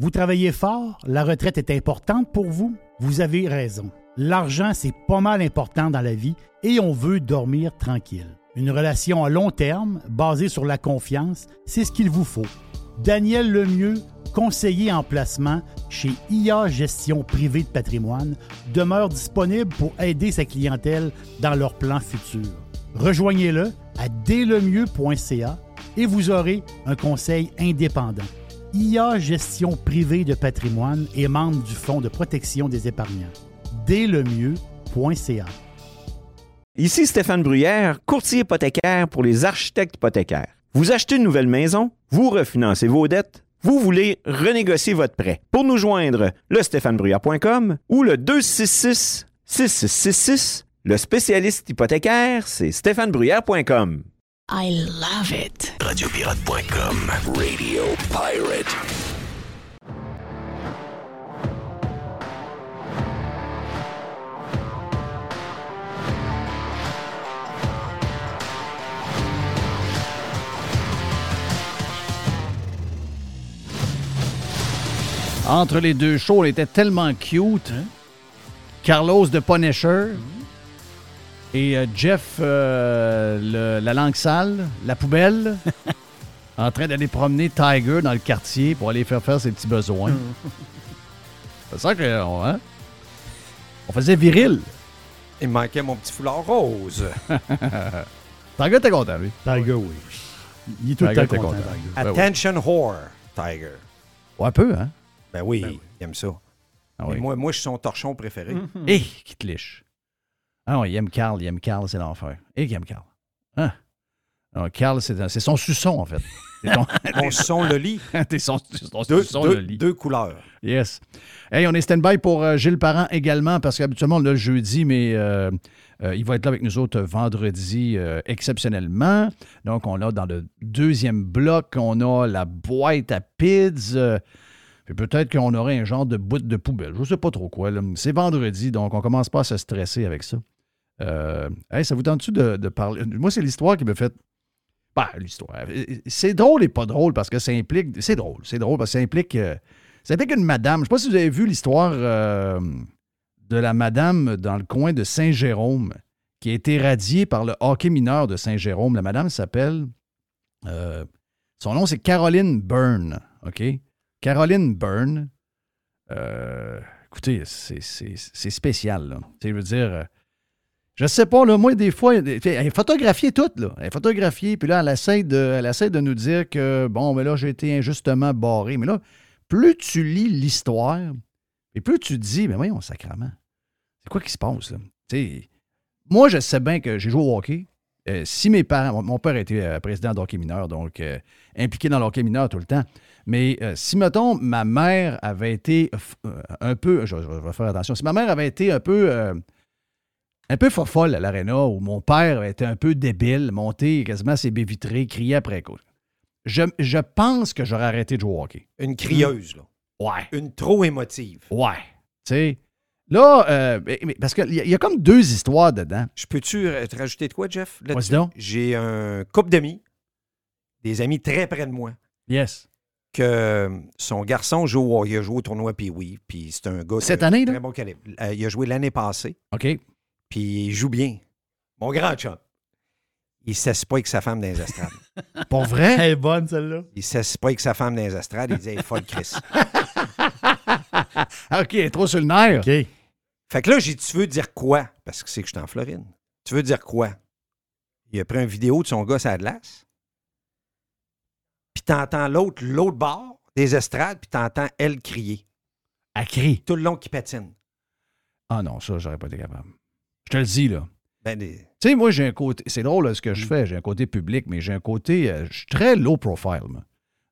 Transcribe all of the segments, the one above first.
Vous travaillez fort, la retraite est importante pour vous. Vous avez raison. L'argent, c'est pas mal important dans la vie et on veut dormir tranquille. Une relation à long terme, basée sur la confiance, c'est ce qu'il vous faut. Daniel Lemieux, conseiller en placement chez IA Gestion Privée de Patrimoine, demeure disponible pour aider sa clientèle dans leurs plans futurs. Rejoignez-le à délemieux.ca et vous aurez un conseil indépendant. IA Gestion Privée de Patrimoine est membre du Fonds de protection des épargnants. Délemieux.ca Ici Stéphane Bruyère, courtier hypothécaire pour les architectes hypothécaires. Vous achetez une nouvelle maison, vous refinancez vos dettes, vous voulez renégocier votre prêt. Pour nous joindre, le stéphanebruyère.com ou le 266 6666. Le spécialiste hypothécaire, c'est stéphanebruyère.com. I love it. Radiopirate.com Radio Pirate. Entre les deux shows, on était tellement cute. Carlos de Punisher et euh, Jeff, euh, le- la langue sale, la poubelle, en train d'aller promener Tiger dans le quartier pour aller faire faire ses petits besoins. C'est ça que on, hein? on faisait viril. Il me manquait mon petit foulard rose. Tiger était content, lui. Tiger, oui. Il est tout le Tiger temps content, content. Tiger. Ben oui. Attention whore, Tiger. Ouais, un peu, hein? Ben oui, il aime ça. Ah oui. moi, moi, je suis son torchon préféré. Et qui te liche. Ah oui, il aime Carl, il aime Carl, c'est l'enfer. Et qui aime Carl. Hein? Non, Carl, c'est son suçon, en fait. Ton- Mon son le lit. T'es son, son Deux, suçon, deux- le lit. deux couleurs. Yes. Hey, on est stand-by pour euh, Gilles Parent également, parce qu'habituellement, on l'a le jeudi, mais euh, euh, il va être là avec nous autres vendredi exceptionnellement. Donc, on a dans le deuxième bloc, on a la boîte à pids. puis peut-être qu'on aurait un genre de bout de poubelle. Je ne sais pas trop quoi. C'est vendredi, donc on commence pas à se stresser avec ça. Euh, hey, ça vous tente-tu de, parler? Moi, c'est l'histoire qui me fait bah, l'histoire. C'est drôle et pas drôle parce que ça implique. C'est drôle. C'est drôle parce que ça implique. euh, ça implique une madame. Je ne sais pas si vous avez vu l'histoire euh, de la madame dans le coin de Saint-Jérôme qui a été radiée par le hockey mineur de Saint-Jérôme. La madame s'appelle. son nom, c'est Caroline Byrne. OK? Caroline Byrne. Écoutez, c'est- spécial. Là. Je veux dire. Je sais pas, là, moi, des fois, elle est photographiée toute, là. Elle est photographiée, puis là, elle essaie, de, elle essaie de nous dire que, bon, mais là, j'ai été injustement barré. Mais là, plus tu lis l'histoire, et plus tu dis, mais voyons, sacrement, c'est quoi qui se passe, là? Moi, je sais bien que j'ai joué au hockey. Euh, si mes parents, mon- père était euh, président d'hockey mineur, donc euh, impliqué dans le hockey mineur tout le temps. Mais si, mettons, ma mère avait été un peu, je, je vais faire attention, si ma mère avait été un peu, un peu fofolle à l'aréna, où mon père été un peu débile, monté quasiment ses baies vitrées, crié après coup, je, je pense que j'aurais arrêté de jouer au hockey. Une crieuse, là. Ouais. Une trop émotive. Ouais. Tu sais, là, euh, parce qu'il y, y a comme deux histoires dedans. Je peux-tu euh, te rajouter de quoi, Jeff? J'ai un couple d'amis, des amis très près de moi, Yes. que euh, son garçon joue au, il a joué au tournoi Pee-Wee, puis c'est un gars... Cette année, là? Très bon calibre. Il a joué l'année passée, OK. Puis il joue bien. Mon grand chum. Il ne cesse pas avec sa femme dans les estrades. Pour vrai? Elle est bonne, celle-là. Il ne cesse pas avec sa femme dans les estrades. Il dit, hey, folle Chris. OK, elle est trop sur le nerf. OK. Fait que là, j'ai tu veux dire quoi? parce que c'est que je suis en Floride. Tu veux dire quoi? Il a pris une vidéo de son gars à glace. Puis t'entends l'autre, l'autre bord des estrades, puis t'entends elle crier. À cri. Tout le long qui patine. Ah non, ça, j'aurais pas été capable. Je te le dis, là. Ben, Tu sais, moi, j'ai un côté. C'est drôle là, ce que je fais. J'ai un côté public, mais j'ai un côté. euh, je suis très low profile, moi.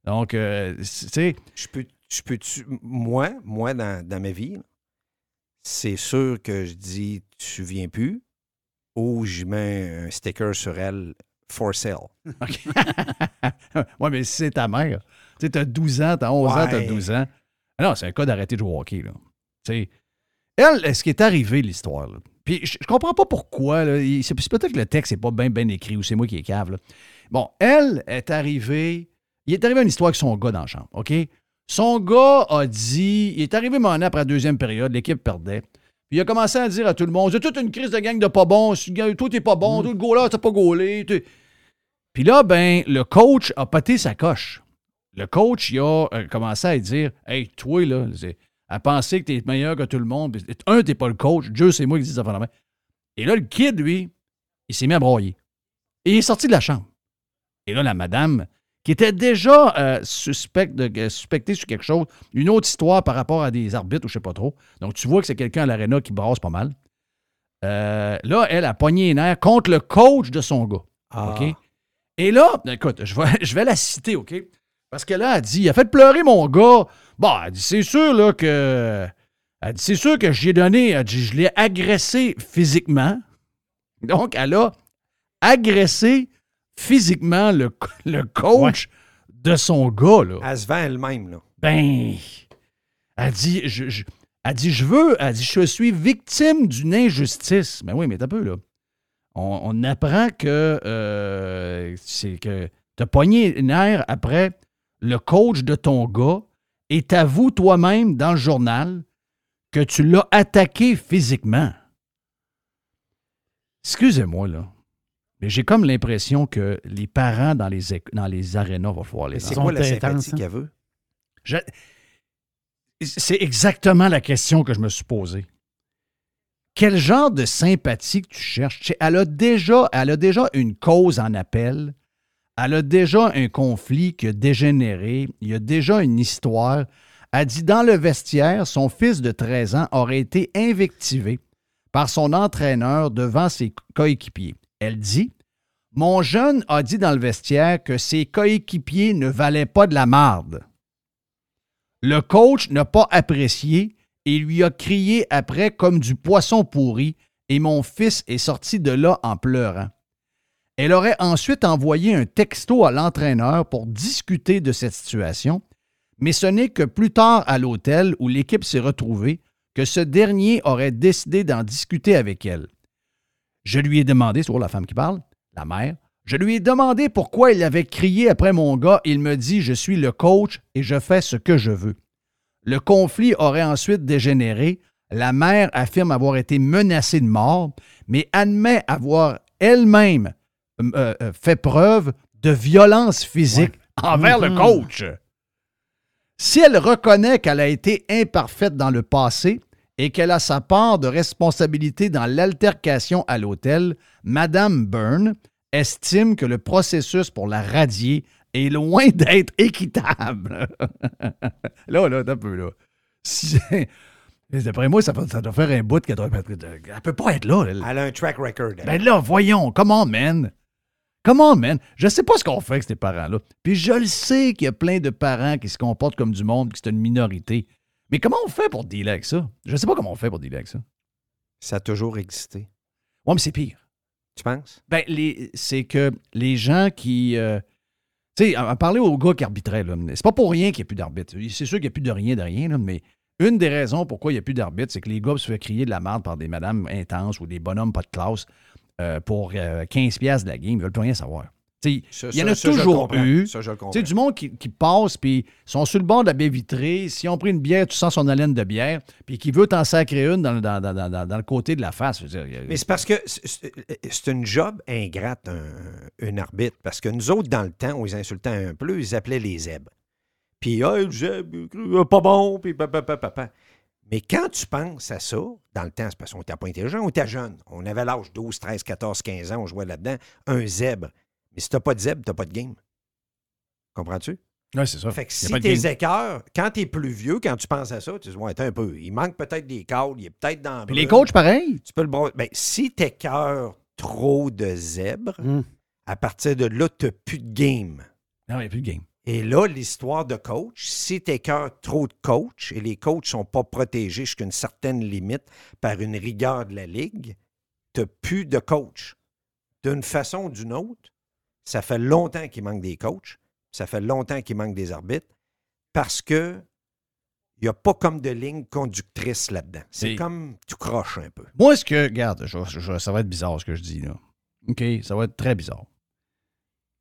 Donc, euh, tu sais, je peux, je peux tu moi, moi dans, dans ma vie, c'est sûr que je dis tu viens plus ou je mets un sticker sur elle for sale. OK. ouais, mais si c'est ta mère, tu sais, t'as 12 ans, t'as 11 ans, t'as Ouais. 12 ans. Ah Non, c'est un cas d'arrêter de jouer au hockey, là. Tu sais, elle, ce qui est arrivé, l'histoire, là, puis je, je comprends pas pourquoi, c'est peut-être que le texte n'est pas bien écrit ou c'est moi qui est cave, là. Bon, elle est arrivée, il est arrivé une histoire avec son gars dans la chambre, OK? Son gars a dit, il est arrivé mon après la deuxième période, l'équipe perdait. Puis il a commencé à dire à tout le monde, c'est toute une crise de gang de pas bons, toi t'es pas bon, toi le goaler t'as pas gaulé. puis là, ben, le coach a pété sa coche. Le coach, il a euh, commencé à dire Hey, toi, là, à penser que t'es meilleur que tout le monde. Un, t'es pas le coach. Dieu, c'est moi qui dis ça. main. Et là, le kid, lui, il s'est mis à broyer. Et il est sorti de la chambre. Et là, la madame, qui était déjà euh, suspecte de, euh, suspectée sur quelque chose, une autre histoire par rapport à des arbitres ou je sais pas trop. Donc, tu vois que c'est quelqu'un à l'aréna qui brasse pas mal. Euh, là, elle a pogné les nerfs contre le coach de son gars. Ah. OK? Et là, écoute, je vais, je vais la citer, OK? Parce que là, elle dit, il a fait pleurer mon gars. Bon, elle dit, c'est sûr, là, que. Elle dit, c'est sûr que j'ai donné, elle dit, je l'ai agressé physiquement. Donc, elle a agressé physiquement le, le coach de son gars, là. Elle se vend elle-même, là. Ben, elle dit, je, je- elle dit, je veux, elle dit, je suis victime d'une injustice. Ben oui, mais t'as peu, là. On, on apprend que euh, c'est que t'as pogné une nerf après le coach de ton gars et t'avoues toi-même dans le journal que tu l'as attaqué physiquement. Excusez-moi, là. Mais j'ai comme l'impression que les parents dans les, dans les arénas vont falloir les c'est quoi la sympathie hein? qu'elle veut? je- C'est exactement la question que je me suis posée. Quel genre de sympathie que tu cherches? Elle a, déjà, elle a déjà une cause en appel. Elle a déjà un conflit qui a dégénéré. Il y a déjà une histoire. Elle dit dans le vestiaire, son fils de 13 ans aurait été invectivé par son entraîneur devant ses coéquipiers. Elle dit Mon jeune a dit dans le vestiaire que ses coéquipiers ne valaient pas de la marde. Le coach n'a pas apprécié et lui a crié après comme du poisson pourri et mon fils est sorti de là en pleurant. Elle aurait ensuite envoyé un texto à l'entraîneur pour discuter de cette situation, mais ce n'est que plus tard à l'hôtel où l'équipe s'est retrouvée que ce dernier aurait décidé d'en discuter avec elle. Je lui ai demandé, c'est toujours la femme qui parle, la mère, je lui ai demandé pourquoi il avait crié après mon gars. Il me dit Je suis le coach et je fais ce que je veux. Le conflit aurait ensuite dégénéré. La mère affirme avoir été menacée de mort, mais admet avoir elle-même euh, euh, fait preuve de violence physique envers le Mhm. coach. Si elle reconnaît qu'elle a été imparfaite dans le passé et qu'elle a sa part de responsabilité dans l'altercation à l'hôtel, Madame Byrne estime que le processus pour la radier est loin d'être équitable. là, là, t'as un peu, là. Si- D'après moi, ça, peut- ça doit faire un bout qu'elle doit Elle peut pas être là. elle. Elle a un track record. elle. Ben là, voyons, comment, man? Comment, man? Je sais pas ce qu'on fait avec ces parents-là. Puis je le sais qu'il y a plein de parents qui se comportent comme du monde, que c'est une minorité. Mais comment on fait pour dealer avec ça? Je sais pas comment on fait pour dealer avec ça. Ça a toujours existé. Ouais, mais c'est pire. Tu penses? Ben, c'est que les gens qui. euh, tu sais, à, à parler aux gars qui arbitraient, là, c'est pas pour rien qu'il n'y a plus d'arbitre. C'est sûr qu'il n'y a plus de rien, de rien, là, mais une des raisons pourquoi il n'y a plus d'arbitre, c'est que les gars se font crier de la merde par des madames intenses ou des bonhommes pas de classe euh, pour euh, 15$ piastres de la game. Ils veulent plus rien savoir. Il y en a ça, toujours eu. Ça, je du monde qui, qui passe, puis sont sur le bord de la baie vitrée. Si on pris une bière, tu sens son haleine de bière, puis qui veut t'en sacrer une dans, le- dans- dans- le côté de la face. Dire, Mais c'est parce que c'est- une job ingrate, un, un arbitre. Parce que nous autres, dans le temps, on les insultait un peu, ils appelaient les zèbres. Puis, ah, le zèbre, euh, pas bon, puis papa, papa, papa. Mais quand tu penses à ça, dans le temps, c'est parce qu'on n'était pas intelligent, on était jeune. On avait l'âge 12, 13, 14, 15 ans, on jouait là-dedans. Un zèbre. Mais si t'as pas de zèbre, t'as pas de game. Comprends-tu? Oui, c'est ça. Fait que si tes écœurs, quand t'es plus vieux, quand tu penses à ça, tu te dis, ouais, attends un peu. Il manque peut-être des cadres, il est peut-être dans Puis les coachs, pareil. Tu peux le bro- ben, si trop de zèbres, Hum. à partir de là, t'as plus de game. Non, il n'y a plus de game. Et là, l'histoire de coach, si tu trop de coach et les coachs ne sont pas protégés jusqu'à une certaine limite par une rigueur de la ligue, tu plus de coach. D'une façon ou d'une autre, ça fait longtemps qu'il manque des coachs, ça fait longtemps qu'il manque des arbitres, parce que il n'y a pas comme de ligne conductrice là-dedans. C'est comme tu croches un peu. Moi, ce que. Regarde, je- je- ça va être bizarre ce que je dis, là. OK, ça va être très bizarre.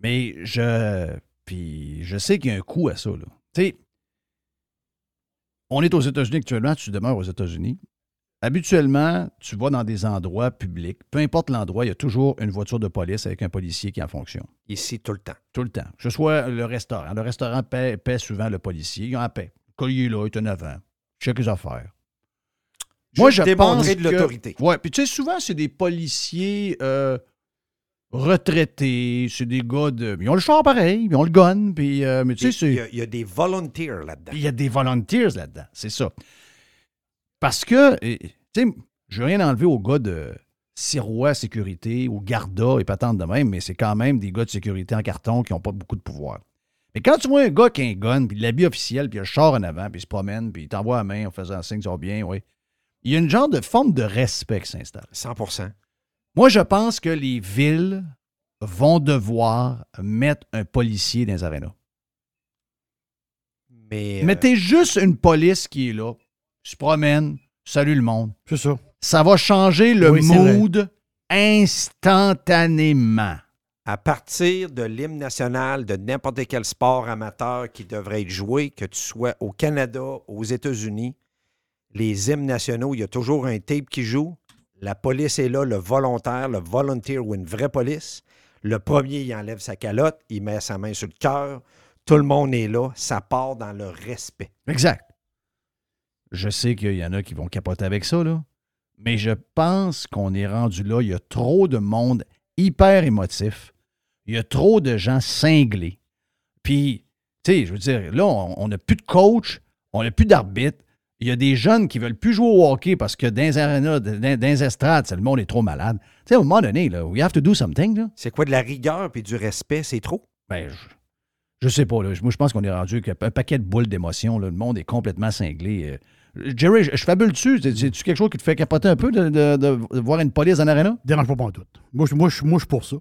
Mais je. Puis je sais qu'il y a un coût à ça, là. Tu sais, on est aux États-Unis actuellement, tu demeures aux États-Unis. Habituellement, tu vas dans des endroits publics, peu importe l'endroit, il y a toujours une voiture de police avec un policier qui est en fonction. Ici, tout le temps. Tout le temps. Que ce soit le restaurant. Le restaurant paie, paie souvent le policier. Il en paie. Le collier là, il est en avant. Check les affaires. Moi, je pense de l'autorité. Ouais, puis tu sais, souvent, c'est des policiers euh, retraités. C'est des gars de. Ils ont le char pareil, ils ont le gun, puis. euh, mais tu sais, Il y, a, il y a des volunteers là-dedans. Il y a des volunteers là-dedans, c'est ça. Parce que, tu sais, je veux rien enlever aux gars de Sirois Sécurité ou Garda et patente de même, mais c'est quand même des gars de sécurité en carton qui n'ont pas beaucoup de pouvoir. Mais quand tu vois un gars qui a un gun, puis l'habit officiel, puis il a le char en avant, puis il se promène, puis il t'envoie la main en faisant un signe, ça va bien, oui. Il y a une genre de forme de respect qui s'installe. 100 Moi, je pense que les villes vont devoir mettre un policier dans les arénas. Mais, euh, Mettez juste une police qui est là, se promène, salue le monde. C'est ça. Ça va changer le Oui, mood instantanément. à partir de l'hymne national de n'importe quel sport amateur qui devrait être joué, que tu sois au Canada, aux États-Unis, les hymnes nationaux, il y a toujours un tape qui joue. La police est là, le volontaire, le volunteer ou une vraie police. Le premier, il enlève sa calotte, il met sa main sur le cœur. Tout le monde est là. Ça part dans le respect. Exact. Je sais qu'il y en a qui vont capoter avec ça, là. Mais je pense qu'on est rendu là. Il y a trop de monde hyper émotif. Il y a trop de gens cinglés. Puis, tu sais, je veux dire, là, on n'a plus de coach, on n'a plus d'arbitre. Il y a des jeunes qui veulent plus jouer au hockey parce que dans les arénas, dans, dans les estrades, le monde est trop malade. Tu sais, à un moment donné, là, we have to do something, là. C'est quoi de la rigueur puis du respect? C'est trop? Ben, je, je sais pas. Là. Moi, je pense qu'on est rendu avec un paquet de boules d'émotions. là. Le monde est complètement cinglé. Euh, Jerry, je, je fabule-tu? C'est- C'est-tu quelque chose qui te fait capoter un peu de, de- de voir une police en arena? Dérange pas en tout. Moi, je, moi, je, moi, je suis pour ça.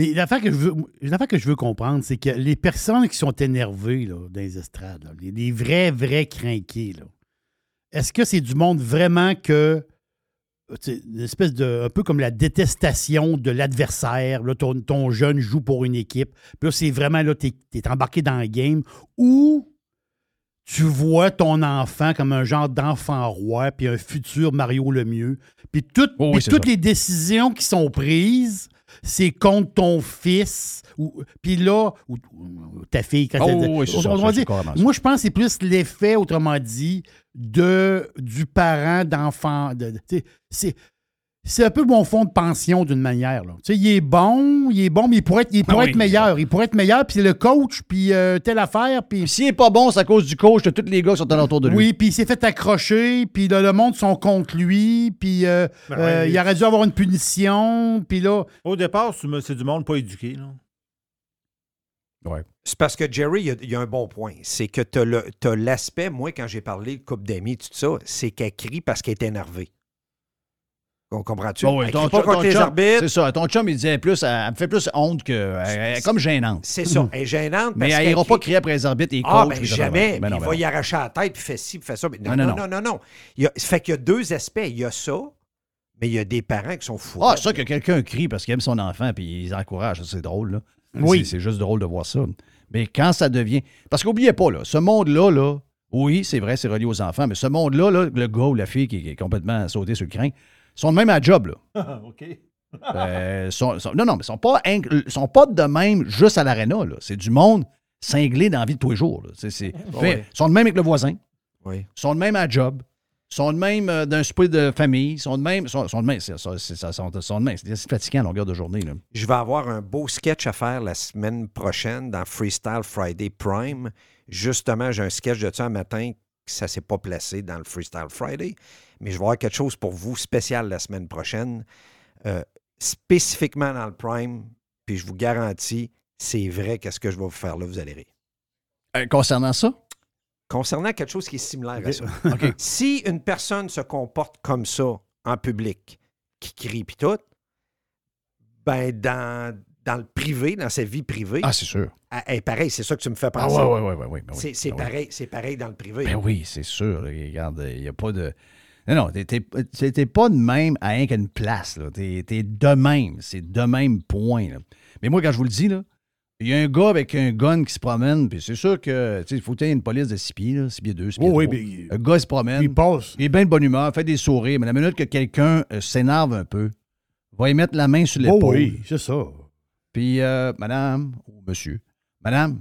Mais l'affaire que je veux, l'affaire que je veux comprendre, c'est que les personnes qui sont énervées là, dans les estrades, là, les, les vrais, vrais crinqués, là, est-ce que c'est du monde vraiment que. sais, Une espèce de. Un peu comme la détestation de l'adversaire. Là, ton, ton jeune joue pour une équipe. Puis là, c'est vraiment là, t'es es embarqué dans le game. Ou tu vois ton enfant comme un genre d'enfant roi, puis un futur Mario Lemieux. Puis tout- Oh oui, puis toutes ça. les décisions qui sont prises, c'est contre ton fils. Ou, puis là, ou, ou ta fille. Quand Oh elle- oui, ça, dit, moi, je pense que c'est plus l'effet, autrement dit, de, du parent d'enfant. de- c'est. C'est un peu mon fond de pension d'une manière. Là. Tu sais, il est bon, il est bon, mais il pourrait être, il pourrait Ah oui, être meilleur. Il pourrait être meilleur, puis c'est le coach, puis euh, telle affaire, puis s'il n'est pas bon, c'est à cause du coach de tous les gars qui sont autour de lui. oui, puis il s'est fait accrocher, puis là, le monde sont contre lui, puis euh, Ben euh, ouais. il aurait dû avoir une punition, puis là, Au départ, c'est du monde pas éduqué. Là. C'est parce que Jerry, il y a, il y a un bon point. C'est que tu as l'aspect, moi, quand j'ai parlé de couple d'amis, tout ça, c'est qu'elle crie parce qu'elle est énervée. On comprend-tu? Bon, oui, elle ton pas contre ton les chum- arbitres. C'est ça. Ton chum, il disait plus, elle, elle me fait plus honte que. Elle, elle est comme gênante. C'est ça. Elle est gênante. Mais parce elle qu'elle n'ira pas crie- crier après les arbitres et les Ah, coachs. ben ça, jamais. ben non, il ben va non. y arracher la tête, puis fait ci, puis fait ça. Mais non, Non, non, non, non. Il y a, ça fait qu'il y a deux aspects. Il y a ça, mais il y a des parents qui sont fous. Ah, ça que quelqu'un crie parce qu'il aime son enfant puis il encourage, ça, c'est drôle. Là. Oui. C'est- juste drôle de voir ça. Mais quand ça devient. Parce qu'oubliez pas, là, ce monde-là, là, oui, c'est vrai, c'est relié aux enfants, mais ce monde-là, là, le gars ou la fille qui, qui est complètement sauté sur le crin, sont de même à job. Là. OK. Euh, sont- sont- non, non, mais ils sont pas, sont pas de même juste à l'aréna. là. C'est du monde cinglé dans la vie de tous les jours. là. C'est- c'est- Ouais. Ils sont de même avec le voisin. Oui. sont de même à job, sont de même euh, d'un souper de famille, sont de même. Sont, sont de même. C'est ça, c'est ça, sont, sont de même. C'est fatigant à longueur de journée. Là. Je vais avoir un beau sketch à faire la semaine prochaine dans Freestyle Friday Prime. Justement, j'ai un sketch de ça un matin que ça ne s'est pas placé dans le Freestyle Friday, mais je vais avoir quelque chose pour vous spécial la semaine prochaine, euh, spécifiquement dans le Prime, puis je vous garantis, c'est vrai qu'est-ce que je vais vous faire là, vous allez rire. Euh, concernant ça, Concernant quelque chose qui est similaire à ça. Si une personne se comporte comme ça en public, qui crie puis tout, ben dans, dans le privé, dans sa vie privée, ah, c'est sûr. elle- est pareil, c'est ça que tu me fais Ah, penser. ouais, ouais, ouais, ouais, ben oui, C'est ben oui. pareil, c'est pareil dans le privé. Ben oui, c'est sûr. Regarde, il n'y a pas de. Non, non, t'es- pas de même à rien qu'une place. là. T'es de même. C'est de même point. là. Mais moi, quand je vous le dis, là, il y a un gars avec un gun qui se promène, puis c'est sûr que tu sais, il faut une police de 6 pieds, 6 pieds 2, 6 pieds Oh, oui, 3. mais Le gars se promène. il passe. Il est bien de bonne humeur, fait des sourires, mais la minute que quelqu'un euh, s'énerve un peu, va y mettre la main sur Oh l'épaule. oui, c'est ça. Puis, euh, madame ou monsieur, madame,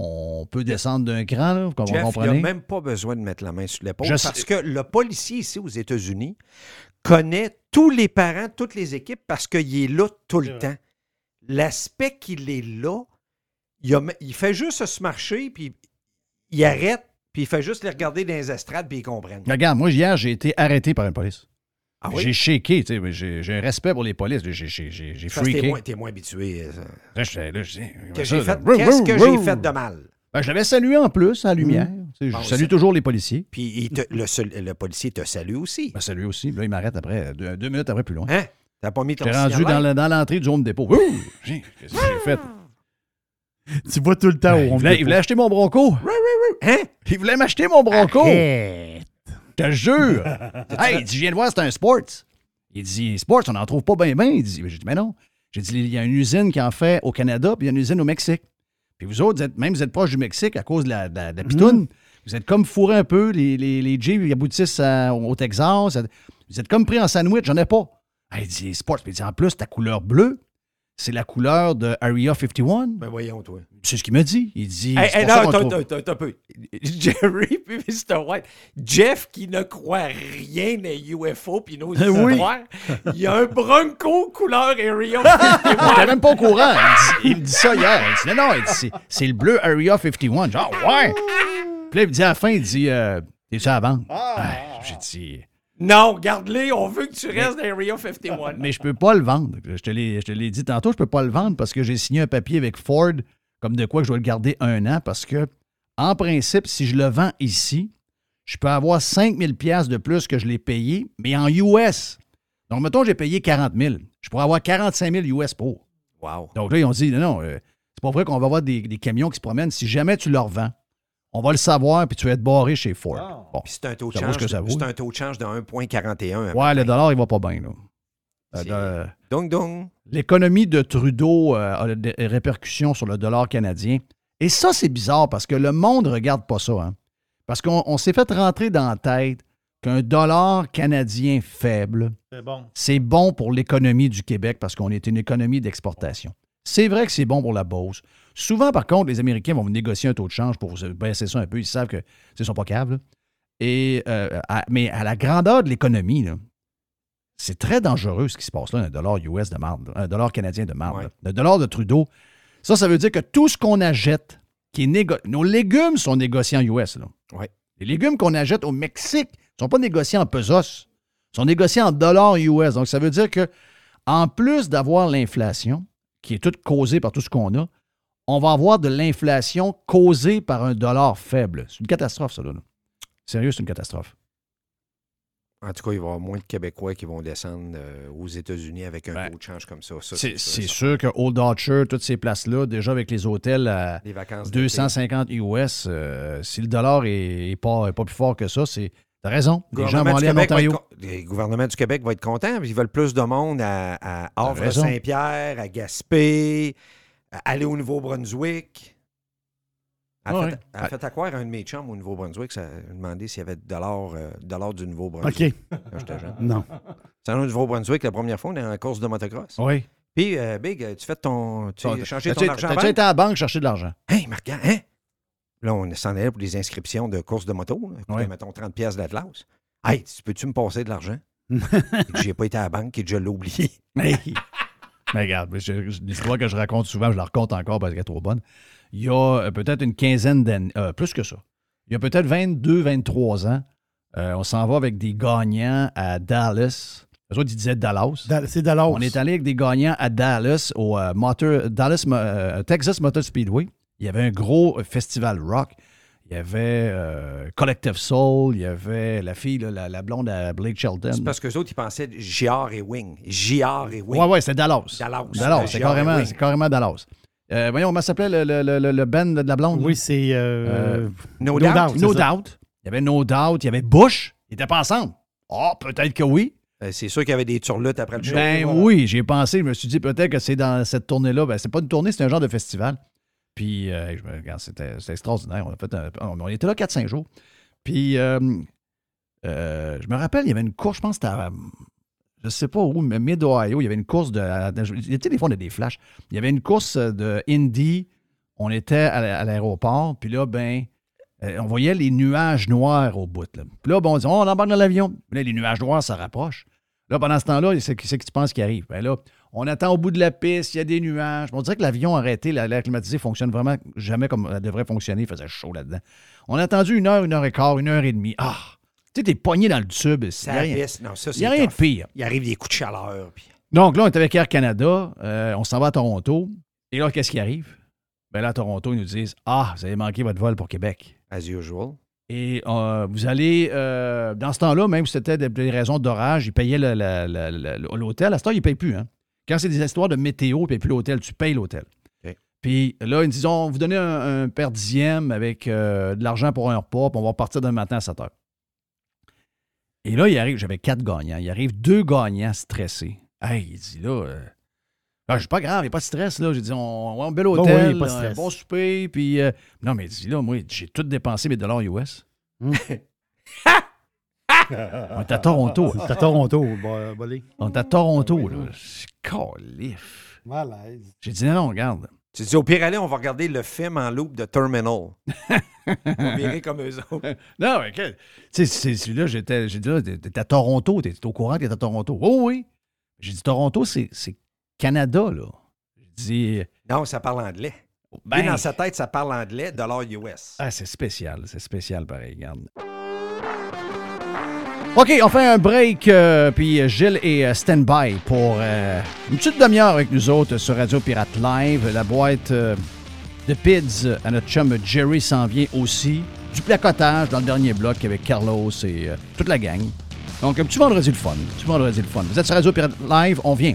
on peut descendre d'un cran, là, comme Jeff, vous il comprenez? n'a même pas besoin de mettre la main sur l'épaule parce sais- que le policier ici aux États-Unis connaît tous les parents, toutes les équipes parce qu'il est là tout le temps. L'aspect qu'il est là, il, a- il fait juste se marcher, puis il arrête, puis il fait juste les regarder dans les estrades, puis ils comprennent. Regarde, moi, hier, j'ai été arrêté par une police. Ah oui? J'ai shaké, tu sais, j'ai j'ai un respect pour les polices. J'ai j'ai- j'ai- j'ai Parce que t'es freaké. moins, t'es moins habitué. Là, Qu'est-ce que j'ai fait de mal? Ben, je l'avais salué en plus à la lumière. Tu sais, Bon, je salue toujours les policiers. Puis il te- le, seul- le policier te salue aussi. Ben, salut aussi. Là, il m'arrête après, deux, deux minutes après plus loin. Hein? T'as pas mis ton J'étais rendu dans le- dans l'entrée du home dépôt. Qu'est-ce que j'ai fait? Tu vois tout le temps Ben, où il, on voulait, il voulait acheter mon bronco. Hein? Il voulait m'acheter mon bronco. Arrête. Je te jure. hey, il dit, je viens de voir, c'est un sports. Il dit, sports, on n'en trouve pas bien, bien. Il dit, j'ai dit, mais non. J'ai dit, il y a une usine qui en fait au Canada, puis il y a une usine au Mexique. Puis vous autres, vous êtes- même vous êtes proche du Mexique à cause de la, de la- de la pitoune. Vous êtes comme fourrés un peu. Les, les, les Jeeps, aboutissent à- au Texas. Vous êtes comme pris en sandwich, j'en ai pas. Ah, il dit, sports. Puis il dit, en plus, ta couleur bleue, c'est la couleur de Area 51. Ben voyons, toi. C'est ce qu'il m'a dit. Il dit, Hey, hey, non, qu'on attends, trouve- attends, attends un peu. Jerry puis Mr. White. Jeff qui ne croit rien des UFO puis nos Oui. histoires. Il y a un Bronco couleur Area Il 51. était même pas au courant. Il, dit- il me dit ça hier. Il dit non, non, il dit, c'est, c'est le bleu Area 51. Genre, ouais. Puis là, il me dit à la fin, il dit, euh, t'es-tu à la vente? Ah, J'ai dit, Non, garde-les, on veut que tu restes dans Area 51. mais je peux pas le vendre. Je te, l'ai, dit tantôt, je peux pas le vendre parce que j'ai signé un papier avec Ford comme de quoi je dois le garder un an parce que, en principe, si je le vends ici, je peux avoir 5000 pièces de plus que je l'ai payé, mais en US. Donc, mettons, j'ai payé 40 000. Je pourrais avoir 45 000 US pour. Wow. Donc là, ils ont dit, non, non, euh, c'est pas vrai qu'on va avoir des, des camions qui se promènent. Si jamais tu leur vends, on va le savoir, puis tu vas être barré chez Ford. Bon. Puis c'est un taux de change. ce que ça vaut. C'est un taux de change de 1,41. Ouais, le dollar, il va pas bien, là. Euh, donc. L'économie de Trudeau euh, a des répercussions sur le dollar canadien. Et ça, c'est bizarre parce que le monde ne regarde pas ça. Hein? Parce qu'on on s'est fait rentrer dans la tête qu'un dollar canadien faible, C'est bon. c'est bon pour l'économie du Québec parce qu'on est une économie d'exportation. C'est vrai que c'est bon pour la Beauce. Souvent, par contre, les Américains vont négocier un taux de change pour se baisser ça un peu. Ils savent que ils sont pas là. Et, euh, à- mais à la grandeur de l'économie, c'est très dangereux ce qui se passe là, un dollar US de marde, un dollar canadien de marde. Ouais. Le dollar de Trudeau, ça, ça veut dire que tout ce qu'on achète, qui est nos légumes sont négociés en US. Là. Ouais. Les légumes qu'on achète au Mexique ne sont pas négociés en pesos, sont négociés en dollars US. Donc, ça veut dire que en plus d'avoir l'inflation, qui est toute causée par tout ce qu'on a, on va avoir de l'inflation causée par un dollar faible. C'est une catastrophe, ça, là. Sérieux, c'est une catastrophe. En tout cas, il va y avoir moins de Québécois qui vont descendre euh, aux États-Unis avec un Ben, taux de change comme ça. Ça, C'est sûr, que Old Archer, toutes ces places-là, déjà avec les hôtels à Les vacances d'été. 250 US, euh, si le dollar est, est pas, est pas plus fort que ça, c'est. T'as raison. Le Les gens vont du aller en Québec va être Ontario. con- Le gouvernement du Québec va être content. Ils veulent plus de monde à, à. Havre-Saint-Pierre, à Gaspé, aller au Nouveau-Brunswick. En Ouais, fait, en fait, à quoi un de mes chums au Nouveau-Brunswick, ça a demandé s'il y avait de dollars, euh, dollars du Nouveau-Brunswick OK. quand j'étais jeune. Non. C'est au Nouveau-Brunswick, la première fois, on est en course de motocross. Oui. Puis, euh, Big, tu fais ton. Tu as changé ton argent à banque? été à la banque chercher de l'argent? Hey, Marc, hein? Là, on s'en allait pour les inscriptions de courses de moto. Là, Ouais. mettons 30 pièces d'Atlas. Hey, tu peux-tu me passer de l'argent? J'ai pas été à la banque et je l'ai oublié. Mais, mais regarde, l'histoire que je raconte souvent, je la raconte encore parce qu'elle est trop bonne. Il y a euh, peut-être une quinzaine d'années, euh, plus que ça. Il y a peut-être 22, 23 ans, euh, on s'en va avec des gagnants à Dallas. Eux autres, ils disaient Dallas. Da- C'est Dallas. On est allé avec des gagnants à Dallas, au euh, Motor- Dallas, Texas Motor Speedway. Il y avait un gros festival rock. Il y avait euh, Collective Soul, il y avait la fille, là, la, la blonde à Blake Shelton. C'est parce que autres, ils pensaient JR et Wing. JR et Wing. Ouais, ouais, c'est Dallas. Dallas. Dallas, Euh, c'est carrément, carrément Dallas. Euh, voyons, comment s'appelait le, le, le, le band de la blonde? Oui, c'est. euh, No, No doubt. doubt. No ça. Doubt. Il y avait No Doubt. Il y avait Bush. Ils n'étaient pas ensemble. Ah, peut-être que oui. Euh, c'est sûr qu'il y avait des turlutes après le show. Ben Voilà. oui, j'ai pensé. Je me suis dit peut-être que c'est dans cette tournée-là. Ben, c'est pas une tournée, c'est un genre de festival. Puis, euh, je me regarde, c'était extraordinaire. On, a fait un- on- était là 4-5 jours. Puis, euh, euh, je me rappelle, il y avait une course, je pense que c'était à, je sais pas où, mais Mid-Ohio, il y avait une course de. Tu sais, des fois, on a des flashs. Il y avait une course de Indy. On était à l'a- à l'aéroport. Puis là, ben, euh, on voyait les nuages noirs au bout. Là. Puis là, bon, on dit, oh, on embarque dans l'avion. Là, les nuages noirs, ça rapproche. Là, pendant ce temps-là, c'est c'est que tu penses qui arrive? Ben là, on attend au bout de la piste, il y a des nuages. On dirait que l'avion arrêté, la- l'air climatisé fonctionne vraiment jamais comme elle devrait fonctionner. Il faisait chaud là-dedans. On a attendu une heure, une heure et quart, une heure et demie. Ah! Tu sais, t'es pogné dans le tube. Il Ça n'y a rien. Non, ça, il y a c'est rien de pire. Il arrive des coups de chaleur. Puis... Donc là, on est avec Air Canada. euh, on s'en va à Toronto. Et là, qu'est-ce qui arrive? Ben là, à Toronto, ils nous disent Ah, vous avez manqué votre vol pour Québec. As usual. Et euh, vous allez, euh, dans ce temps-là, même si c'était des, raisons d'orage, ils payaient l'hôtel. À ce temps, ils ne payent plus. Hein? Quand c'est des histoires de météo, payent plus l'hôtel, tu payes l'hôtel. Puis là, ils disent on vous donnez un, un per dixième avec euh, de l'argent pour un repas, puis on va partir demain matin à 7 heures. Et là, il arrive, j'avais quatre gagnants. Il arrive deux gagnants stressés. Hey, il dit là, euh, ah, c'est pas grave, il n'y a pas de stress, là. J'ai dit, on, on, bel Bon, hôtel, oui, de un bon souper, puis. euh, non, mais il dit là, moi, j'ai tout dépensé mes dollars US. Hmm. On est à Toronto. là. C'est à Toronto, bo- bolé. On est à Toronto, là. C'est calif. Malaise. J'ai dit, non, non, regarde. Tu dis, au pire, allez, on va regarder le film en loop de Terminal. on verrait comme eux autres. Non, mais que- tu sais, c'est- celui-là, j'étais, j'ai dit, là, t'es à Toronto, t'es au courant que t'es à Toronto. Oh oui. J'ai dit, Toronto, c'est c'est Canada, là. J'ai dit, Non, ça parle anglais. ben, dans sa tête, ça parle anglais, dollar US. ah, c'est spécial, c'est spécial, pareil, regarde. OK, on fait un break, euh, puis Gilles est euh, stand-by pour euh, une petite demi-heure avec nous autres sur Radio Pirate Live. La boîte euh, de PIDS à notre chum Jerry s'en vient aussi. Du placotage dans le dernier bloc avec Carlos et euh, toute la gang. Donc, un petit vendredi le fun. Un petit le fun. Vous êtes sur Radio Pirate Live, on vient.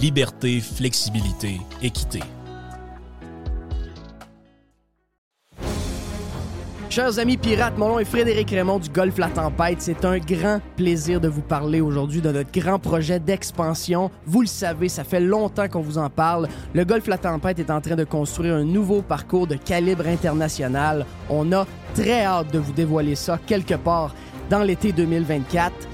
Liberté, flexibilité, équité. Chers amis pirates, mon nom est Frédéric Raymond du Golfe La Tempête. C'est un grand plaisir de vous parler aujourd'hui de notre grand projet d'expansion. Vous le savez, ça fait longtemps qu'on vous en parle. Le Golfe La Tempête est en train de construire un nouveau parcours de calibre international. On a très hâte de vous dévoiler ça quelque part dans l'été 2024.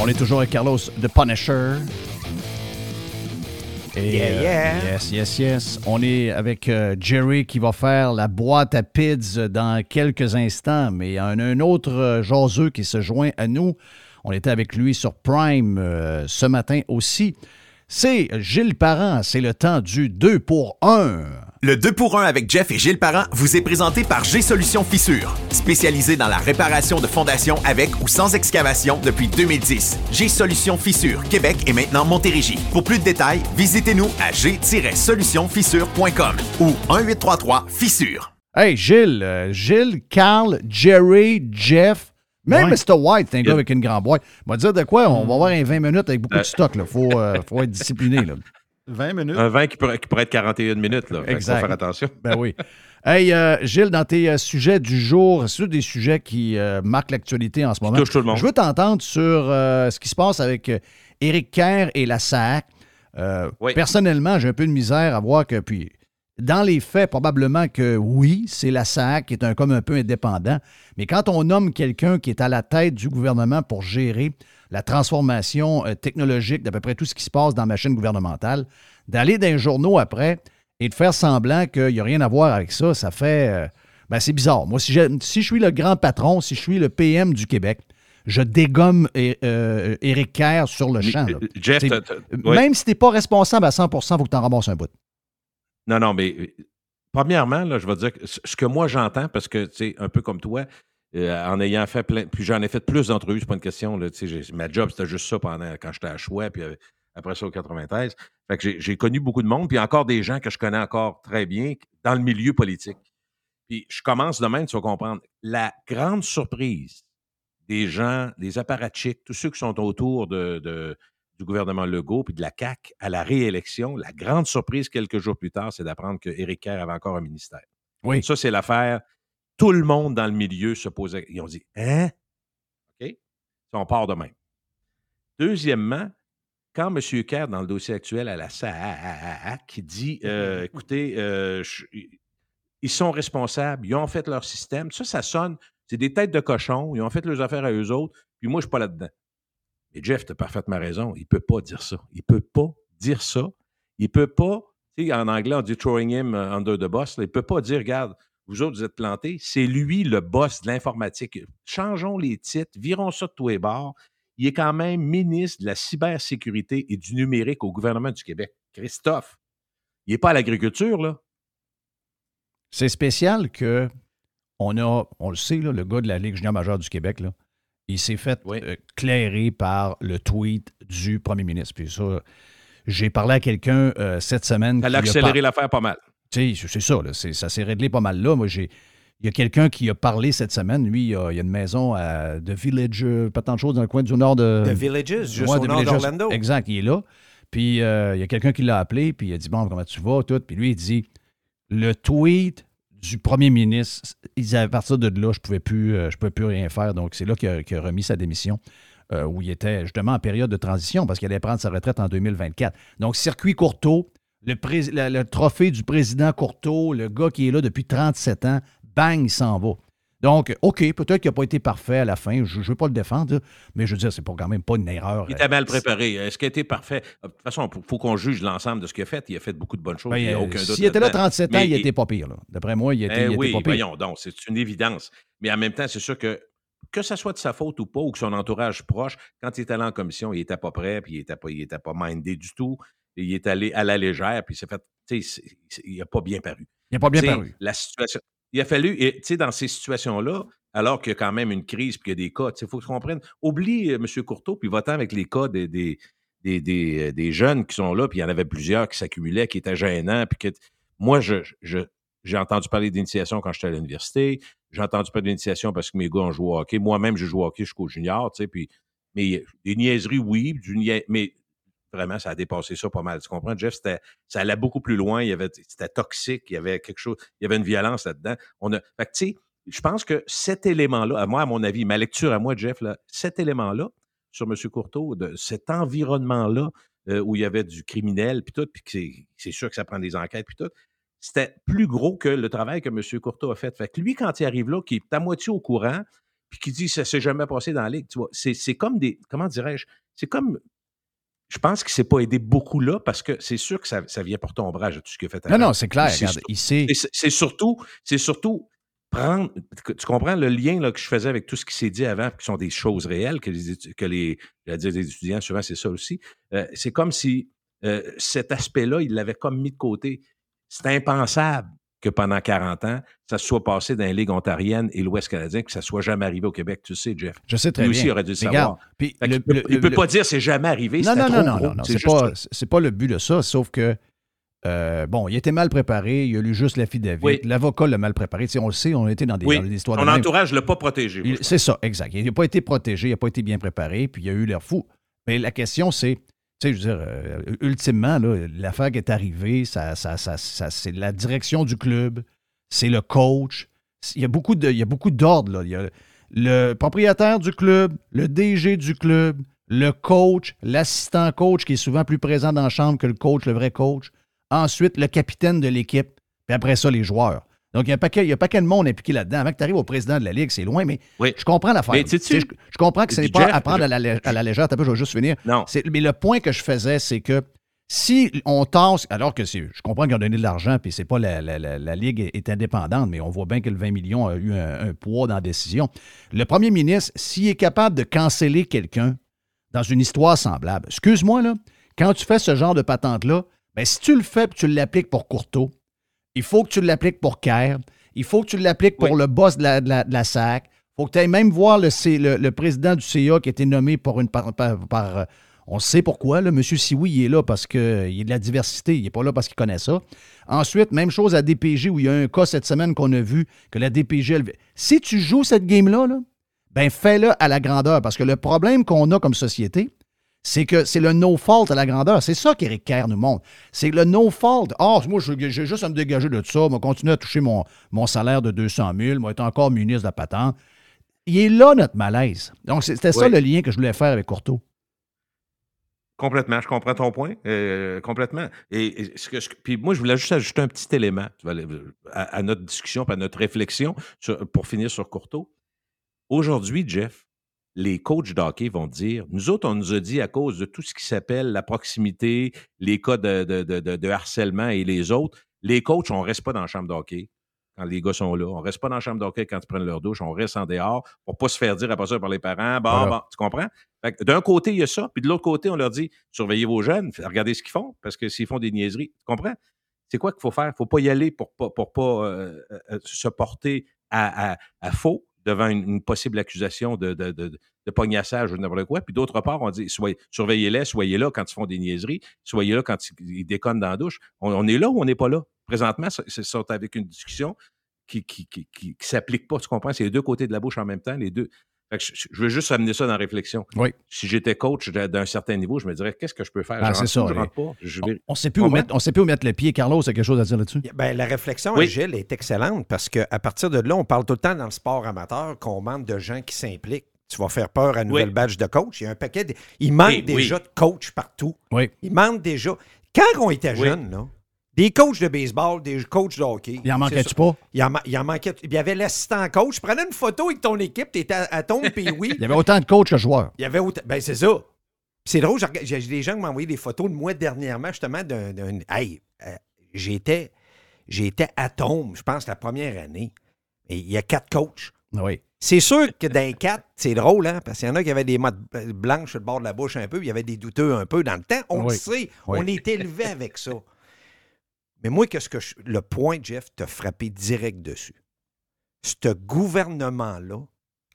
On est toujours avec Carlos de Punisher. Et, Yeah, yeah. yes, yes, yes. On est avec euh, Jerry qui va faire la boîte à pids dans quelques instants, mais il y a un, un autre euh, jaseux qui se joint à nous. On était avec lui sur Prime euh, ce matin aussi. C'est Gilles Parent. C'est le temps du 2 pour 1. Le 2 pour 1 avec Jeff et Gilles Parent vous est présenté par G-Solution Fissure, spécialisé dans la réparation de fondations avec ou sans excavation depuis 2010. G-Solution Fissure, Québec et maintenant Montérégie. Pour plus de détails, visitez-nous à g-solutionfissure.com ou 1-833-Fissure. Hey, Gilles, euh, Gilles, Carl, Jerry, Jeff, même Ouais. Mr. White, c'est un gars avec une grande boîte. On va dire de quoi? On va avoir un 20 minutes avec beaucoup Euh. de stock. Il faut, euh, faut être discipliné. Là. 20 minutes? Un vin qui pourrait, qui pourrait être 41 minutes. Là. Faut faire attention. Ben oui. Hey, euh, Gilles, dans tes euh, sujets du jour, c'est des sujets qui euh, marquent l'actualité en ce moment. touche tout le monde. Je veux t'entendre sur ce qui se passe avec Éric Kerr et la SAC. Oui. Personnellement, j'ai un peu de misère à voir que, puis, dans les faits, probablement que oui, c'est la SAC qui est un, comme un peu indépendant. Mais quand on nomme quelqu'un qui est à la tête du gouvernement pour gérer la transformation euh, technologique d'à peu près tout ce qui se passe dans la machine gouvernementale, d'aller dans les journaux après et de faire semblant qu'il n'y a rien à voir avec ça, ça fait. euh, ben, c'est bizarre. Moi, si, si je suis le grand patron, si je suis le PM du Québec, je dégomme euh, Éric Kerr sur le champ. là. Jeff, C'est-. Même si tu n'es pas responsable à 100% il faut que tu en ramasses un bout. Non, non, mais premièrement, là, je vais dire que ce ce que moi j'entends, parce que, tu sais, un peu comme toi, euh, en ayant fait plein, puis j'en ai fait plus d'entrevues, c'est pas une question, là, ma job, c'était juste ça pendant, quand j'étais à Choix, puis euh, après ça au 93. Fait que j'ai- connu beaucoup de monde, puis encore des gens que je connais encore très bien dans le milieu politique. Puis je commence de même, tu vas comprendre. La grande surprise des gens, des apparatchiks, tous ceux qui sont autour de, de- du gouvernement Legault puis de la CAQ à la réélection, la grande surprise quelques jours plus tard, c'est d'apprendre que Éric Kerr avait encore un ministère. Oui. Ça, c'est l'affaire. Tout le monde dans le milieu se posait. Ils ont dit Hein? OK? On part de même. Deuxièmement, quand M. Kerr, dans le dossier actuel à la SAC, qui dit euh, écoutez, euh, je- ils sont responsables, ils ont fait leur système, ça, ça sonne, c'est des têtes de cochon, ils ont fait leurs affaires à eux autres, puis moi, je ne suis pas là-dedans. Et Jeff, tu as parfaitement raison, il ne peut pas dire ça. Il ne peut pas dire ça. il ne peut pas, tu sais, en anglais, on dit throwing him euh, under the bus. là, il ne peut pas dire, regarde, vous autres, vous êtes plantés. C'est lui le boss de l'informatique. Changeons les titres, virons ça de tous les bords. Il est quand même ministre de la cybersécurité et du numérique au gouvernement du Québec. Christophe, il n'est pas à l'agriculture, là. C'est spécial que on a, on le sait, là, le gars de la Ligue junior majeure du Québec, là, il s'est fait euh, clairer par le tweet du premier ministre. Puis ça, j'ai parlé à quelqu'un euh, cette semaine. Ça qui l'a a accéléré par- l'affaire pas mal. Tu sais, c'est ça, là, ça s'est réglé pas mal là. Moi, j'ai. Il y a quelqu'un qui a parlé cette semaine. Lui, il a, il a une maison à The Village, euh, pas tant de choses dans le coin du nord de. The Villages, juste Ouais, au nord d'Orlando. Exact, il est là. Puis euh, il y a quelqu'un qui l'a appelé, puis il a dit Bon, comment tu vas, tout. Puis lui, il dit Le tweet du premier ministre, il à partir de là, je pouvais plus, euh, je pouvais plus rien faire. Donc, c'est là qu'il a, remis sa démission. euh, où il était justement en période de transition parce qu'il allait prendre sa retraite en 2024. Donc, circuit Courteau, le, prés- le- le trophée du président Courteau, le gars qui est là depuis 37 ans, bang, il s'en va. Donc, OK, peut-être qu'il n'a pas été parfait à la fin. Je ne veux pas le défendre, mais je veux dire, c'est quand même pas une erreur. Il était mal préparé. Est-ce qu'il a été parfait? De toute façon, il faut qu'on juge l'ensemble de ce qu'il a fait. Il a fait beaucoup de bonnes choses. Ben, euh, S'il était là là-dedans. 37 ans, il était pas pire. D'après moi, il était, Eh il était oui, pas pire. voyons donc, c'est une évidence. Mais en même temps, c'est sûr que que ça soit de sa faute ou pas, ou que son entourage proche, quand il est allé en commission, il n'était pas prêt, puis il n'était pas, il était pas mindé du tout. Il est allé à la légère, puis il s'est fait. tu il n'a pas bien paru. Il n'a pas bien Tu sais, paru. La situation. Il a fallu, tu sais, dans ces situations-là, alors qu'il y a quand même une crise, puis qu'il y a des cas, il faut qu'on comprenne. Oublie euh, M. Courteau, puis va-t'en avec les cas des, des, des, des, euh, des jeunes qui sont là, puis il y en avait plusieurs qui s'accumulaient, qui étaient gênants, puis que. Moi, je, je, j'ai entendu parler d'initiation quand j'étais à l'université. J'ai entendu parler d'initiation parce que mes gars ont joué au hockey. Moi-même, j'ai joué au hockey jusqu'au junior, tu sais, puis. Mais des niaiseries, oui, du nia- mais vraiment, ça a dépassé ça pas mal. Tu comprends, Jeff? Ça allait beaucoup plus loin. Il y avait, c'était toxique. Il y avait quelque chose, il y avait une violence là-dedans. On a, fait que, tu sais, je pense que cet élément-là, à moi, à mon avis, ma lecture à moi, Jeff, là, cet élément-là, sur M. Courteau, de cet environnement-là, euh, où il y avait du criminel, puis tout, puis c'est, sûr que ça prend des enquêtes, puis tout, c'était plus gros que le travail que M. Courteau a fait. Fait que lui, quand il arrive là, qui est à moitié au courant, puis qui dit ça s'est jamais passé dans la ligue, tu vois, c'est comme des, comment dirais-je, c'est comme je pense qu'il ne s'est pas aidé beaucoup là parce que c'est sûr que ça, ça vient porter ombrage à tout ce qu'il a fait Non, avant. non, c'est clair. C'est c'est surtout, c'est surtout prendre. Tu comprends le lien là, que je faisais avec tout ce qui s'est dit avant, qui sont des choses réelles, que les, que les, les étudiants, souvent, c'est ça aussi. Euh, c'est comme si euh, cet aspect-là, il l'avait comme mis de côté. C'est impensable que pendant 40 ans, ça soit passé dans les ligues ontariennes et l'Ouest canadien, que ça soit jamais arrivé au Québec. Tu sais, Jeff. Je sais très Lui bien. aussi, il aurait dû le regarde, savoir. peut, le- il peut le- pas dire c'est jamais arrivé. Non, non, non, non, gros. non, C'est pas, pas le but de ça, sauf que, euh, bon, il était mal préparé, il a lu juste l'affidavit, Oui. l'avocat l'a mal préparé. Tu sais, on le sait, on a été dans des, Oui, dans des histoires son de entourage ne l'a pas protégé. C'est ça, exact. Il n'a pas été protégé, il n'a pas été bien préparé, puis il a eu l'air fou. Mais la question, c'est, tu sais, je veux dire, euh, ultimement, l'affaire qui est arrivée, ça, ça, ça, c'est la direction du club, c'est le coach. Il y a beaucoup de, il. Il y a le propriétaire du club, le DG du club, le coach, l'assistant coach qui est souvent plus présent dans la chambre que le coach, le vrai coach. Ensuite, le capitaine de l'équipe. Puis après ça, les joueurs. Donc, il y a un paquet, il y a un paquet de monde impliqué là-dedans. Avant que tu arrives au président de la Ligue, c'est loin, mais je comprends l'affaire. Tu sais, je, je comprends que ce n'est pas à prendre je- à la, à la légère. T'as pas, je vais juste finir. Non. Mais le point que je faisais, c'est que si on tasse, alors que c'est, je comprends qu'ils ont donné de l'argent, puis c'est pas la, la- la- la Ligue est, indépendante, mais on voit bien que le 20 millions a eu un, un poids dans la décision. Le premier ministre, s'il est capable de canceller quelqu'un dans une histoire semblable, excuse-moi, là, quand tu fais ce genre de patente-là, ben, si tu le fais puis tu l'appliques pour Courteau, il faut que tu l'appliques pour Kerr, il faut que tu l'appliques pour le boss de la, de la- de la SAC, il faut que tu ailles même voir le, C- le- le président du CA qui a été nommé par une par, par- par, euh, on sait pourquoi, là, M. Sioui, il est là parce qu'il y a de la diversité, il n'est pas là parce qu'il connaît ça. Ensuite, même chose à DPG où il y a un cas cette semaine qu'on a vu que la DPG. elle- Si tu joues cette game-là, là, ben fais-le à la grandeur. Parce que le problème qu'on a comme société, c'est que c'est le no-fault à la grandeur. C'est ça qu'Éric Kerr nous montre. C'est le no-fault. Ah, moi, je- j'ai juste à me dégager de ça. Moi, continuer à toucher mon, mon salaire de 200 000. Moi, être encore ministre de la patente. Il est là, notre malaise. Donc, c'était ça Oui. le lien que je voulais faire avec Courteau. Complètement, je comprends ton point. euh, complètement. Et, et ce que, ce que- puis moi, je voulais juste ajouter un petit élément à, à notre discussion, à notre réflexion sur- pour finir sur Courteau. Aujourd'hui, Jeff, les coachs de hockey vont dire, nous autres, on nous a dit à cause de tout ce qui s'appelle la proximité, les cas de, de- de- de- de harcèlement et les autres, les coachs, on ne reste pas dans la chambre de hockey quand les gars sont là. On ne reste pas dans la chambre de hockey quand ils prennent leur douche. On reste en dehors pour ne pas se faire dire après ça par les parents. Bon, Voilà. bon, tu comprends? D'un côté, il y a ça. Puis de l'autre côté, on leur dit, surveillez vos jeunes, regardez ce qu'ils font, parce que s'ils font des niaiseries, tu comprends? C'est quoi qu'il faut faire? Il ne faut pas y aller pour pas, pour pas euh, euh, se porter à, à- à faux devant une, possible accusation de, de, de, de pognassage ou n'importe quoi. Puis d'autre part, on dit surveillez-les, soyez là quand ils font des niaiseries, soyez là quand ils, déconnent dans la douche. On, est là ou on n'est pas là? Présentement, c'est- sont avec une discussion qui ne s'applique pas, tu comprends? C'est les deux côtés de la bouche en même temps, les deux. Fait que je, je veux juste amener ça dans la réflexion. Oui. Si j'étais coach d'un certain niveau, je me dirais qu'est-ce que je peux faire? Ben, Je c'est rentre ça, je rentre pas? Je vais- On ne sait, plus où mettre- on sait plus où mettre le pied. Carlos, a quelque chose à dire là-dessus? Ben, la réflexion, Oui. Gilles, est excellente parce qu'à partir de là, on parle tout le temps dans le sport amateur qu'on manque de gens qui s'impliquent. Tu vas faire peur à une nouvelle badge de coach. Il y a un paquet. de- Il manque déjà oui. de coachs partout. Oui. Il manque déjà. Quand on était Oui. jeunes, là, des coachs de baseball, des coachs de hockey. Il en manquait-tu pas? Il en, il en manquait. Il y avait l'assistant coach. Prenais une photo avec ton équipe, tu étais à, à tombe, puis oui. Il y avait autant de coachs que joueurs. Il y avait autant. Ben, c'est ça. C'est drôle, j'ai des gens qui m'ont envoyé des photos de moi dernièrement, justement, d'un. Hey, euh, j'étais. J'étais à tombe, je pense, la première année. Et il y a quatre coachs. Oui. C'est sûr que dans les quatre, c'est drôle, hein? Parce qu'il y en a qui avaient des mottes blanches sur le bord de la bouche un peu, puis il y avait des douteux un peu dans le temps. On Oui. le sait, Oui. on est élevé avec ça. Mais moi, qu'est-ce que le point, Jeff, t'a frappé direct dessus? Ce gouvernement-là,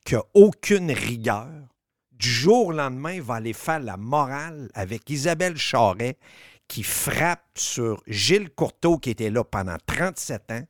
qui a aucune rigueur, du jour au lendemain, va aller faire la morale avec Isabelle Charret, qui frappe sur Gilles Courteau, qui était là pendant 37 ans.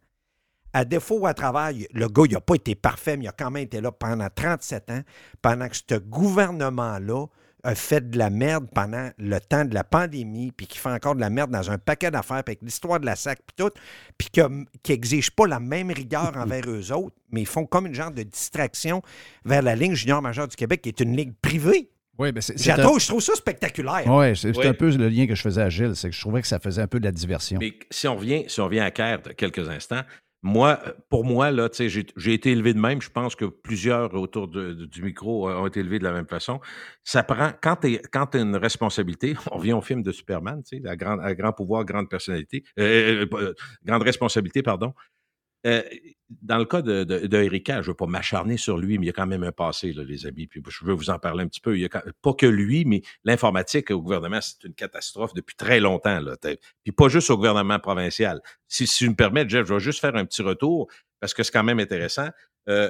À défaut à travers, le gars, il n'a pas été parfait, mais il a quand même été là pendant 37 ans, pendant que ce gouvernement-là a fait de la merde pendant le temps de la pandémie, puis qui fait encore de la merde dans un paquet d'affaires, puis avec l'histoire de la SAC, puis tout, puis qui n'exige pas la même rigueur envers eux autres, mais ils font comme une genre de distraction vers la ligne junior majeure du Québec, qui est une ligne privée. Oui, mais c'est. un- je trouve ça spectaculaire. Ouais, c'est c'est Oui. un peu le lien que je faisais à Gilles, c'est que je trouvais que ça faisait un peu de la diversion. Mais si on revient, si on revient à Caire de quelques instants, moi, pour moi, là, j'ai j'ai été élevé de même. Je pense que plusieurs autour du micro euh, ont été élevés de la même façon. Ça prend, quand tu as une responsabilité, on revient au film de Superman, tu sais, à grand, grand pouvoir, grande personnalité, euh, euh, grande responsabilité, pardon. Euh, dans le cas de, de, de je ne veux pas m'acharner sur lui, mais il y a quand même un passé, là, les amis. Puis je veux vous en parler un petit peu. Il y a quand- pas que lui, mais l'informatique au gouvernement, c'est une catastrophe depuis très longtemps. Là. Puis pas juste au gouvernement provincial. Si, si tu me permets, Jeff, je vais juste faire un petit retour parce que c'est quand même intéressant. Euh,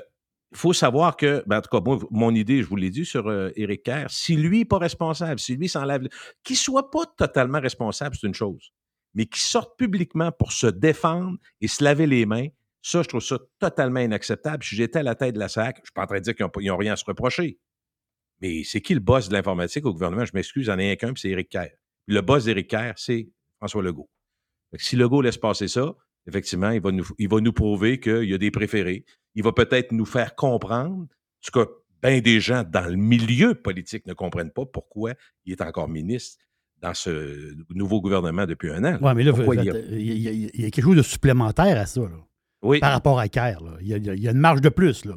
il faut savoir que, ben, en tout cas, moi, mon idée, je vous l'ai dit sur euh, Éric Kerr, si lui n'est pas responsable, si lui s'enlève, qu'il soit pas totalement responsable, c'est une chose. Mais qu'il sorte publiquement pour se défendre et se laver les mains, ça, je trouve ça totalement inacceptable. Si j'étais à la tête de la SAC, je ne suis pas en train de dire qu'ils n'ont rien à se reprocher. Mais c'est qui le boss de l'informatique au gouvernement? Je m'excuse, il y en a un qu'un, puis c'est Éric Kerr. Le boss d'Éric Kerr, c'est François Legault. Si Legault laisse passer ça, effectivement, il va nous, il va nous prouver qu'il y a des préférés. Il va peut-être nous faire comprendre, en tout cas, bien des gens dans le milieu politique ne comprennent pas pourquoi il est encore ministre dans ce nouveau gouvernement depuis un an. Oui, mais là, Pourquoi il y, il a, y a- il y a- il y a quelque chose de supplémentaire à ça, là, Oui. par rapport à Kerr. là. Il y, a, il y une marge de plus. Là.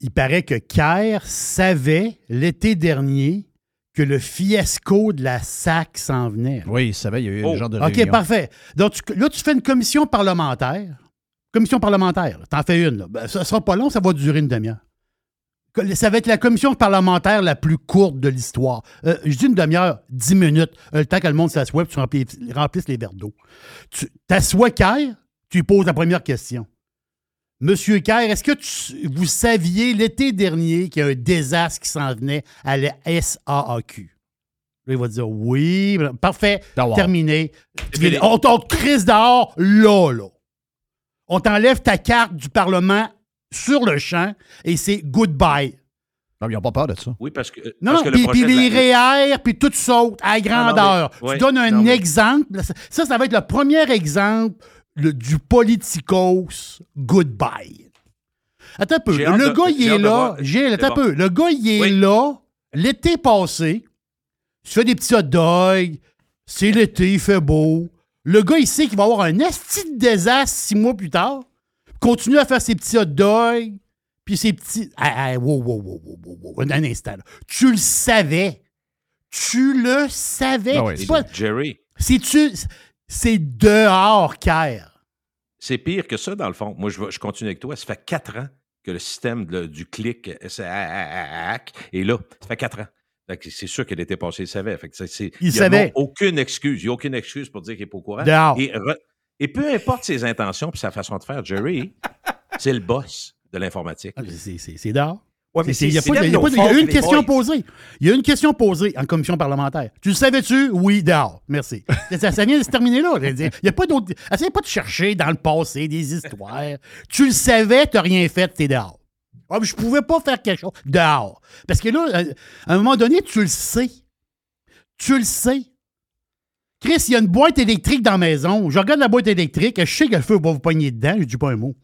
Il paraît que Kerr savait l'été dernier que le fiasco de la SAC s'en venait. Oui, il savait, il y a eu Oh. un genre de OK, réunion. parfait. Donc, tu- là, tu fais une commission parlementaire. Commission parlementaire, t'en fais une. Là. Ben, ça sera pas long, ça va durer une demi-heure. Ça va être la commission parlementaire la plus courte de l'histoire. Euh, je dis une demi-heure, dix minutes, euh, le temps que le monde s'assoie et tu remplis- remplisses les verres d'eau. Tu t'assois Kerr, tu lui poses la première question. Monsieur Kerr, est-ce que tu- vous saviez l'été dernier qu'il y a un désastre qui s'en venait à la SAAQ? Là, il va dire oui. Parfait. Terminé. On t'en crise dehors, là, là. On t'enlève ta carte du Parlement sur le champ et c'est goodbye. Non, ils n'ont pas peur de ça. Oui, parce que. Non, parce non, que puis, de la- les REER, puis tout saute à grandeur. mais- tu donnes un non, exemple. Ça, ça va être le premier exemple le- du politicos goodbye. Attends un peu. Le de- gars, il est là. Gilles, attends un peu. Le gars, il est Oui. là l'été passé. Tu fais des petits hot dogs. C'est l'été, il fait beau. Le gars, il sait qu'il va avoir un esti de désastre six mois plus tard. Continue à faire ses petits hot dogs. Puis ces petits. Ah, ah, wow, wow, wow, wow, wow, wow, un instant. là. Tu le savais. Tu le savais. Ah ouais, C'est pas- Jerry, C'est-tu. C'est dehors, Kerr. c'est pire que ça, dans le fond. Moi, je, continue avec toi. Ça fait quatre ans que le système de- du clic SAC est là. Ça fait quatre ans. Que C'est sûr qu'elle était passée, il savait. Fait que c'est- c'est- Il y a savait. non aucune excuse. Il n'y a aucune excuse pour dire qu'il n'est pas au courant. Dehors. Et, re- et peu importe ses intentions et sa façon de faire, Jerry, c'est le boss de l'informatique. Ah, C'est- C'est c'est dehors. Ouais, mais C'est- Il y a, une question posée. Il y a une question posée en commission parlementaire. Tu le savais-tu? Oui, dehors. Merci. ça, ça vient de se terminer là. Il n'y a pas d'autre. Essayez pas de chercher dans le passé des histoires. tu le savais, tu n'as rien fait, tu es dehors. Ah, je pouvais pas faire quelque chose. Dehors. Parce que là, euh, à un moment donné, tu le sais. Tu le sais. Chris, il y a une boîte électrique dans la maison. Je regarde la boîte électrique, je sais que le feu va vous pogner dedans, je dis pas un mot.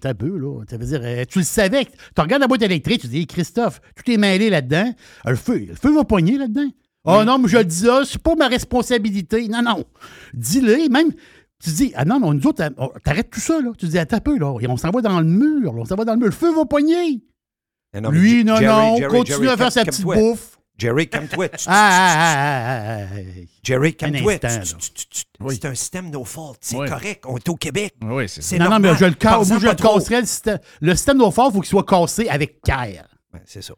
T'as peu, là. Ça veut dire, euh, tu le savais. Tu regardes la boîte électrique, tu dis, Christophe, tout est mêlé là-dedans. Euh, Le feu, le feu va pogner là-dedans. Oh non, mais je le dis ça, c'est pas ma responsabilité. Non, non. Dis-le, même. Tu dis, ah non, non, nous autres, t'arrêtes tout ça, là. Tu dis, attends un peu, là. Et on s'en va dans le mur, là. On s'en va dans le mur. Le feu va pogner. Eh non, mais Lui, non, Jerry, non, Jerry, continue Jerry, à faire sa petite bouffe. Jerry, calme-toi. Ah, ah, ah, ah, ah, ah. Jerry, calme-toi. C'est un système no fault. C'est Oui. correct. On est au Québec. Oui, c'est ça. C'est Non, non, normal. mais je le, moi, je le trop. casserais le système. Le système d'eau fort, il faut qu'il soit cassé avec care. Ouais, c'est ça.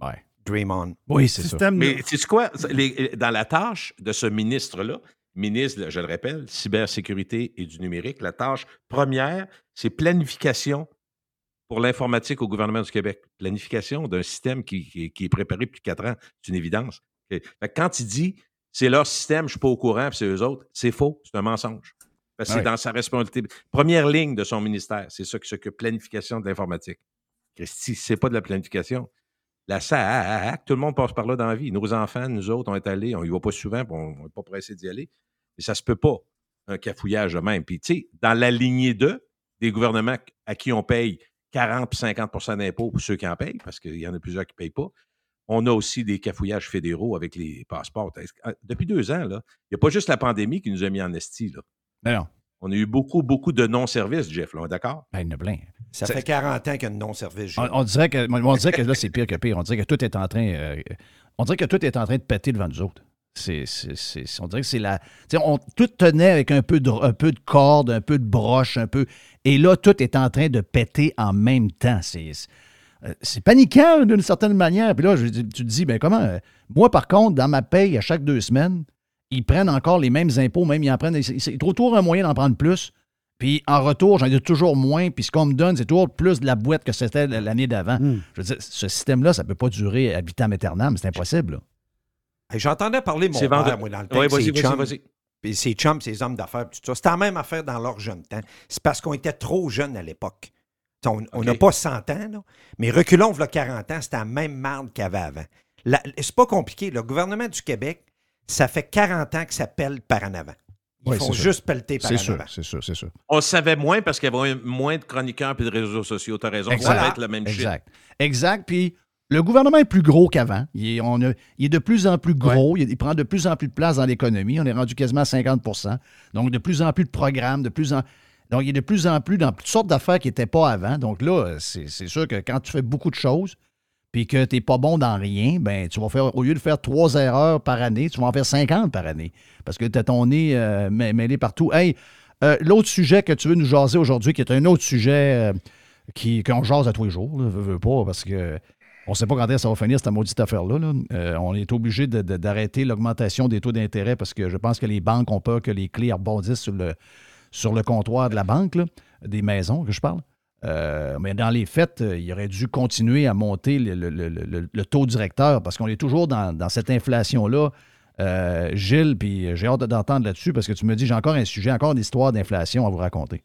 Ouais. Dream on. Oui, c'est ça. Système Mais tu sais quoi? Les- dans la tâche de ce ministre-là, ministre, je le rappelle, cybersécurité et du numérique, la tâche première, c'est planification pour l'informatique au gouvernement du Québec. Planification d'un système qui, qui- qui est préparé depuis quatre ans, c'est une évidence. Quand il dit c'est leur système, je ne suis pas au courant, puis c'est eux autres, c'est faux, c'est un mensonge. Parce que Ouais. c'est dans sa responsabilité. Première ligne de son ministère, c'est ça qui s'occupe, planification de l'informatique. Christy, c'est pas de la planification. La SAC, tout le monde passe par là dans la vie. Nos enfants, nous autres, on est allés, on y va pas souvent, puis on n'est pas pressé d'y aller. Mais ça se peut pas, un cafouillage de même. Puis, tu sais, dans la lignée 2 des gouvernements à qui on paye 40 puis 50% d'impôts pour ceux qui en payent, parce qu'il y en a plusieurs qui ne payent pas, on a aussi des cafouillages fédéraux avec les passeports. Ah, Depuis deux ans, là, il n'y a pas juste la pandémie qui nous a mis en esti. Là. Non, non. On a eu beaucoup, beaucoup de non-services, Jeff, là, on est d'accord? Ben, il y en a plein. Ça fait 40 ans qu'il y a un non-service. On, dirait que, on dirait que là, c'est pire que pire. On dirait que tout est en train. euh, on dirait que tout est en train de péter devant nous autres. C'est, c'est- c'est- on dirait que c'est la. On, tout tenait avec un peu, de, un peu de corde, un peu de broche, un peu. Et là, tout est en train de péter en même temps. C'est, c'est, euh, c'est paniquant d'une certaine manière. Puis là, je- tu te dis, ben comment. euh, Moi, par contre, dans ma paye, à chaque deux semaines, ils prennent encore les mêmes impôts, même ils en prennent. Ils, ils trouvent toujours un moyen d'en prendre plus. Puis en retour, j'en ai toujours moins. Puis ce qu'on me donne, c'est toujours plus de la boîte que c'était l'année d'avant. Hmm. Je veux dire, ce système-là, ça ne peut pas durer à vitam aeternam. C'est impossible. Hey, J'entendais parler mon C'est père, moi, dans le temps. Ses vas-y, vas-y. Puis ses chums, ses hommes d'affaires, tout ça. C'était la même affaire dans leur jeune temps. C'est parce qu'on était trop jeunes à l'époque. On n'a pas 100 ans, là, mais reculons, voilà 40 ans, c'était la même marde qu'il y avait avant. La- C'est pas compliqué. Le gouvernement du Québec, ça fait 40 ans que ça pèle par en avant. Ils Oui, font sûr. juste pelleter par C'est en sûr, avant. c'est sûr, c'est sûr. On le savait moins parce qu'il y avait moins de chroniqueurs et de réseaux sociaux. Tu as raison. Exact. Ça va être le même shit. Exact. Exact. Puis le gouvernement est plus gros qu'avant. Il, est- il de plus en plus gros. Il, il prend de plus en plus de place dans l'économie. On est rendu quasiment à 50% Donc, de plus en plus de programmes, de plus en. Donc, il est de plus en plus dans toutes sortes d'affaires qui n'étaient pas avant. Donc là, c'est sûr que quand tu fais beaucoup de choses, puis que tu n'es pas bon dans rien, ben tu vas faire, au lieu de faire trois erreurs par année, tu vas en faire 50 par année. Parce que tu as ton nez euh, mê- mêlé partout. Hey, euh, l'autre sujet que tu veux nous jaser aujourd'hui, qui est un autre sujet euh, qu'on jase à tous les jours, là, veux, veux pas, parce que on ne sait pas quand ça va finir, cette maudite affaire-là. là. Euh, on est obligé d'arrêter l'augmentation des taux d'intérêt parce que je pense que les banques ont peur que les clés rebondissent sur le, sur le comptoir de la banque, des maisons que je parle. Euh, mais dans les faits, euh, il aurait dû continuer à monter le, le- le- le- taux directeur parce qu'on est toujours dans, cette inflation-là. Gilles, puis j'ai hâte d'entendre là-dessus parce que tu me dis j'ai encore un sujet, encore une histoire d'inflation à vous raconter.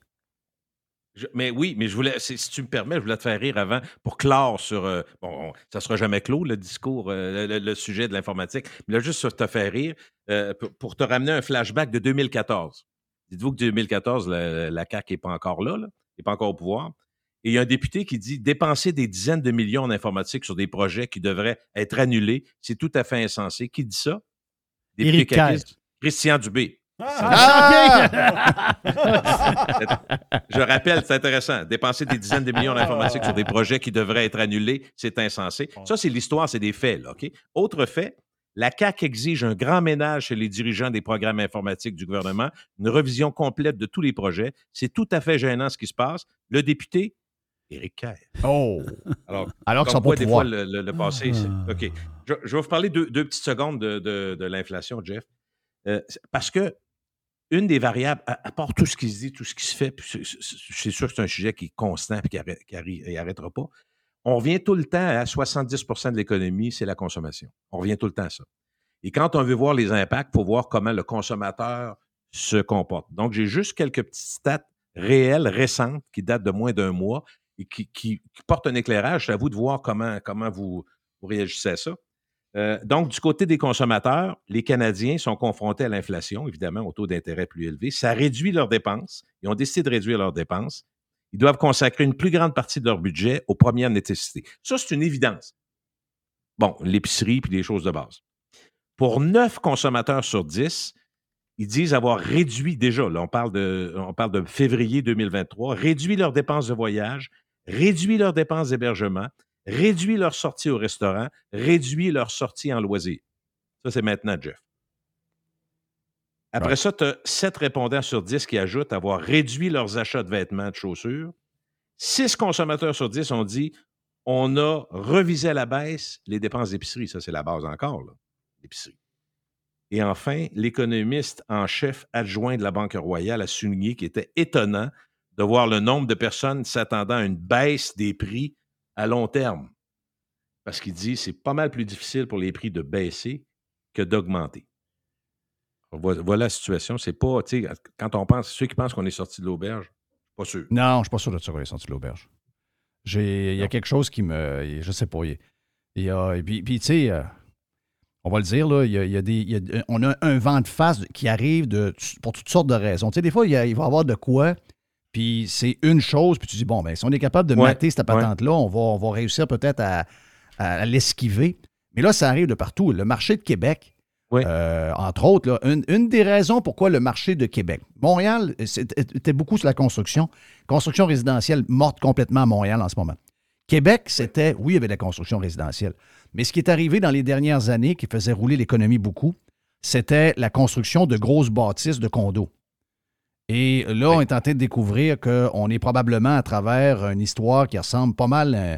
Je- mais oui, mais je voulais, si si tu me permets, je voulais te faire rire avant pour clore sur. euh, bon, on- ça sera jamais clos, le discours, euh, le, le sujet de l'informatique. Mais là, juste sur te faire rire, euh, pour, pour te ramener un flashback de 2014. Dites-vous que 2014, la, la CAQ n'est pas encore là, là n'est pas encore au pouvoir. Et il y a un député qui dit dépenser des dizaines de millions en informatique sur des projets qui devraient être annulés, c'est tout à fait insensé. Qui dit ça? Kerr. Christian Dubé. Ah, Je rappelle, c'est intéressant. Dépenser des dizaines de millions d'informatique sur des projets qui devraient être annulés, c'est insensé. Ça, c'est l'histoire, c'est des faits. là, OK? Autre fait, la CAQ exige un grand ménage chez les dirigeants des programmes informatiques du gouvernement, une revision complète de tous les projets. C'est tout à fait gênant ce qui se passe. Le député, Éric Kerr. Oh! Alors, Alors quoi, au des pouvoir. fois, le, le- le passé, c'est- OK. Je, je vais vous parler deux, deux petites secondes de, de- de l'inflation, Jeff. Euh, parce que une des variables, à, part tout ce qui se dit, tout ce qui se fait, c'est- sûr que c'est un sujet qui est constant et qui n'arrêtera pas, on revient tout le temps à 70% de l'économie, c'est la consommation. On revient tout le temps à ça. Et quand on veut voir les impacts, il faut voir comment le consommateur se comporte. Donc, j'ai juste quelques petites stats réelles, récentes, qui datent de moins d'un mois et qui, portent un éclairage. À vous de voir comment, comment vous, vous réagissez à ça. Euh, donc, du côté des consommateurs, les Canadiens sont confrontés à l'inflation, évidemment, au taux d'intérêt plus élevé. Ça réduit leurs dépenses. Ils ont décidé de réduire leurs dépenses. Ils doivent consacrer une plus grande partie de leur budget aux premières nécessités. Ça, c'est une évidence. Bon, l'épicerie puis les choses de base. Pour 9 consommateurs sur 10, ils disent avoir réduit déjà, on parle de, on parle de février 2023, réduit leurs dépenses de voyage, réduit leurs dépenses d'hébergement, réduit leurs sorties au restaurant, réduit leurs sorties en loisirs. Ça, c'est maintenant, Jeff. Après ça, tu as 7 répondants sur 10 qui ajoutent avoir réduit leurs achats de vêtements, de chaussures. 6 consommateurs sur 10 ont dit on a revisé à la baisse les dépenses d'épicerie. Ça, c'est la base encore, l'épicerie. Et enfin, l'économiste en chef adjoint de la Banque royale a souligné qu'il était étonnant de voir le nombre de personnes s'attendant à une baisse des prix à long terme. Parce qu'il dit c'est pas mal plus difficile pour les prix de baisser que d'augmenter. Voilà, la situation. C'est pas, tu sais, quand on pense, ceux qui pensent qu'on est sorti de l'auberge, pas sûr. Non, je ne suis pas sûr de ça qu'on est sorti de l'auberge. Il y a quelque chose qui me. Je sais pas. Il il y a, et puis, puis, tu sais, euh, on va le dire, là, il y a, il y a des, il y a- on a un vent de face qui arrive de, pour toutes sortes de raisons. Tu sais, des fois, il, y il va y avoir de quoi, puis c'est une chose, puis tu dis, bon, ben, si on est capable de Ouais, mater cette patente-là, on, va, on va réussir peut-être à, l'esquiver. Mais là, ça arrive de partout. Le marché de Québec, euh, entre autres, là, une, une des raisons pourquoi le marché de Québec. Montréal c'était était beaucoup sur la construction. Construction résidentielle morte complètement à Montréal en ce moment. Québec, c'était, oui, il y avait de la construction résidentielle. Mais ce qui est arrivé dans les dernières années, qui faisait rouler l'économie beaucoup, c'était la construction de grosses bâtisses de condos. Et là, on est en train de découvrir qu'on est probablement à travers une histoire qui ressemble pas mal. à-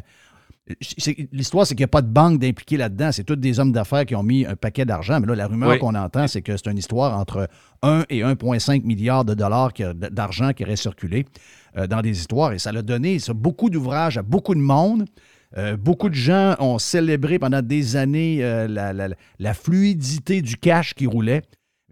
L'histoire, c'est qu'il n'y a pas de banque d'impliqués là-dedans. C'est tous des hommes d'affaires qui ont mis un paquet d'argent. Mais là, la rumeur Oui. qu'on entend, c'est que c'est une histoire entre 1 et 1,5 milliard de dollars d'argent qui aurait circulé euh, dans des histoires. Et ça a donné ça, beaucoup d'ouvrages à beaucoup de monde. Euh, beaucoup de gens ont célébré pendant des années euh, la, la- la fluidité du cash qui roulait.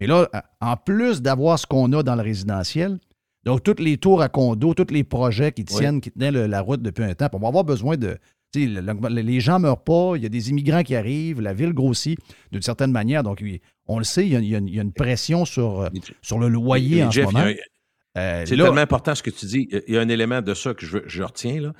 Mais là, euh, en plus d'avoir ce qu'on a dans le résidentiel, donc toutes les tours à condo, tous les projets qui tiennent, qui tenaient le- la route depuis un temps, on va avoir besoin de. le- les gens ne meurent pas, il y a des immigrants qui arrivent, la ville grossit d'une certaine manière. Donc, on le sait, il y a, il y a une- il y a une pression sur, euh, sur le loyer Et en Jeff, ce moment. Euh, c'est là- tellement important ce que tu dis. Il y a un élément de ça que je, je retiens. Là.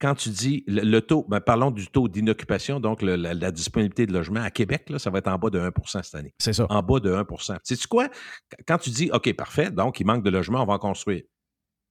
Quand tu dis le, le taux, ben, parlons du taux d'inoccupation, donc le- la, la disponibilité de logement à Québec, là, ça va être en bas de 1% cette année. C'est ça. En bas de 1 Sais-tu quoi? Qu- Quand tu dis, OK, parfait, donc il manque de logement, on va en construire.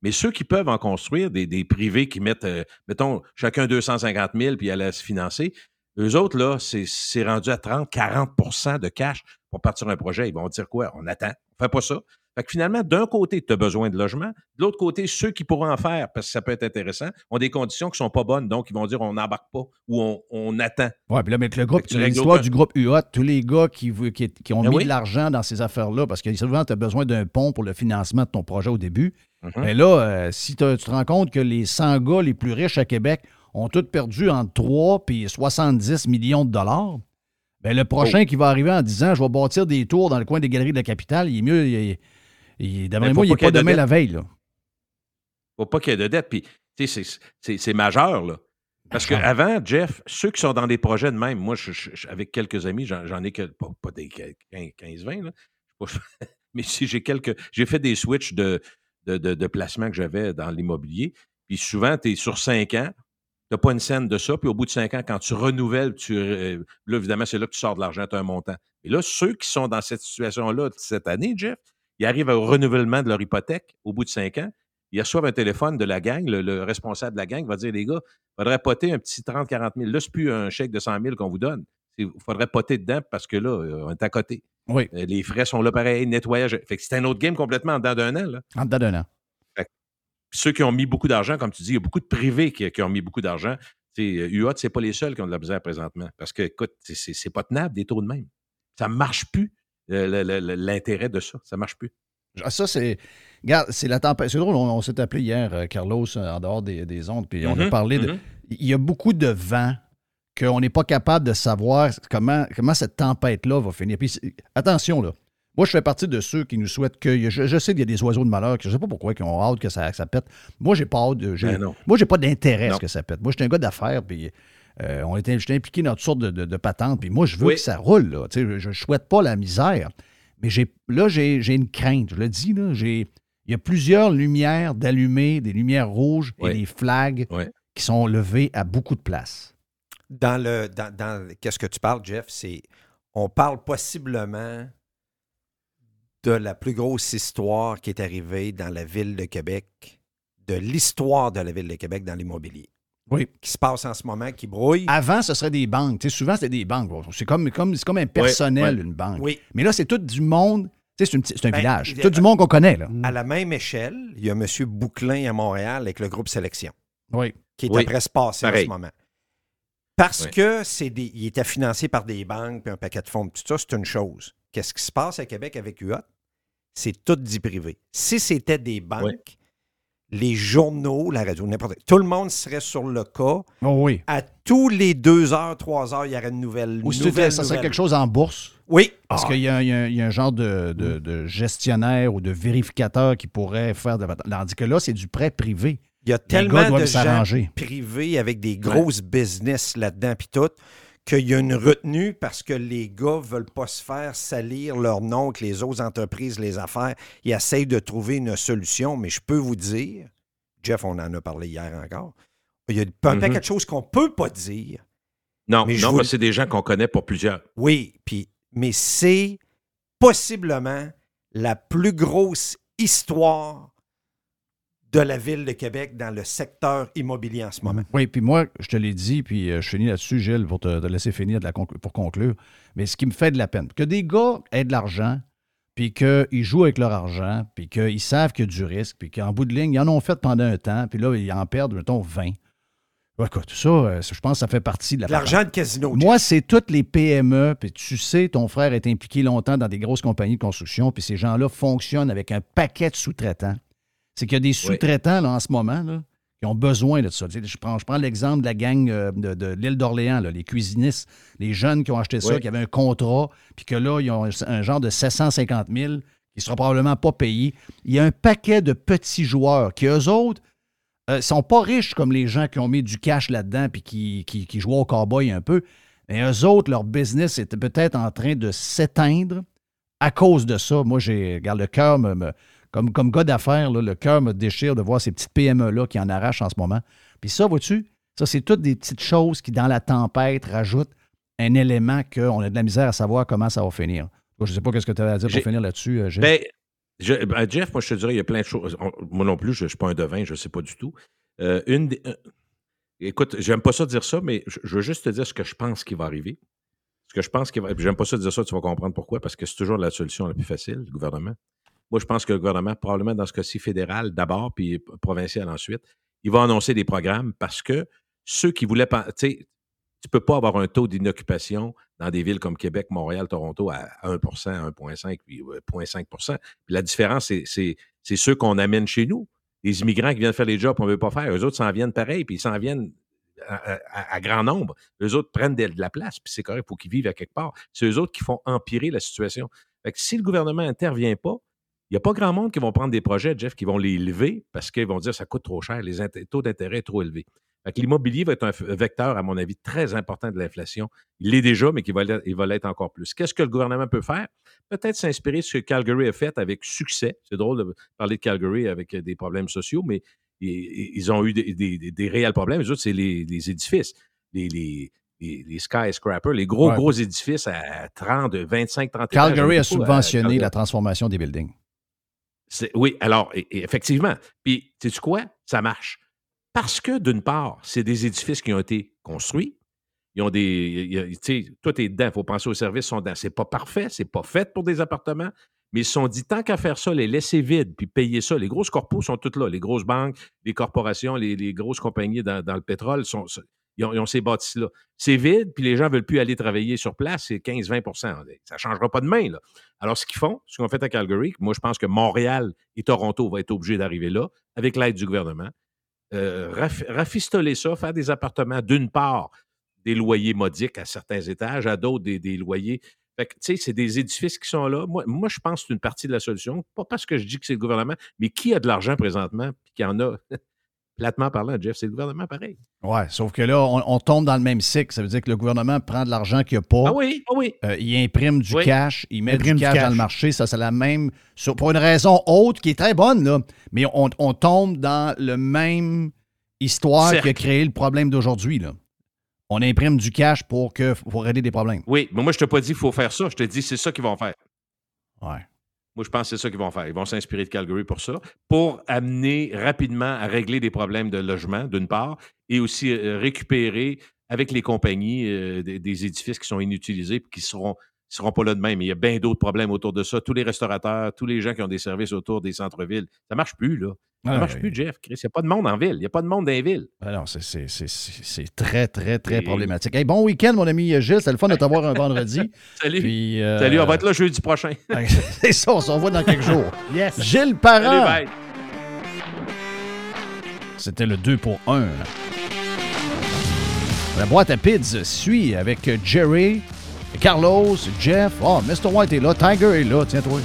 Mais ceux qui peuvent en construire, des, des privés qui mettent, euh, mettons, chacun 250 000 puis allaient se financer, eux autres, là, c'est- c'est rendu à 30, 40% de cash pour partir un projet. Ils vont dire quoi? On attend. On fait pas ça. Fait que finalement, d'un côté, tu as besoin de logement. De l'autre côté, ceux qui pourront en faire, parce que ça peut être intéressant, ont des conditions qui sont pas bonnes. Donc, ils vont dire on n'embarque pas ou on, on attend. Oui, puis là, mais le groupe, l'histoire du groupe UOT, tous les gars qui, qui, qui ont Ben mis oui. de l'argent dans ces affaires-là, parce que souvent, tu as besoin d'un pont pour le financement de ton projet au début. Mhm. Mais là, euh, si tu te rends compte que les 100 gars les plus riches à Québec ont tous perdu entre 3 et 70 millions de dollars, ben le prochain Oh. qui va arriver en disant je vais bâtir des tours dans le coin des galeries de la capitale, il est mieux. il- il- D'après moi, il n'est pas de demain dette. la veille. Là. faut pas qu'il y ait de dette. Puis, tu sais, c'est- majeur, là. Parce qu'avant, Jeff, ceux qui sont dans des projets de même, moi, je, je- je- avec quelques amis, j'en ai que, pas, pas des 15-20, là. Je sais pas, mais si j'ai quelques. J'ai fait des switches de, de, de, de placement que j'avais dans l'immobilier. Puis souvent, tu es sur 5 ans, tu n'as pas une scène de ça. Puis au bout de 5 ans, quand tu renouvelles, tu, euh, là, évidemment, c'est là que tu sors de l'argent, tu as un montant. Et là, ceux qui sont dans cette situation-là cette année, Jeff, ils arrivent au renouvellement de leur hypothèque au bout de cinq ans. Ils reçoivent un téléphone de la gang, le, le responsable de la gang va dire Les gars, il faudrait poter un petit 30, 40 000. Là, c'est plus un chèque de 100 000 qu'on vous donne. Il faudrait poter dedans parce que là, euh, on est à côté. Oui. Euh, Les frais sont là pareil, nettoyage. Fait que c'est un autre game complètement en dedans d'un an. Là. En dedans d'un an. Ceux qui ont mis beaucoup d'argent, comme tu dis, il y a beaucoup de privés qui, qui ont mis beaucoup d'argent. UOT, c'est pas les seuls qui ont de la misère présentement. Parce que, écoute, c'est- pas tenable des taux de même. Ça marche plus, l'intérêt de ça. Ça marche plus. Ah, Ça, c'est. Regarde, c'est la tempête. C'est drôle, on, on s'est appelé hier, euh, Carlos, euh, en dehors des, des ondes, puis on a Mhm, parlé de. mhm. Il y a beaucoup de vent qu'on n'est pas capable de savoir comment, comment cette tempête-là va finir. Puis, attention, là. Moi, je fais partie de ceux qui nous souhaitent que. Je, je sais qu'il y a des oiseaux de malheur, que je ne sais pas pourquoi, qui ont hâte que ça, que ça pète. Moi, j'ai pas hâte. de- Ben moi, j'ai pas d'intérêt à ce que ça pète. Moi, je suis un gars d'affaires, puis. Euh, on était, j'étais impliqué dans toutes sortes de, de- de patentes, puis moi, je veux Oui. que ça roule. Là. Tu sais, Je ne souhaite pas la misère. Mais j'ai, là, j'ai, j'ai une crainte. Je le dis, là, j'ai, il y a plusieurs lumières d'allumées, des lumières rouges et des flags Oui. qui sont levées à beaucoup de places. Dans le. Dans, dans- Qu'est-ce que tu parles, Jeff? C'est. On parle possiblement de la plus grosse histoire qui est arrivée dans la ville de Québec, de l'histoire de la ville de Québec dans l'immobilier. Oui. Qui se passe en ce moment, qui brouille. Avant, ce serait des banques. Tu sais, souvent, c'était des banques. C'est comme, comme, c'est comme un personnel, ouais. une banque. Oui. Mais là, c'est tout du monde. Tu sais, c'est, un Ben, village. C'est tout du monde qu'on connaît. Là. À la même échelle, il y a M. Bouclin à Montréal avec le groupe Sélection, Oui. qui est Oui. après se passer en ce moment. Parce Oui. que c'est des, il était financé par des banques puis un paquet de fonds. Tout ça, c'est une chose. Qu'est-ce qui se passe à Québec avec UOT? C'est tout dit privé. Si c'était des banques, les journaux, la radio, n'importe tout le monde serait sur le cas. Oh oui. À tous les deux heures, trois heures, il y aurait une nouvelle. Ou si nouvelle, ça serait nouvelle. quelque chose en bourse? Oui. Parce Ah. qu'il y, a un- il y a un- il y a un genre de, de- de gestionnaire ou de vérificateur qui pourrait faire de Tandis que là, c'est du prêt privé. Il y a tellement de gens privés avec des grosses business là-dedans, puis tout, qu'il y a une retenue parce que les gars veulent pas se faire salir leur nom, que les autres entreprises, les affaires, ils essayent de trouver une solution. Mais je peux vous dire, Jeff, on en a parlé hier encore, il y a un Mhm. paquet de choses qu'on peut pas dire. Non, Mais non, vous- c'est des gens qu'on connaît pour plusieurs. Oui, puis, mais c'est possiblement la plus grosse histoire de la ville de Québec dans le secteur immobilier en ce moment. Oui, puis moi, je te l'ai dit, puis euh, je finis là-dessus, Gilles, pour te, te laisser finir de la conclu- pour conclure. Mais ce qui me fait de la peine, que des gars aient de l'argent, puis qu'ils jouent avec leur argent, puis qu'ils savent qu'il y a du risque, puis qu'en bout de ligne, ils en ont fait pendant un temps, puis là, ils en perdent, mettons, 20. Ouais, Écoute, ça, euh, je pense que ça fait partie de la L'argent de casino. Moi, c'est toutes les PME, puis tu sais, ton frère est impliqué longtemps dans des grosses compagnies de construction, puis ces gens-là fonctionnent avec un paquet de sous-traitants. C'est qu'il y a des sous-traitants là, en ce moment là, qui ont besoin de ça. Tu sais, Je prends, je prends l'exemple de la gang euh, de, de l'île d'Orléans, là, les cuisinistes, les jeunes qui ont acheté ça, Oui. qui avaient un contrat, puis que là, ils ont un, un genre de 750 000 qui ne sera probablement pas payé. Il y a un paquet de petits joueurs qui, eux autres, ne sont pas riches comme les gens qui ont mis du cash là-dedans puis qui, qui, qui jouent au cowboy un peu. Mais eux autres, leur business était peut-être en train de s'éteindre à cause de ça. Moi, j'ai, regarde, le cœur me, me- comme, comme gars d'affaires, le cœur me déchire de voir ces petites PME-là qui en arrachent en ce moment. Puis ça, vois-tu, ça, c'est toutes des petites choses qui, dans la tempête, rajoutent un élément qu'on a de la misère à savoir comment ça va finir. Je ne sais pas ce que tu avais à dire pour finir là-dessus, euh. Ben, je- ben, Jeff, moi, je te dirais, il y a plein de choses. On- moi non plus, je ne suis pas un devin, je ne sais pas du tout. Euh, une des- euh, écoute, j'aime pas ça dire ça, mais je, je veux juste te dire ce que je pense qui va arriver. Ce que je pense qui va. J'aime pas ça dire ça, tu vas comprendre pourquoi, parce que c'est toujours la solution la plus facile, le gouvernement. Moi, je pense que le gouvernement, probablement dans ce cas-ci fédéral d'abord, puis provincial ensuite, il va annoncer des programmes parce que ceux qui voulaient. Tu sais, tu peux pas avoir un taux d'inoccupation dans des villes comme Québec, Montréal, Toronto à 1% 1,5 puis euh, 0,5% Puis la différence, c'est- ceux qu'on amène chez nous. Les immigrants qui viennent faire les jobs qu'on ne veut pas faire, eux autres s'en viennent pareil, puis ils s'en viennent à grand nombre. Eux autres prennent de, de la place, puis c'est correct, il faut qu'ils vivent à quelque part. C'est eux autres qui font empirer la situation. Fait que si le gouvernement n'intervient pas, il n'y a pas grand monde qui vont prendre des projets, Jeff, qui vont les lever parce qu'ils vont dire ça coûte trop cher, les taux d'intérêt sont trop élevés. Que l'immobilier va être un vecteur, à mon avis, très important de l'inflation. Il l'est déjà, mais va il va l'être encore plus. Qu'est-ce que le gouvernement peut faire? Peut-être s'inspirer de ce que Calgary a fait avec succès. C'est drôle de parler de Calgary avec euh, des problèmes sociaux, mais ils, ont eu des, des- des- des réels problèmes. Les autres, c'est les, les édifices, les, les, les, skyscrapers, les gros, Ouais. gros édifices à 30, 25, 30 étages. Calgary a à subventionné la transformation des buildings. Oui, alors, effectivement. Puis, sais-tu quoi? Ça marche. Parce que, d'une part, c'est des édifices qui ont été construits. Ils ont des. Tu sais, tout est dedans. Il faut penser aux services, sont dedans. C'est pas parfait, c'est pas fait pour des appartements, mais ils se sont dit, tant qu'à faire ça, les laisser vides, puis payer ça. Les grosses corpos sont toutes là. Les grosses banques, les corporations, les, les grosses compagnies dans, dans le pétrole, sont, ils, ont, ces bâtisses-là. C'est vide, puis les gens ne veulent plus aller travailler sur place, c'est 15-20% Ça ne changera pas demain. Là. Alors, ce qu'ils font, ce qu'on fait à Calgary, moi, je pense que Montréal et Toronto vont être obligés d'arriver là, avec l'aide du gouvernement. Euh, raf- rafistoler ça, faire des appartements, d'une part, des loyers modiques à certains étages, à d'autres, des, loyers. Fait tu sais, c'est des édifices qui sont là. Moi, moi, je pense que c'est une partie de la solution. Pas parce que je dis que c'est le gouvernement, mais qui a de l'argent présentement, puis qui en a, platement parlant, Jeff, c'est le gouvernement pareil. Ouais, sauf que là, on, on tombe dans le même cycle. Ça veut dire que le gouvernement prend de l'argent qu'il n'y a pas. Ah oui, ah oui. Euh, il imprime du Oui. cash, il met Imprime du du cash, cash. dans le marché. Ça, c'est la même. sur- pour une raison autre qui est très bonne, là. Mais on, on tombe dans le même histoire Cercle. qui a créé le problème d'aujourd'hui, là. On imprime du cash pour, que, pour régler des problèmes. Oui, mais moi, je ne t'ai pas dit qu'il faut faire ça. Je te dis c'est ça qu'ils vont faire. Ouais. Moi, je pense que c'est ça qu'ils vont faire. Ils vont s'inspirer de Calgary pour ça, pour amener rapidement à régler des problèmes de logement, d'une part, et aussi euh, récupérer avec les compagnies euh, des, des édifices qui sont inutilisés et qui seront seront pas là de même. Il y a bien d'autres problèmes autour de ça. Tous les restaurateurs, tous les gens qui ont des services autour des centres-villes, ça marche plus, là. Ça Ah, marche oui. plus, Jeff. Chris. Il n'y a pas de monde en ville. Il n'y a pas de monde dans les villes. Alors, c'est- c'est très, très, très Et- problématique. Hey, bon week-end, mon ami Gilles. C'était le fun de t'avoir un vendredi. Salut. Puis, euh, Salut, on va être là jeudi prochain. c'est ça, on se revoit dans quelques jours. Yes. Gilles Parent. C'était le 2 pour 1. La boîte à pids suit avec Jerry, Carlos, Jeff. Oh, Mr. White est là. Tiger est là. Tiens-toi.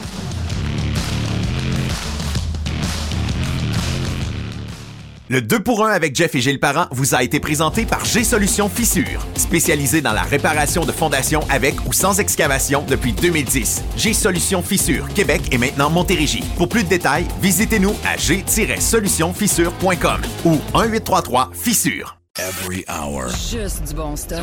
Le 2 pour 1 avec Jeff et Gilles Parent vous a été présenté par G-Solution Fissure, spécialisé dans la réparation de fondations avec ou sans excavation depuis 2010. G-Solution Fissure, Québec et maintenant Montérégie. Pour plus de détails, visitez-nous à g-solutionfissure.com ou 1-833-Fissure. Every hour. Juste du bon stock.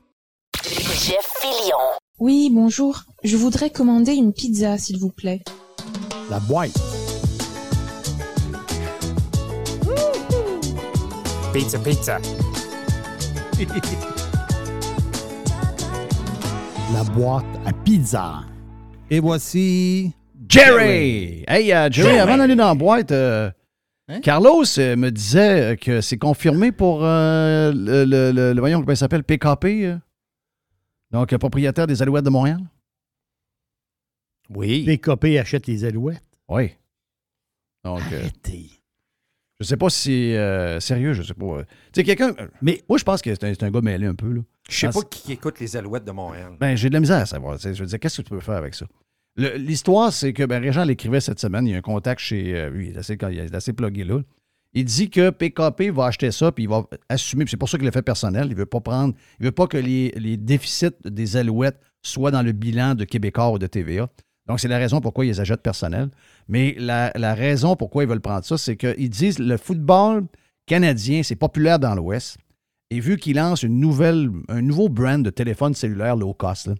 Jeff Fillion. Oui, bonjour. Je voudrais commander une pizza, s'il vous plaît. La boîte. Pizza, pizza. La boîte à pizza. Et voici. Jerry! Hey, euh, Jerry, Jerry. avant d'aller dans la boîte, euh, Hein? Carlos euh, me disait que c'est confirmé pour euh, le, le, le- le- voyons comment il s'appelle, PKP, euh? Donc euh, propriétaire des Alouettes de Montréal? Oui. PKP achète les alouettes. Oui. Donc, euh, je sais pas si c'est euh, sérieux, je sais pas. euh. Tu sais, quelqu'un. Mais moi, je pense que c'est un, gars mêlé un peu. Là. Je sais pas qui écoute les Alouettes de Montréal. Ben, j'ai de la misère à savoir. Je veux dire, qu'est-ce que tu peux faire avec ça? L'histoire, c'est que ben, Régent l'écrivait cette semaine. Il y a un contact chez. euh, lui, il est assez, il est assez plugué là. Il dit que PKP va acheter ça, puis il va assumer. puis C'est pour ça qu'il l'a fait personnel. Il veut pas prendre. Il veut pas que les, les déficits des Alouettes soient dans le bilan de Québécois ou de TVA. Donc, c'est la raison pourquoi ils les achètent personnel. Mais la, la raison pourquoi ils veulent prendre ça, c'est qu'ils disent le football canadien, c'est populaire dans l'Ouest. Et vu qu'il lance une nouvelle, un nouveau brand de téléphone cellulaire low cost, là,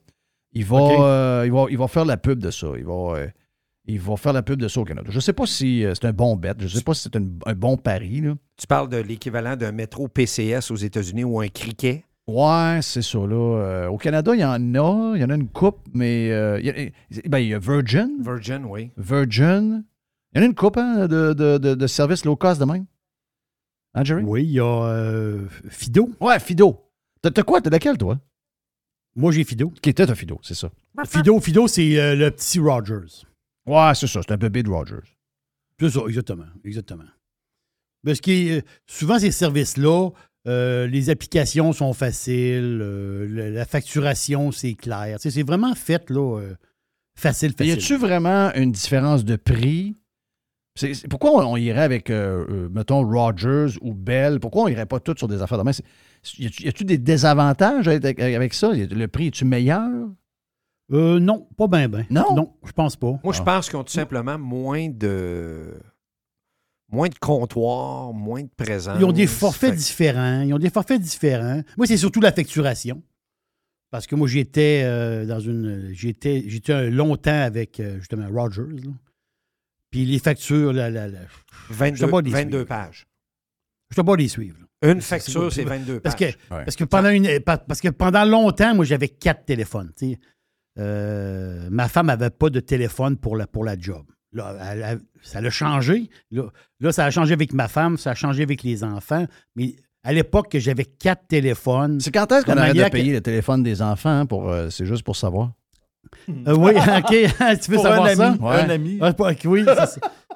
il, va, OK. euh, il, va, il va faire la pub de ça. Il va, euh, il va faire la pub de ça au Canada. Je ne sais pas si euh, c'est un bon bet. Je ne sais pas si c'est un, un bon pari. là. Tu parles de l'équivalent d'un métro PCS aux États-Unis ou un criquet? Ouais, c'est ça. Là. Euh, au Canada, il y en a. Il y en a une coupe, mais euh, il, y a, ben, il y a Virgin. Virgin, oui. Virgin. Il y en a une coupe hein, de, de, de, de services low cost de même. Hein, Jerry? Oui, il y a euh, Fido. Ouais, Fido. T'as quoi? T'as laquelle, toi? Moi, j'ai Fido. Qui était, t'as Fido, c'est ça. Fido, Fido, c'est euh, le petit Rogers. Ouais, c'est ça. C'est un bébé de Rogers. C'est ça, exactement. Exactement. Parce que euh, souvent, ces services-là, euh, les applications sont faciles, euh, la, la facturation, c'est clair. Tu sais, c'est vraiment fait, là, euh, facile, Y facile. a-tu vraiment une différence de prix? C'est- c'est- pourquoi on, on irait avec, mettons, Rogers ou Bell? Pourquoi on irait pas tous sur des affaires de? C'est- Y a-tu- des désavantages avec, avec ça? Le prix, est-tu meilleur? Euh, non, pas bien, ben. Non? Non, je pense pas. Moi, je pense qu'ils ont tout simplement moins de moins de comptoirs, moins de présence. Ils ont des forfaits Fait différents. Ils ont des forfaits différents. Moi, c'est surtout la facturation. Parce que moi, j'étais euh, dans une. J'étais j'étais un longtemps avec euh, justement Rogers. là. Puis les factures, là, là, là, je 22, sais pas les 22 suivre. pages. Je ne pas les suivre. là. Une facture, c'est pas- 22 parce que, pages. parce, que pendant une, pa- parce que pendant longtemps, moi, j'avais quatre téléphones. tu sais. Euh, ma femme n'avait pas de téléphone pour la, pour la job. Là, elle ça l'a changé. Là, là, ça a changé avec ma femme, ça a changé avec les enfants. Mais à l'époque, que j'avais quatre téléphones. C'est quand est-ce qu'on arrête de que- payer le téléphone des enfants? pour euh, C'est juste pour savoir? Euh, oui, OK. tu veux Pour savoir un ça? ami, Ouais. un ami. Ah, pas- oui,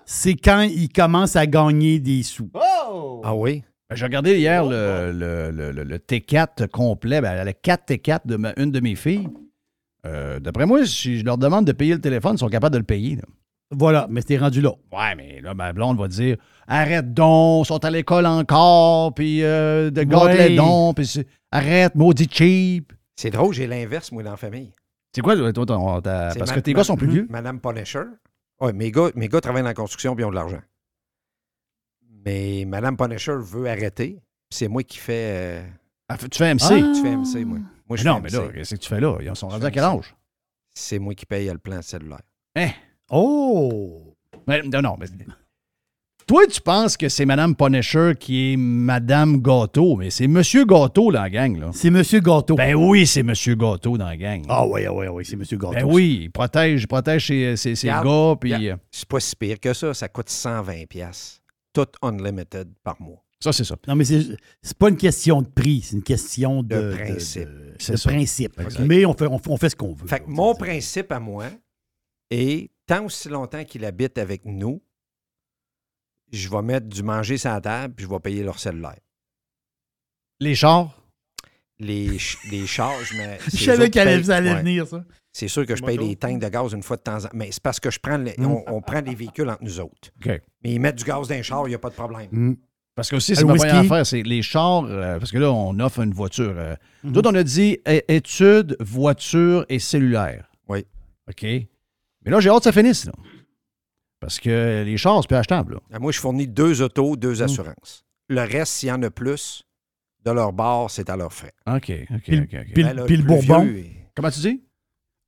c'est quand ils commencent à gagner des sous. Ah oui? Ben, J'ai regardé hier le, le- le- le- le T4 complet. Ben, elle a 4 T4 de ma- une de mes filles. Euh, D'après moi, si je leur demande de payer le téléphone, ils sont capables de le payer. là. Voilà, mais c'était rendu là. Ouais, mais là, ma blonde va dire Arrête donc, ils sont à l'école encore, puis euh, de gâte Ouais. les dons, puis c'est- arrête, maudit cheap. C'est drôle, j'ai l'inverse, moi, dans la famille. C'est quoi, toi, ton- ta- parce ma- que tes ma- gars sont plus vieux? Madame Punisher. Oui, mes gars, mes gars travaillent dans la construction et ont de l'argent. Mais Madame Punisher veut arrêter. puis C'est moi qui fais. euh, Ah, tu fais MC? Tu fais MC, moi. Moi, Mais je non, fais mais MC. là, qu'est-ce que tu fais là? Ils sont rendus à quel âge? C'est moi qui paye le plan cellulaire. Hein? Oh! Mais, non, non, mais. Toi, tu penses que c'est Madame Punisher qui est Madame Gâteau, mais c'est Monsieur Gâteau dans la gang, là. C'est Monsieur Gâteau. Ben oui, c'est Monsieur Gâteau dans la gang. Ah oui, ah oui, ah oui, c'est Monsieur Gâteau. Ben oui, il protège, il protège ses, ses- ses Regarde, gars, puis euh, C'est pas si pire que ça. Ça coûte 120$. piastres. Tout unlimited par mois. Ça, c'est ça. Non, mais c'est c'est pas une question de prix, c'est une question de, principe. de- C'est de principe. Mais on fait, on, fait- on fait ce qu'on veut. Fait que mon principe à moi est tant aussi longtemps qu'il habite avec nous, je vais mettre du manger sur la table puis je vais payer leur cellulaire. Les chars? Les, ch- les charges, mais. Je c'est eux savais qu'elle allait- Ouais. venir, ça. C'est sûr que je paye les tanks de gaz une fois de temps en temps. Mais c'est parce que je prends les- on, on prend les véhicules entre nous autres. Mais ils mettent du gaz dans les chars, il n'y a pas de problème. Mm. Parce que aussi, c'est ma première affaire, c'est les chars, euh, parce que là, on offre une voiture. euh. Mhm. D'autres, on a dit études, voiture et cellulaire. Oui. OK? Mais là, j'ai hâte que ça finisse, là. Parce que les chars, c'est plus achetable, là. Ah, Moi, je fournis deux autos, deux assurances. Le reste, s'il y en a plus, de leur bord, c'est à leurs frais. OK, OK, Puis, le- OK. ok. puis le- Ben là, puis le plus bourbon, Comment tu dis?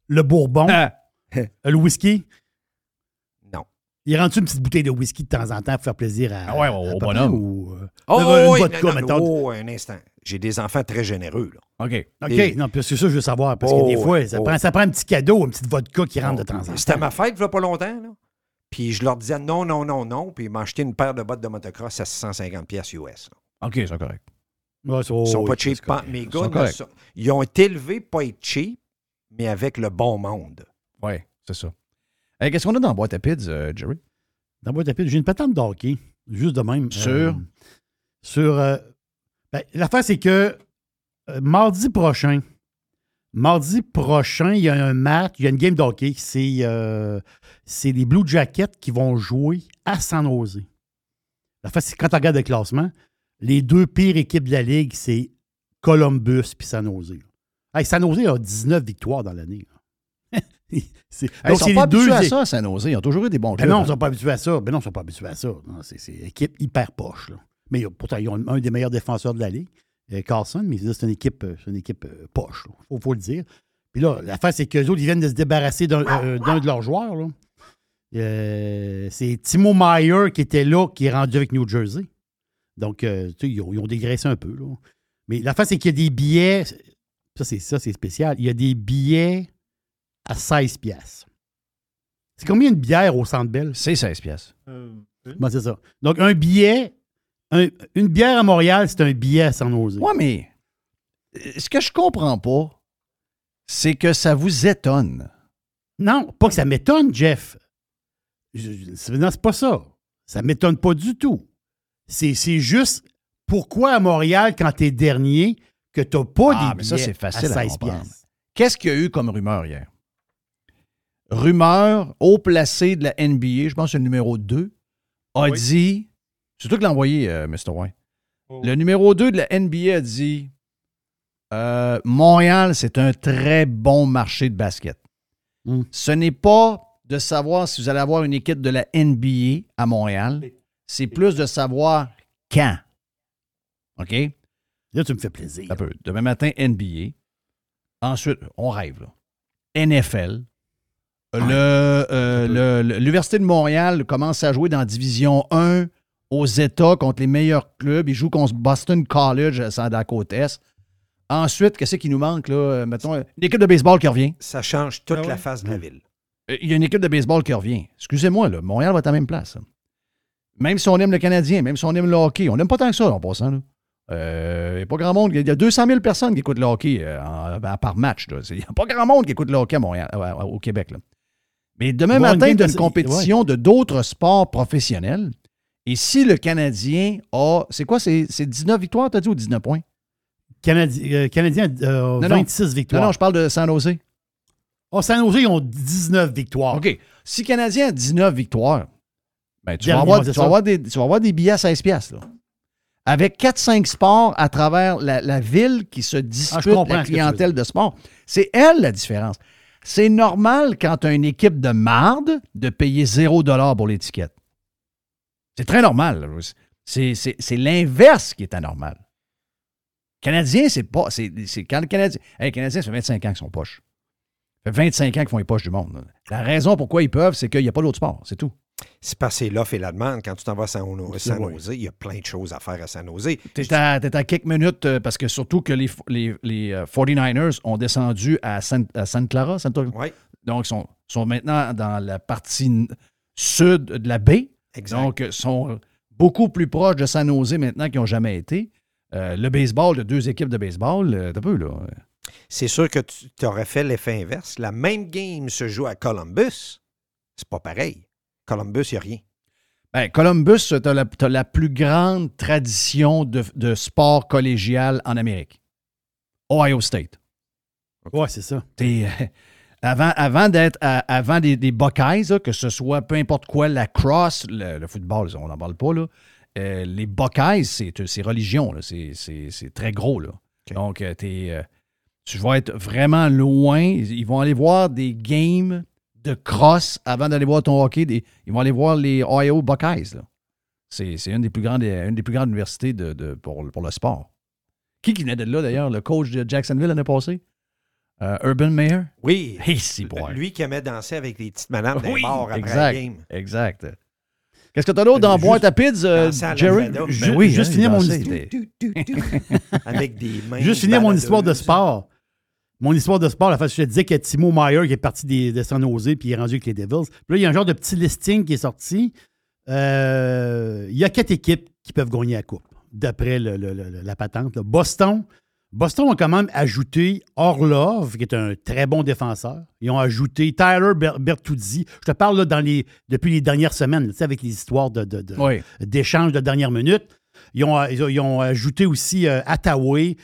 le bourbon, Ah, euh, le whisky. Il rentre une petite bouteille de whisky de temps en temps pour faire plaisir à, Ah ouais, au- à au papa bonhomme. Ou, euh, Oh, oui, vodka, non, non, mettons. oh, un instant. J'ai des enfants très généreux. Là. OK. OK, non, puis c'est ça que je veux savoir. Parce Oh, que des fois, ouais, ça, oh. prend, ça prend un petit cadeau, une petite vodka qui rentre de temps en temps. C'était ma fête, il a pas longtemps. Là. Puis je leur disais non, non, non, non. Puis ils m'ont acheté une paire de bottes de motocross à 650 pièces US. là. OK, c'est correct. Ouais, Ils sont oh, pas cheap. pas- correct. Mes sont gars, sont- ils ont été élevés pour être cheap, mais avec le bon monde. Oui, c'est ça. Qu'est-ce qu'on a dans la boîte à pids, euh, Jerry? Dans la boîte à piles, j'ai une patente de hockey, juste de même. Sur? Euh, sur. euh, ben, L'affaire, c'est que mardi prochain, mardi prochain, il y a un match, il y a une game de hockey. C'est les Blue Jackets qui vont jouer à San Jose. L'affaire, c'est quand tu regardes le classement, les deux pires équipes de la Ligue, c'est Columbus puis San Jose. Hey, San Jose a 19 victoires dans l'année. C'est- Hey, ils c'est sont pas habitués à ça, à San-Jose. Ils ont toujours eu des bons ben clubs. non, ils ne sont pas habitués à ça. Ben non, ils sont pas habitués à ça. C'est, une équipe hyper poche. là. Mais euh, pourtant, ils ont un des meilleurs défenseurs de la Ligue, euh, Carlson, mais c'est une équipe, euh, c'est une équipe euh, poche. Il faut, le dire. Puis là, l'affaire, c'est qu'eux autres, ils viennent de se débarrasser d'un, euh, de leurs joueurs. Euh, c'est Timo Meyer qui était là, qui est rendu avec New Jersey. Donc, tu sais, ils ont, ils ont dégraissé un peu. Là. Mais la face, c'est qu'il y a des billets. Ça, c'est ça, c'est spécial. Il y a des billets à 16 piastres. C'est combien de bière au Centre Bell? C'est 16 piastres. Bon, c'est ça. Donc, un billet, un- une bière à Montréal, c'est un billet à San Jose. Ouais, mais euh, ce que je comprends pas, c'est que ça vous étonne. Non, pas que ça m'étonne, Jeff. Je- je- c'est- non, c'est pas ça. Ça m'étonne pas du tout. C'est c'est juste pourquoi à Montréal, quand t'es dernier, que t'as pas Ah, des mais ça, billets c'est facile à à 16 comprendre. piastres. Qu'est-ce qu'il y a eu comme rumeur hier? Rumeur, haut placé de la NBA, je pense que c'est le numéro 2, a dit, c'est toi qui l'as envoyé, euh, Mr. White. Le numéro 2 de la NBA a dit euh, Montréal, c'est un très bon marché de basket. Hmm. Ce n'est pas de savoir si vous allez avoir une équipe de la NBA à Montréal, c'est plus de savoir quand. OK? Là, tu me fais plaisir. Un peu. Demain matin, NBA. Ensuite, on rêve, là. NFL. Le, euh, le- le- L'Université de Montréal commence à jouer dans la Division 1 aux États contre les meilleurs clubs. Ils jouent contre Boston College euh, à la côte Est. Ensuite, qu'est-ce qui nous manque? Là? Euh, Mettons, une équipe de baseball qui revient. Ça change toute Ah ouais? la face de la ville. Euh, Il y a une équipe de baseball qui revient. Excusez-moi, là, Montréal va être à la même place. hein. Même si on aime le Canadien, même si on aime le hockey, on n'aime pas tant que ça en passant. là. Euh, Il n'y a pas grand monde. Il y a 200 000 personnes qui écoutent le hockey euh, en- par match. là. Il n'y a pas grand monde qui écoute le hockey à Montréal, euh, au Québec. là. Mais demain matin, game tu as de- une compétition de d'autres sports professionnels. Et si le Canadien a. C'est quoi? C'est c'est 19 victoires, t'as dit, ou 19 points? Canadi- euh, Canadien euh, non. 26 victoires. Non, non, je parle de San Jose. Oh, San Jose, ils ont 19 victoires. OK. Si le Canadien a 19 victoires, ben, tu, vas avoir, tu, vas des, tu vas avoir des billets à 16 piastres, là. Avec 4-5 sports à travers la, la ville qui se dispute Ah, la clientèle de sport. C'est elle la différence. C'est normal quand tu as une équipe de marde de payer 0 pour l'étiquette. C'est très normal. C'est l'inverse qui est anormal. Canadien, c'est pas. C'est quand les Canadiens, ça fait 25 ans qu'ils sont poches. Ça fait 25 ans qu'ils font les poches du monde. La raison pourquoi ils peuvent, c'est qu'il n'y a pas d'autre sport. C'est tout. C'est c'est l'offre et la demande. Quand tu t'en vas à San, San Ouais. Jose, il y a plein de choses à faire à San Jose. T'es à, t'es à quelques minutes euh, parce que surtout que les, les, les, euh, 49ers ont descendu à, San- à Santa Clara. Santa- Ouais. Donc, ils sont, sont maintenant dans la partie sud de la baie. Exact. Donc, ils sont beaucoup plus proches de San Jose maintenant qu'ils n'ont jamais été. Euh, le baseball, de deux équipes de baseball, euh, t'as peu, là. C'est sûr que tu aurais fait l'effet inverse. La même game se joue à Columbus. C'est pas pareil. Columbus, il n'y a rien. Ben, Columbus, tu as la, t'as la plus grande tradition de, de sport collégial en Amérique. Ohio State. Ouais, c'est ça. T'es, euh, avant avant d'être avant des, des Buckeyes, là, que ce soit peu importe quoi, la crosse, le, le football, on n'en parle pas, là. euh, les Buckeyes, c'est, c'est religion. C'est, c'est- c'est très gros. Là. Donc, euh, t'es, euh, tu vas être vraiment loin. Ils vont aller voir des games de crosse avant d'aller voir ton hockey. Des- ils vont aller voir les Ohio Buckeyes. C'est, c'est une, des plus grandes, une des plus grandes universités de, de- pour, pour le sport. Qui qui venait de là, d'ailleurs? Le coach de Jacksonville l'année passée? Euh, Urban Meyer? Oui. Bon. Lui qui aimait danser avec les petites madames Oui, après exact, la game. Exact. Qu'est-ce que t'as d'autre dans boîte à euh, la Jerry? Ben Ju- oui, juste hein, finir mon histoire. Avec des mains. Juste finir mon histoire de sport. Mon histoire de sport, la fois, je te disais que Timo Meyer qui est parti des, de San Jose puis il est rendu avec les Devils. Puis là, il y a un genre de petit listing qui est sorti. Euh, il y a quatre équipes qui peuvent gagner la coupe, d'après le- le- le- la patente. là. Boston. Boston a quand même ajouté Orlov, qui est un très bon défenseur. Ils ont ajouté Tyler Ber- Bertuzzi. Je te parle là, dans les, depuis les dernières semaines, tu sais, avec les histoires de, de- de- Oui. d'échanges de dernière minute. Ils ont, ils ont- ils ont ajouté aussi euh, Attaway.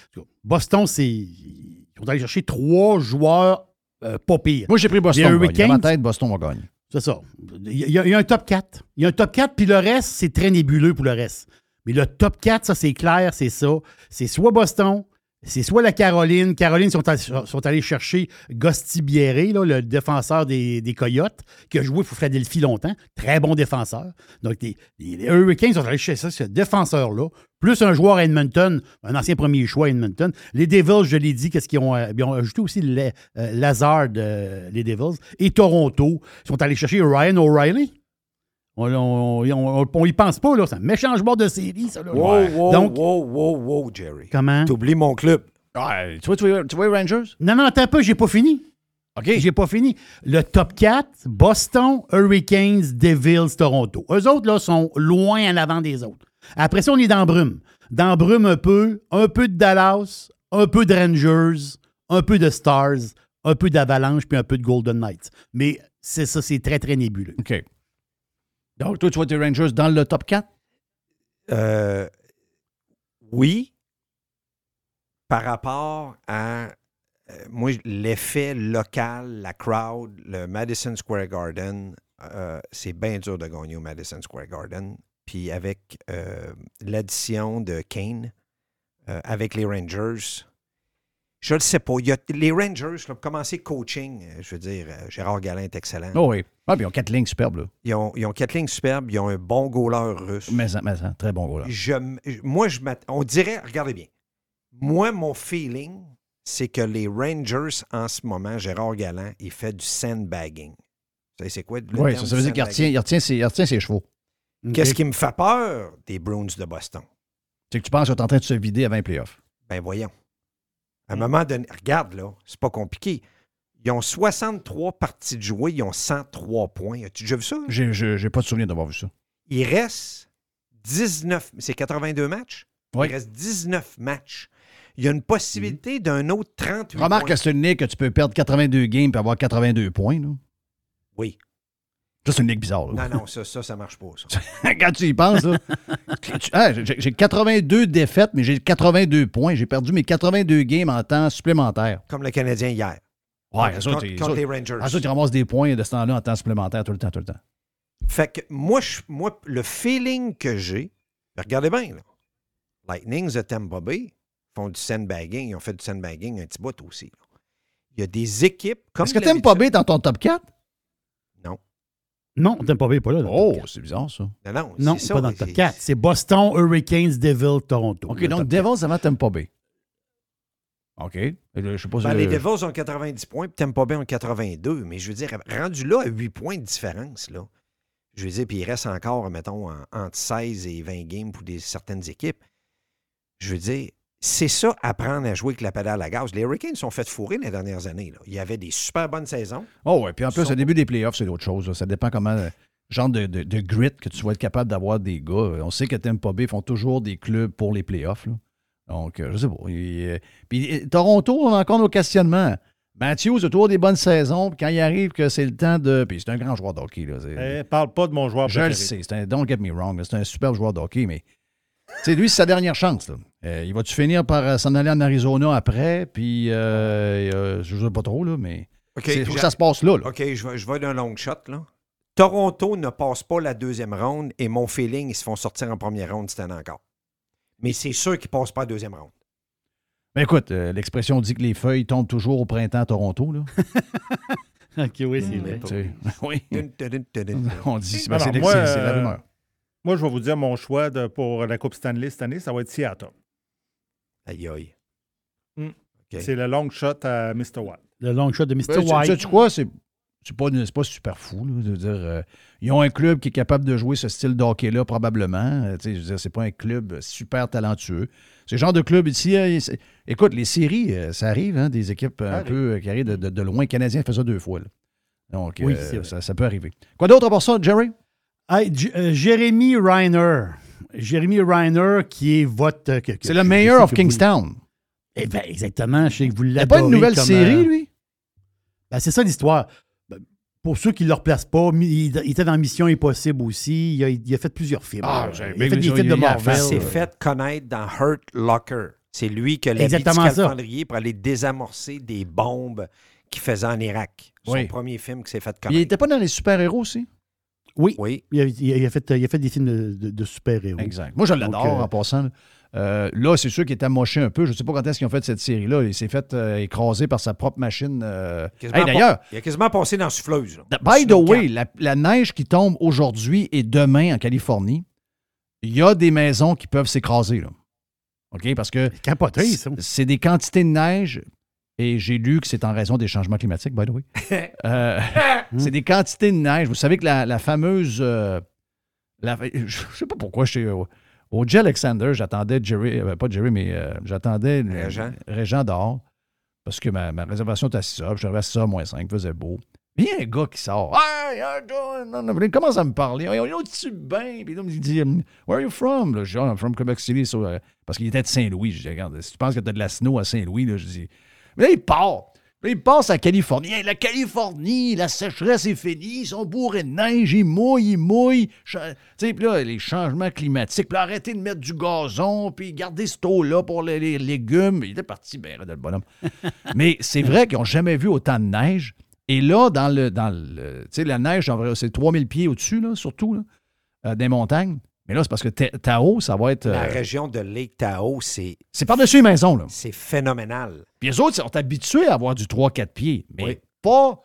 Boston, c'est. Ont allé chercher trois joueurs euh, pas pires. Moi, j'ai pris Boston. Va gagner. Dans ma tête, Boston va gagner. c'est ça. Il y, a, il y a un top 4. Il y a un top 4, puis le reste, c'est très nébuleux pour le reste. Mais le top 4, ça, c'est clair, c'est ça. C'est soit Boston, c'est soit la Caroline. Caroline sont, all- sont allés chercher Gosti Bieré, là, le défenseur des, Coyotes, qui a joué pour Philadelphie longtemps. Très bon défenseur. Donc, les, les- les Hurricanes sont allés chercher ce défenseur-là, plus un joueur à Edmonton, un ancien premier choix à Edmonton. Les Devils, je l'ai dit, qu'est-ce qu'ils ont, euh, ont ajouté aussi le- euh, Lazard, euh, les Devils, et Toronto. Sont allés chercher Ryan O'Reilly. On, on, on- on y pense pas, là. C'est un méchant joueur de série, ça. Là. Wow, wow, Donc, wow, wow, wow, Jerry. comment? T'oublies mon club. Ouais, tu, vois, tu, vois, tu vois les Rangers? Non, non, attends un peu, j'ai pas fini. OK. J'ai pas fini. Le top 4, Boston, Hurricanes, Devils, Toronto. Eux autres, là, sont loin en avant des autres. Après ça, on est dans Brume. Dans Brume un peu, un peu de Dallas, un peu de Rangers, un peu de Stars, un peu d'Avalanche, puis un peu de Golden Knights. Mais c'est ça, c'est très, très nébuleux. OK. Donc, toi, tu vois tes Rangers dans le top 4? Euh, oui, par rapport à euh, moi, l'effet local, la crowd, le Madison Square Garden, euh, c'est bien dur de gagner au Madison Square Garden. Puis avec l'addition de Kane, avec les Rangers, je ne sais pas. Il y a, les Rangers, là, pour commencer coaching, euh, je veux dire, euh, Gérard Galin est excellent. Oh oui. Ah, puis ils ont quatre lignes superbes, là. Ils ont, ils ont quatre lignes superbes, ils ont un bon goaler russe. Mais ça, mais ça, très bon. Je m- moi, je on dirait, regardez bien, moi, mon feeling, c'est que les Rangers, en ce moment, Gérard Galland, il fait du sandbagging. Vous savez, c'est quoi? le Oui, terme ça, ça veut dire qu'il retient, il retient ses, il retient ses chevaux. Qu'est-ce qui me fait peur? Des Bruins de Boston? C'est que tu penses qu'ils sont en train de se vider avant les playoffs. Ben voyons. À un moment donné, regarde là, c'est pas compliqué. Ils ont 63 parties de jouer, ils ont 103 points. As-tu déjà vu ça? J'ai pas de souvenir d'avoir vu ça. Il reste 19, c'est 82 matchs? Oui. Il reste 19 matchs. Il y a une possibilité d'un autre 38 Remarque points. à ce ligue que tu peux perdre 82 games et avoir 82 points. Là. Oui. Ça, c'est une ligue bizarre. Là. Non, non, ça, ça, ça marche pas, ça. Quand tu y penses, ah, j'ai j'ai 82 défaites, mais j'ai 82 points. J'ai perdu mes 82 games en temps supplémentaire. Comme le Canadien hier. Ouais, Contre- ça, contre- c'est- contre ça- les Rangers. Ah, ça, tu ramasses des points de ce temps-là en temps supplémentaire tout le temps, tout le temps. Fait que moi, je- moi le feeling que j'ai, regardez bien, là, Lightnings de Tampa Bay font du sandbagging. Ils ont fait du sandbagging un petit bout aussi. là. Il y a des équipes comme. Est-ce que t'aimes pas bien dans ton top 4? Non. T'aimes pas bien, pas là. dans le Oh, quatre. c'est bizarre, ça. Non, non, Non, c'est ça. pas dans le top c'est- 4. C'est Boston, Hurricanes, Devils, Toronto. OK, Le donc top quatre. Devils avant t'aimes pas bien. OK. Et là, Je sais pas si. Ben, les euh, Devils ont 90 points, puis Tampa Bay ont 82. Mais je veux dire, rendu là à 8 points de différence, là, je veux dire, puis il reste encore, mettons, en- entre 16 et 20 games pour des, certaines équipes. Je veux dire, c'est ça, apprendre à jouer avec la pédale à gaz. Les Hurricanes sont fait fourrer les dernières années. Là. Il y avait des super bonnes saisons. Oh, ouais. Puis en plus, Sont- au début des playoffs, c'est autre chose. là. Ça dépend comment. euh, genre de, de- de grit que tu vas être capable d'avoir des gars. On sait que Tampa Bay font toujours des clubs pour les playoffs. là. Donc, euh, je sais pas. Il, euh, puis euh, Toronto, on a encore nos questionnements. Matthews a toujours des bonnes saisons. Puis quand il arrive que c'est le temps de. Puis c'est un grand joueur de hockey. Là. C'est- Eh, parle pas de mon joueur je le sais. c'est un, don't get me wrong. C'est un super joueur de hockey, mais. C'est lui, c'est sa dernière chance. là. Euh, il va-tu finir par euh, s'en aller en Arizona après? Puis, euh, euh, je sais pas trop, là, mais. OK, c'est- faut que j'ai- ça se passe là. là. OK, je vais, je vais d'un long shot. Là. Toronto ne passe pas la deuxième ronde et mon feeling, ils se font sortir en première ronde cette année encore. Mais c'est sûr qu'ils ne passent pas la deuxième ronde. Ben écoute, euh, l'expression dit que les feuilles tombent toujours au printemps à Toronto. Là. OK, oui, c'est vrai. Tu sais, oui. Dun, dun, dun, dun, dun. On dit, Alors, c'est la rumeur. Moi, je vais vous dire mon choix de- pour la Coupe Stanley cette année, ça va être Seattle. Aïe, aïe. Hmm. C'est le long shot à Mr. Watt. Le long shot de Mr. Ben, tu- White. sais-tu quoi? C'est c'est pas, c'est pas super fou. Là, de dire, euh, ils ont un club qui est capable de jouer ce style de hockey-là, probablement. Euh, tu sais, je veux dire, c'est pas un club super talentueux. C'est le genre de club ici. euh, écoute, les séries, euh, ça arrive, hein, des équipes un peu qui arrivent de, de- de loin. Canadiens fait ça deux fois. là. Donc, Oui, euh, ça, ça peut arriver. Quoi d'autre à part ça, Jerry? Hey, J- euh, Jérémy Reiner. Jérémy Reiner, qui est votre. euh, C'est le mayor of Kingstown. Eh bien, exactement. Je sais que vous Il l'adorez. pas une nouvelle comme, série, euh, lui? ben, c'est ça l'histoire. Ben, Pour ceux qui ne le replacent pas, il, il était dans Mission Impossible aussi. Il a, il a fait plusieurs films. Ah, j'ai- il a fait des il- films de il a Marvel. Il s'est fait connaître dans Hurt Locker. C'est lui qui a le Exactement ça. scaphandrier pour aller désamorcer des bombes qu'il faisait en Irak. Son Oui. premier film qui s'est fait Il connaître. n'était pas dans les super-héros aussi? Oui. Oui. Il a, il a fait, il a fait des films de, de- de super-héros. Exact. Moi, je l'adore euh, en passant. là. Euh, là, c'est sûr qu'il est amoché un peu. Je ne sais pas quand est-ce qu'ils ont fait cette série-là. Il s'est fait euh, écraser par sa propre machine. euh. Hey, D'ailleurs, il a quasiment passé dans la souffleuse. là. by the way, la, la neige qui tombe aujourd'hui et demain en Californie, il y a des maisons qui peuvent s'écraser. OK? Parce que Capoté, ça. c'est des quantités de neige. Et j'ai lu que c'est en raison des changements climatiques, by the way. Euh, c'est des quantités de neige. Vous savez que la, la fameuse euh, la- je sais pas pourquoi j'étais au, au J. Alexander, j'attendais Jerry, euh, pas Jerry, mais euh, j'attendais Régent. Régent dehors parce que ma, ma réservation était à 6 heures. J'arrivais à 6 heures moins 5, faisait beau. Mais il y a un gars qui sort. Hey, how you doing? Non, non, Il commence à me parler. Hey, on tu bien? Puis là, il dit, Where are you from? Là, je dis, Oh, I'm from Quebec City. So, euh, parce qu'il était de Saint-Louis. Je dis, regarde, si tu penses que tu as de la snow à Saint-Louis, là, je dis. Mais là, il part. Là, il passe à Californie. Hey, la Californie, la sécheresse est finie. Ils sont bourrés de neige. Ils mouillent, ils mouillent. Tu sais, puis là, les changements climatiques. Puis arrêtez de mettre du gazon. Puis gardez ce eau-là pour les, les légumes. Il était parti, ben, raide, le bonhomme. Mais c'est vrai qu'ils n'ont jamais vu autant de neige. Et là, dans le. Dans le tu sais, la neige, c'est 3000 pieds au-dessus, là, surtout, là, euh, des montagnes. Mais là, c'est parce que Ta- Tao, ça va être. La euh, région de Lake Tahoe, c'est. c'est par-dessus les maisons, là. C'est phénoménal. Puis les autres, ils sont habitués à avoir du 3-4 pieds, mais pas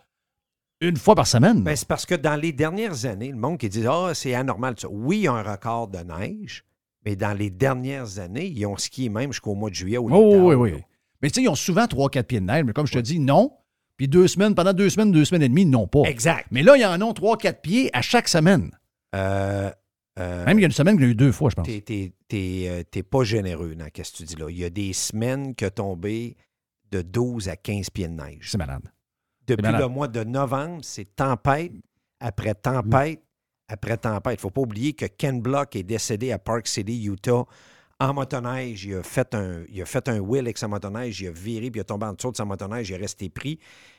une fois par semaine. Ben, c'est parce que dans les dernières années, le monde qui dit Ah, c'est anormal. Oui, il y a un record de neige, mais dans les dernières années, ils ont skié même jusqu'au mois de juillet au Oh, oui, oui. là. Mais tu sais, ils ont souvent 3-4 pieds de neige, mais comme je te dis, non. Puis deux semaines, pendant deux semaines, deux semaines et demie, non pas. Exact. Mais là, ils en ont 3-4 pieds à chaque semaine. Euh, euh, Même il y a une semaine qu'il y a eu deux fois, je pense. T'es, t'es- t'es, euh, pas généreux dans ce que tu dis là. Il y a des semaines qui ont tombé de 12 à 15 pieds de neige. C'est malade. Depuis malade. le mois de novembre, c'est tempête après tempête après tempête. Il ne faut pas oublier que Ken Block est décédé à Park City, Utah, en motoneige. Il a fait un, il a fait un wheel avec sa motoneige, il a viré, puis il a tombé en dessous de sa motoneige, il est resté pris.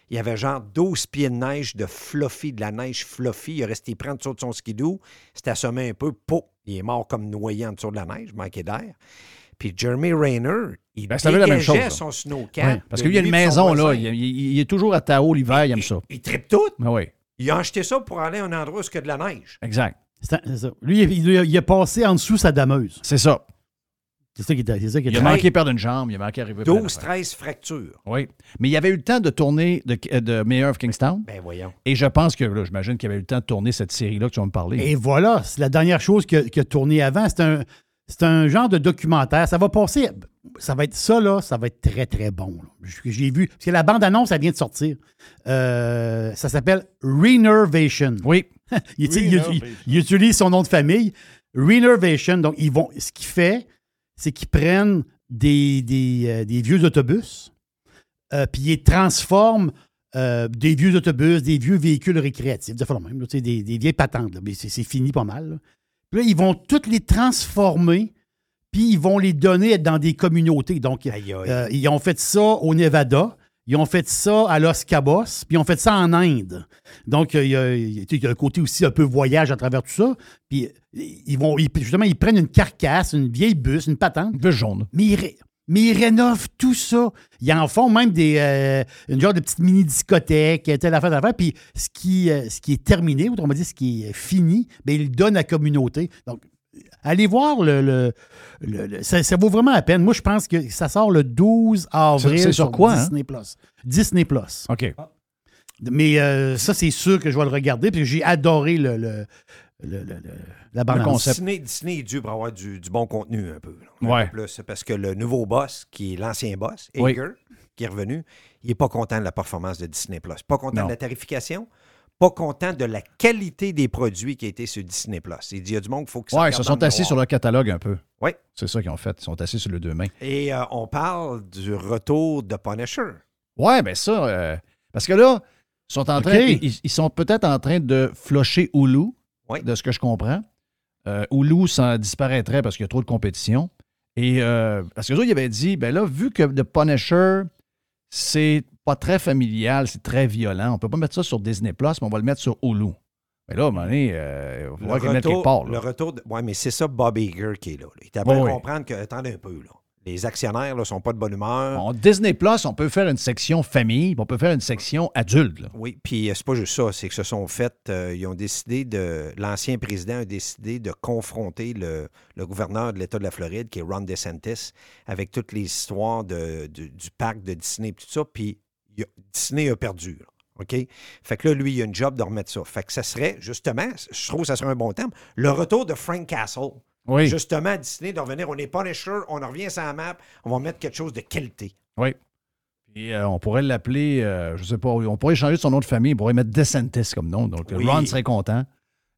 Il y avait genre 12 pieds de neige de fluffy, de la neige fluffy. Il est resté pris en dessous de son skidoo. C'était assommé un peu. Pou! Il est mort comme noyé en dessous de la neige, manqué d'air. Puis Jeremy Rayner, il Ben, peu la même chose. dégageait là. son snowcat. Ouais, parce qu'il y a une maison, là. Il, il- il est toujours à Tao l'hiver, il aime ça. Il tripe tout. Ah oui, Il a acheté ça pour aller à un endroit où il y a de la neige. exact. C'est ça. Lui, il, il a- il a passé en dessous sa dameuse. C'est ça. C'est ça qui est c'est ça qui est Il a manqué perdre une jambe, il a manqué arriver. plein 12, d'affaires. 13 fractures. Oui. Mais il y avait eu le temps de tourner de, de Mayor of Kingstown. Ben voyons. Et je pense que, là, j'imagine qu'il y avait eu le temps de tourner cette série-là que tu vas me parler. Et voilà, c'est la dernière chose qui a, tourné avant. C'est un, c'est un genre de documentaire. Ça va passer. Ça va être ça, là. Ça va être très, très bon. J'ai vu. Parce que la bande-annonce, elle vient de sortir. Euh, ça s'appelle Renervation. Oui. il, tu sais, il- il- il utilise son nom de famille. Renervation. Donc, ils vont. Ce qu'il fait, c'est qu'ils prennent des, des, euh, des vieux autobus, euh, puis ils transforment euh, des vieux autobus, des vieux véhicules récréatifs, des, fois, même, là, des, des vieilles patentes. là, mais c'est fini pas mal. là. Puis là, ils vont toutes les transformer, puis ils vont les donner dans des communautés. Donc, Aïe, aïe. ils ont fait ça au Nevada. Ils ont fait ça à Los Cabos, puis ils ont fait ça en Inde. Donc, euh, il y, a, il y a- un côté aussi un peu voyage à travers tout ça. Puis, ils vont, ils- justement, ils prennent une carcasse, une vieille bus, une patente. Bus jaune. Mais ils, ré- mais ils rénovent tout ça. Ils en font même des, euh, une genre de petite mini-discothèque, telle affaire, telle affaire. Puis, ce qui, euh, ce qui est terminé, autrement dit, ce qui est fini, bien, ils le donnent à la communauté. Donc, allez voir le. le- le- le- ça, ça vaut vraiment la peine. Moi, je pense que ça sort le 12 avril. Sur quoi, hein? Disney Plus. Disney Plus. OK. Mais euh, ça, c'est sûr que je vais le regarder, parce que j'ai adoré le, le- le- le- le- la bande Disney, Disney est dû pour avoir du, du bon contenu un peu. là. Ouais. plus, parce que le nouveau boss, qui est l'ancien boss, Oui. Hager, qui est revenu, il n'est pas content de la performance de Disney Plus. Pas content Non. de la tarification, pas content de la qualité des produits qui a été sur Disney Plus. Il dit il y a du monde qu'il faut que ça Ouais, ils se sont assis sur leur catalogue un peu. Oui. C'est ça qu'ils ont fait. Ils sont assis sur le deux mains. Et euh, on parle du retour de Punisher. Ouais, ben ça, euh, parce que là, ils sont en train, ils, ils sont peut-être en train de flusher Hulu, Oui. de ce que je comprends. Euh, Hulu, ça disparaîtrait parce qu'il y a trop de compétition. Et euh, parce que eux ils avaient dit, ben là, vu que The Punisher, c'est pas très familial, c'est très violent, on peut pas mettre ça sur Disney Plus, mais on va le mettre sur Hulu. Mais là, à un moment donné, euh, il va Le falloir qu'ils le mettent quelque part. là. le retour de... Oui, mais c'est ça Bob Iger qui est là. là. Il oui. comprendre que, attendez un peu, là. Les actionnaires ne sont pas de bonne humeur. Bon, Disney Plus, on peut faire une section famille, on peut faire une section adulte. là. Oui, puis euh, c'est pas juste ça, c'est que se sont fait, euh, ils ont décidé de, l'ancien président a décidé de confronter le, le gouverneur de l'État de la Floride, qui est Ron DeSantis, avec toutes les histoires de, du, du parc de Disney, puis tout ça, puis a- Disney a perdu. là, OK? Fait que là, lui, il a une job de remettre ça. Fait que ça serait, justement, je trouve que ça serait un bon terme, le retour de Frank Castle. Oui. Justement, à Disney, de revenir, on est Punisher, on en revient sur la map, on va mettre quelque chose de qualité. Oui. Puis euh, on pourrait l'appeler, euh, je sais pas, on pourrait changer son nom de famille, on pourrait mettre DeSantis comme nom. Donc Oui. Ron serait content.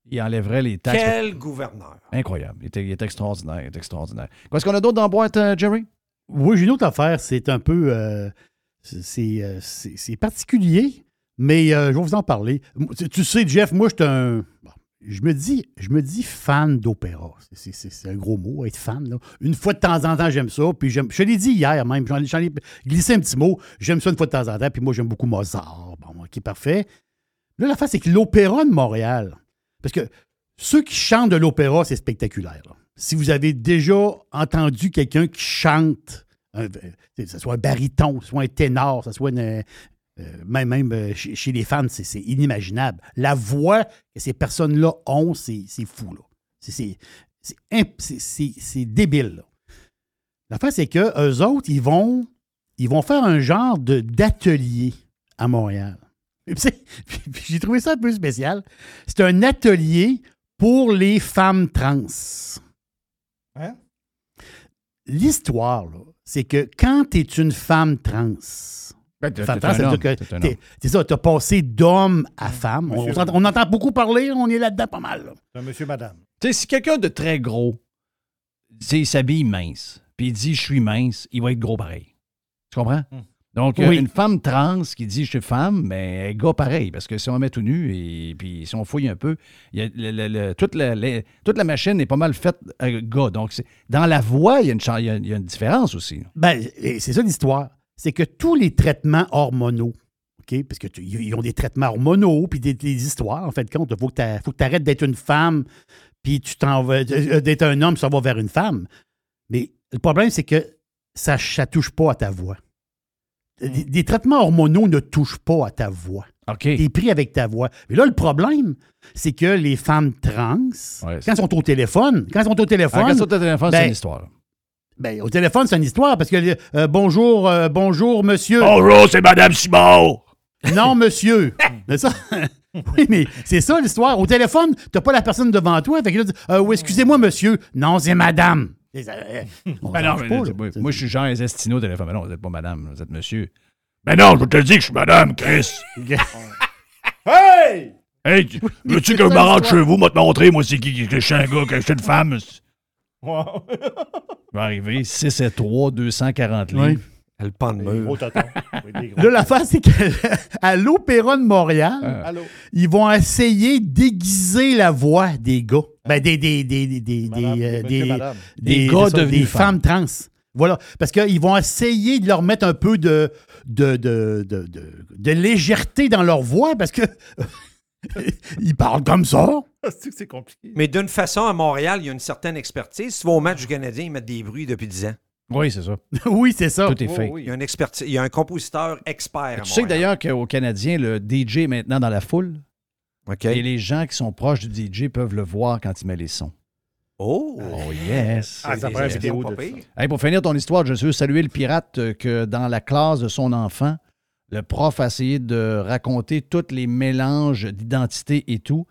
il enlèverait les taxes. Quel gouverneur. Incroyable. Il est, il est extraordinaire. Il est extraordinaire. Qu'est-ce qu'on a d'autre dans la boîte, euh, Jerry? Oui, j'ai une autre affaire. C'est un peu. euh, c'est euh, particulier, mais euh, je vais vous en parler. Tu, tu sais, Jeff, moi, je suis un. bon, je me dis, je me dis fan d'opéra. C'est- un gros mot, être fan. Une fois de temps en temps, j'aime ça. Puis je l'ai dit hier même. J'en ai, glissé un petit mot. J'aime ça une fois de temps en temps. Puis moi, j'aime beaucoup Mozart. Bon, OK, parfait. Là, l'affaire, c'est que l'opéra de Montréal. Parce que ceux qui chantent de l'opéra, c'est spectaculaire. Si vous avez déjà entendu quelqu'un qui chante, que ce soit un baryton, soit un ténor, que ce soit une, même, même euh, chez, chez les fans, c'est inimaginable. La voix que ces personnes-là ont, c'est fou. C'est- débile. L'affaire, c'est que eux autres, ils vont, ils vont faire un genre d'atelier à Montréal. J'ai trouvé ça un peu spécial. C'est un atelier pour les femmes trans. Hein? L'histoire, c'est que quand tu es une femme trans, Ben, que c'est ça, tu as passé d'homme à femme. On, Monsieur- on entend- on entend beaucoup parler, on est là-dedans pas mal. là. C'est un monsieur, madame. Tu sais, si quelqu'un de très gros, il s'habille mince, puis il dit je suis mince, il va être gros pareil. Tu comprends? Hmm. Donc, euh, Oui. une femme trans qui dit je suis femme, mais elle est gars pareil, parce que si on met tout nu et puis si on fouille un peu, il y a le- le- le- toute, la, toute la machine est pas mal faite euh, gars. Donc, c'est- dans la voix, il y a y a- il y a une différence aussi. Ben, c'est ça l'histoire. C'est que tous les traitements hormonaux, OK, parce qu'ils ont des traitements hormonaux, puis des, des histoires, en fait, compte, il faut que tu arrêtes d'être une femme, puis tu t'en vas, euh, d'être un homme, ça va vers une femme. Mais le problème, c'est que ça ne touche pas à ta voix. Des, des traitements hormonaux ne touchent pas à ta voix. OK. Tu es pris avec ta voix. Mais là, le problème, c'est que les femmes trans, Ouais, quand elles sont au téléphone, quand elles sont au téléphone. Ah, quand c'est au téléphone, c'est ben, une histoire. Ben, au téléphone, c'est une histoire parce que euh, bonjour, euh, bonjour, monsieur. Bonjour, c'est Madame Simon. Non, monsieur. c'est ça? oui, mais c'est ça l'histoire. Au téléphone, t'as pas la personne devant toi. Fait que là, euh, oui, excusez-moi, monsieur. Non, c'est madame. Ben non, mais pas, là, moi, je suis Jean Estino au téléphone. Mais non, vous n'êtes pas madame, vous êtes monsieur. Ben non, je te dis que je suis madame, Chris. Hey! Hey, tu- veux-tu que je me rende chez vous, moi te montrer, moi, c'est qui, que je suis un gars, que je suis une femme? Wow. Vais arriver, 6 et 3, 240 livres. Oui. Elle pend de mur. Là, l'affaire, c'est qu'à l'Opéra de Montréal, Ah. Ils vont essayer d'aiguiser la voix des gars. Ben, des, des, des, des, des, Madame, des, euh, des-. Des des- gars devenus des femmes. femmes trans. Voilà. Parce qu'ils vont essayer de leur mettre un peu de, de, de, de, de- de légèreté dans leur voix parce que ils parlent comme ça. C'est compliqué? Mais d'une façon, à Montréal, il y a une certaine expertise. Si tu vas au match du Canadien, ils mettent des bruits depuis 10 ans. Oui, c'est ça. oui, c'est ça. Tout est Oui, oui, il y a une expertise. Il y a un compositeur expert à Tu sais d'ailleurs qu'au Canadien, le DJ est maintenant dans la foule. OK. Et les gens qui sont proches du DJ peuvent le voir quand il met les sons. Oh! Oh yes! Ah, ça prend une vidéo de. Hey, pour finir ton histoire, je veux saluer le pirate euh, que dans la classe de son enfant, le prof a essayé de raconter tous les mélanges d'identité et tout.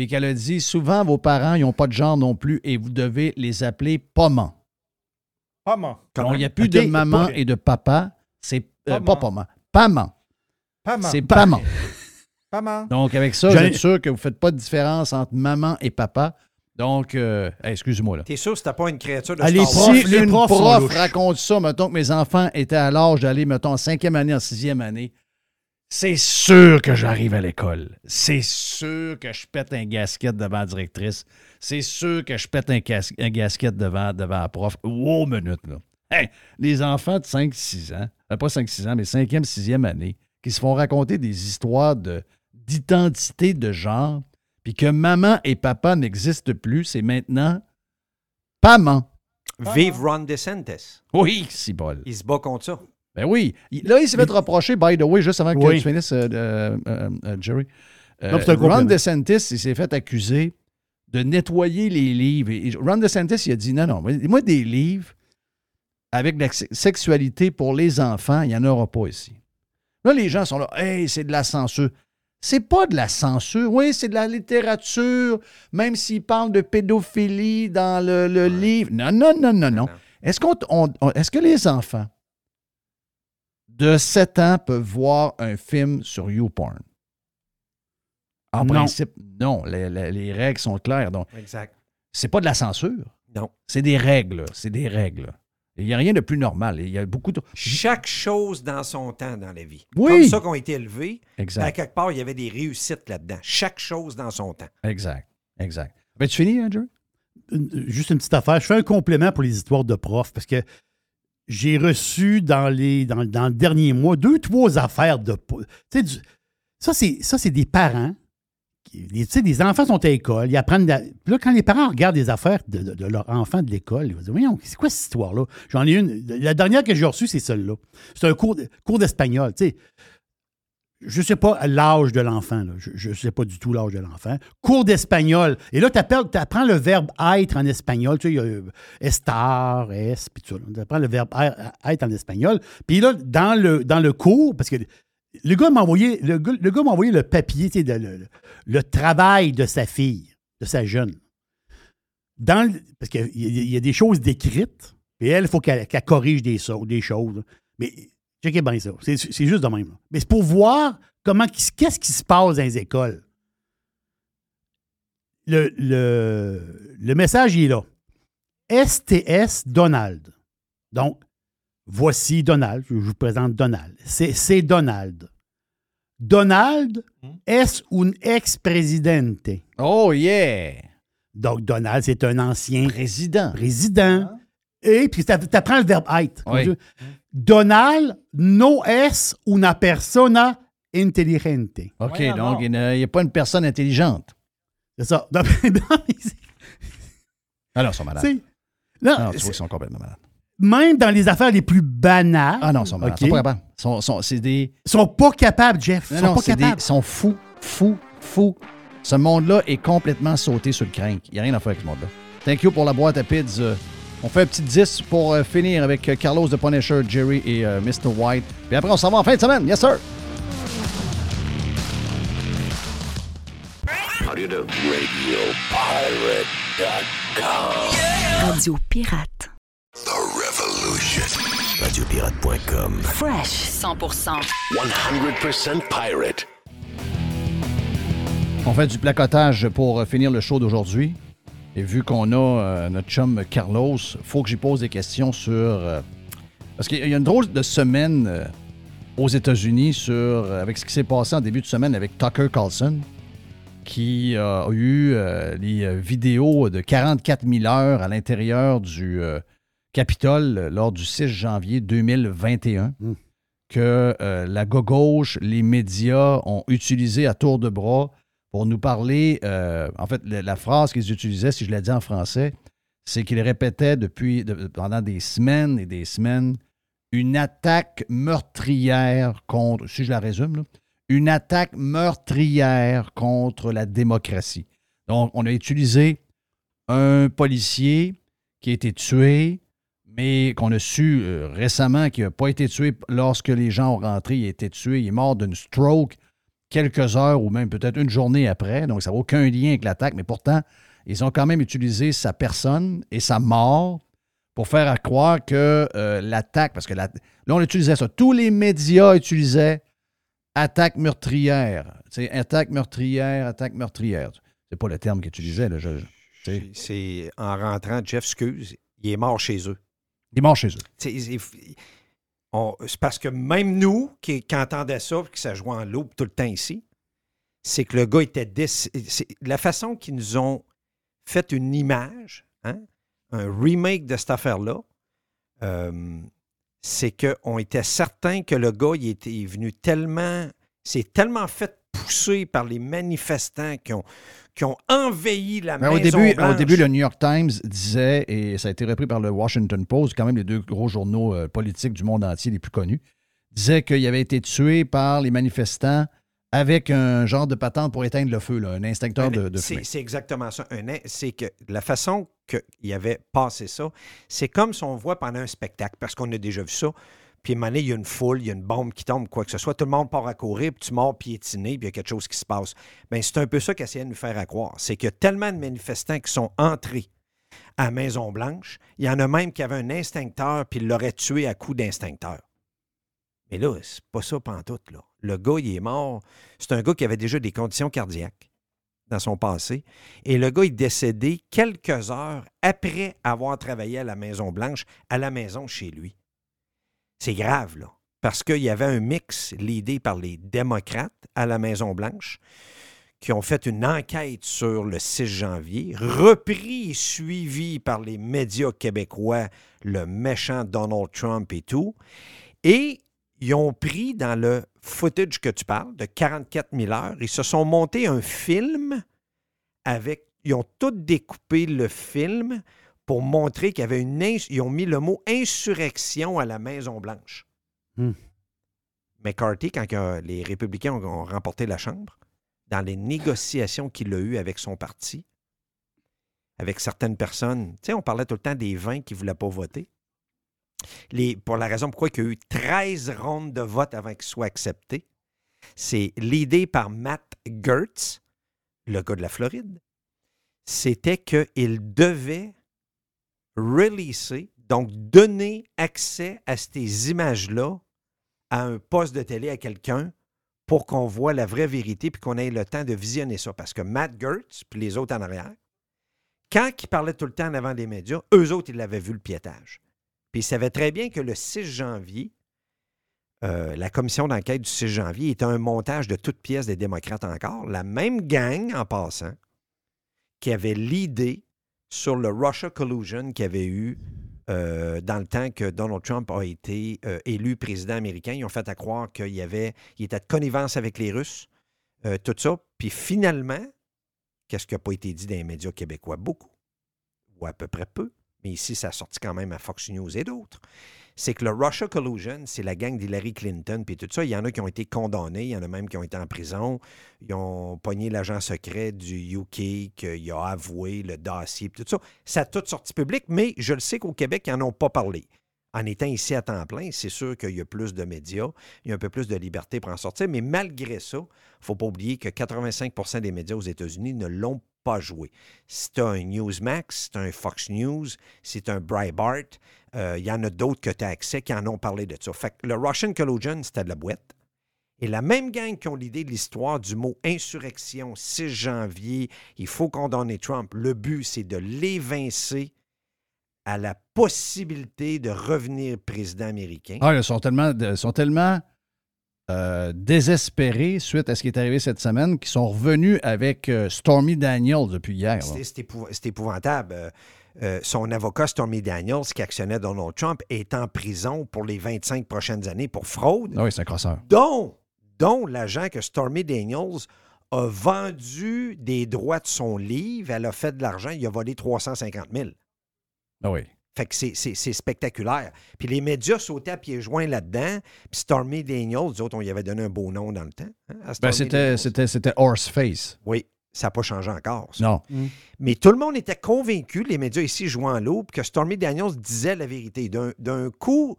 Puis qu'elle a dit souvent, vos parents, ils n'ont pas de genre non plus et vous devez les appeler. Comment? Donc, il n'y a plus de maman et de papa. C'est euh, Paman. pas pommans. Paman. Paman. C'est paman. Paman. Donc, avec ça, ai- êtes sûr que vous ne faites pas de différence entre maman et papa. Donc, euh, excuse-moi là. T'es sûr que c'était pas une créature de Allez, Star Wars? prof, Si une prof louches. raconte ça, mettons que mes enfants étaient à l'âge d'aller, mettons, en cinquième année, en sixième année, c'est sûr que j'arrive à l'école. C'est sûr que je pète un gasket devant la directrice. C'est sûr que je pète un, un gasket devant, devant la prof. Wow, minute, là. Hey, les enfants de 5-6 ans, euh, pas 5-6 ans, mais 5e, 6e année, qui se font raconter des histoires de- d'identité de genre, puis que maman et papa n'existent plus, c'est maintenant Paman. Vive Ron DeSantis. Oui, si bol. Il se bat contre ça. Ben oui. Là, il s'est fait reprocher, by the way, juste avant que Oui. tu finisses, euh, euh, euh, Jerry. Non, Ron. DeSantis, il s'est fait accuser de nettoyer les livres. Et Ron DeSantis, il a dit non, non, moi, des livres avec de la se- sexualité pour les enfants, il n'y en aura pas ici. Là, les gens sont là, hey, c'est de la censure. C'est pas de la censure. Oui, c'est de la littérature, même s'ils parlent de pédophilie dans le, le livre. Non, non, non, non, non. Est-ce, qu'on, on- on- est-ce que les enfants de 7 ans peuvent voir un film sur YouPorn? En Non. principe, non. Les, les- les règles sont claires. Donc, Exact. c'est pas de la censure. Non. C'est des règles. C'est des règles. Il n'y a rien de plus normal. Il y a beaucoup de. Chaque chose dans son temps dans la vie. Oui. Comme ça qu'on a été élevés. Exact. À quelque part, il y avait des réussites là-dedans. Chaque chose dans son temps. Exact. Exact. Ben, tu finis, Andrew? Une- juste une petite affaire. Je fais un complément pour les histoires de profs parce que j'ai reçu dans, les, dans, dans le dernier mois deux, trois affaires de. ça, c'est, ça, c'est des parents. qui- les- les enfants sont à l'école, ils apprennent. la- là, quand les parents regardent des affaires de, de- de leur enfant de l'école, ils vont dire Voyons, c'est quoi cette histoire-là? J'en ai une. La dernière que j'ai reçue, c'est celle-là. C'est un cours, cours d'espagnol. Je ne sais pas l'âge de l'enfant. Je ne sais pas du tout l'âge de l'enfant. Cours d'espagnol. Et là, tu apprends le verbe être en espagnol. Tu sais, il y a euh, estar, es, puis tout ça. Tu apprends le verbe er- être en espagnol. Puis là, dans le, dans le cours, parce que le gars m'a envoyé le, envoyé le papier, tu sais, le, le- travail de sa fille, de sa jeune. Dans parce qu'il y, y a des choses décrites, et elle, il faut qu'elle corrige des, des choses. Mais checkez bien ça. C'est c'est juste de même. là. Mais c'est pour voir comment qu'est-ce qui se passe dans les écoles. Le, le, le message il est là. STS Donald. Donc, voici Donald. Je vous présente Donald. C'est c'est Donald. Donald es un ex-presidente. Oh yeah! Donc, Donald, c'est un ancien président. Président. Et puis, tu apprends le verbe être. Oui. Donald no es una persona inteligente. OK, donc il n'y a, il y a pas une personne intelligente. C'est ça. Non, mais- Ah non, ils sont malades. non, Ah non, tu vois qu'ils sont complètement malades. même dans les affaires les plus banales. Ah non, ils sont malades. Ils sont pas capables. Ils sont, sont- c'est des. Ils sont pas capables, Jeff. Ils Non, sont non, pas des- capables. Ils sont fous, fous, fous. Ce monde-là est complètement sauté sur le crank. Il n'y a rien à faire avec ce monde-là. Thank you pour la boîte à pizza. On fait un petit 10 pour euh, finir avec euh, Carlos de Punisher, Jerry et euh, Mr. White. Puis après, on s'en va en fin de semaine. Yes, sir! Radio Pirate. Radiopirate.com. Fresh 100%. 100% pirate. On fait du placotage pour euh, finir le show d'aujourd'hui. Et vu qu'on a euh, notre chum Carlos, faut que j'y pose des questions sur. euh, parce qu'il y a une drôle de semaine euh, aux États-Unis sur euh, avec ce qui s'est passé en début de semaine avec Tucker Carlson, qui euh, a eu euh, les euh, vidéos de 44 000 heures à l'intérieur du euh, Capitole euh, lors du 6 janvier 2021 que euh, la gauche, les médias ont utilisé à tour de bras pour nous parler. euh, en fait, la, la phrase qu'ils utilisaient, si je la dis en français, c'est qu'ils répétaient depuis de- pendant des semaines et des semaines une attaque meurtrière contre, si je la résume, une attaque meurtrière contre la démocratie. Donc, on a utilisé un policier qui a été tué, mais qu'on a su euh, récemment qu'il n'a pas été tué lorsque les gens ont rentré. Il a été tué, il est mort d'une stroke quelques heures ou même peut-être une journée après. Donc, ça n'a aucun lien avec l'attaque, mais pourtant, ils ont quand même utilisé sa personne et sa mort pour faire à croire que euh, l'attaque, parce que la- là, on utilisait ça. Tous les médias utilisaient attaque meurtrière. Tu sais, attaque meurtrière, attaque meurtrière. C'est pas le terme qu'ils utilisaient. Là, je- je- tu sais. C'est en rentrant, Jeff, excuse, il est mort chez eux. Il est mort chez eux. C'est c'est- c'est parce que même nous, qui, qui entendaient ça, que ça jouait en loupe tout le temps ici, c'est que le gars était La façon qu'ils nous ont fait une image, hein, un remake de cette affaire-là, euh, c'est qu'on était certain que le gars, il était venu tellement. C'est tellement fait pousser par les manifestants qui ont, qui ont envahi la Ben, maison au, début, au début, le New York Times disait, et ça a été repris par le Washington Post, quand même les deux gros journaux euh, politiques du monde entier les plus connus, disait qu'il avait été tué par les manifestants avec un genre de patente pour éteindre le feu, là, un instincteur de, de C'est exactement ça. C'est que la façon qu'il avait passé ça, c'est comme si on voit pendant un spectacle, parce qu'on a déjà vu ça. Puis à il y a une foule, il y a une bombe qui tombe, quoi que ce soit. Tout le monde part à courir, puis tu mords piétiner, puis il y a quelque chose qui se passe. Bien, c'est un peu ça qu'essayait de nous faire croire. C'est qu'il y a tellement de manifestants qui sont entrés à la Maison-Blanche. Il y en a même qui avaient un instincteur, puis il l'aurait tué à coups d'instincteur. Mais là, c'est pas ça pantoute, là. Le gars, il est mort. C'est un gars qui avait déjà des conditions cardiaques dans son passé. Et le gars est décédé quelques heures après avoir travaillé à la Maison-Blanche, à la maison chez lui. C'est grave, là. Parce qu'il y avait un mix l'idée par les démocrates à la Maison-Blanche qui ont fait une enquête sur le 6 janvier, repris suivi par les médias québécois, le méchant Donald Trump et tout. Et ils ont pris dans le footage que tu parles, de 44 000 heures, ils se sont montés un film avec. Ils ont tout découpé le film pour montrer qu'il y avait une. Ils ont mis le mot insurrection à la Maison-Blanche. Hmm. McCarthy, quand que les républicains ont, ont remporté la Chambre, dans les négociations qu'il a eues avec son parti, avec certaines personnes, tu sais, on parlait tout le temps des 20 qui ne voulaient pas voter. Les, pour la raison pourquoi il y a eu 13 rondes de vote avant qu'il soit accepté. C'est l'idée par Matt Gertz, le gars de la Floride. C'était qu'il devait releaser, donc donner accès à ces images-là à un poste de télé à quelqu'un pour qu'on voit la vraie vérité puis qu'on ait le temps de visionner ça. Parce que Matt Gertz puis les autres en arrière, quand ils parlaient tout le temps en avant des médias, eux autres, ils avaient vu le piétage. Puis ils savaient très bien que le 6 janvier, euh, la commission d'enquête du 6 janvier était un montage de toutes pièces des démocrates encore. La même gang, en passant, qui avait l'idée sur le Russia Collusion qu'il y avait eu euh, dans le temps que Donald Trump a été euh, élu président américain. Ils ont fait à croire qu'il y avait, il était de connivence avec les Russes, euh, tout ça. Puis finalement, qu'est-ce qui n'a pas été dit dans les médias québécois? Beaucoup, ou à peu près peu. Mais ici, ça a sorti quand même à Fox News et d'autres. C'est que le Russia Collusion, c'est la gang d'Hillary Clinton, puis tout ça. Il y en a qui ont été condamnés, il y en a même qui ont été en prison. Ils ont pogné l'agent secret du UK, qu'il a avoué le dossier, puis tout ça. Ça a tout sorti public, mais je le sais qu'au Québec, ils n'en ont pas parlé. En étant ici à temps plein, c'est sûr qu'il y a plus de médias, il y a un peu plus de liberté pour en sortir, mais malgré ça, il ne faut pas oublier que 85% des médias aux États-Unis ne l'ont pas joué. C'est un Newsmax, c'est un Fox News, c'est un Breitbart, euh, il y en a d'autres que tu as accès qui en ont parlé de ça. Fait le Russian Collusion, c'était de la boîte. Et la même gang qui ont l'idée de l'histoire du mot insurrection, 6 janvier, il faut condamner Trump. Le but, c'est de l'évincer à la possibilité de revenir président américain. Ah, ils sont tellement euh, désespérés suite à ce qui est arrivé cette semaine qu'ils sont revenus avec euh, Stormy Daniels depuis hier. C'est- C'est épou- c'est épouvantable. Euh, euh, son avocat Stormy Daniels, qui actionnait Donald Trump, est en prison pour les 25 prochaines années pour fraude, Ah oui, c'est un crosseur. dont, dont l'agent que Stormy Daniels a vendu des droits de son livre. Elle a fait de l'argent. Il a volé 350 000. Ah oui. Fait que c'est- c'est c'est spectaculaire. Puis les médias sautaient à pieds joints là-dedans. Puis Stormy Daniels, nous autres, on y avait donné un beau nom dans le temps. hein, Ben, c'était, Daniels. c'était, c'était Horseface. Oui, ça n'a pas changé encore. ça. Non. Mais tout le monde était convaincu, les médias ici jouant à l'aube, que Stormy Daniels disait la vérité. D'un- D'un coup,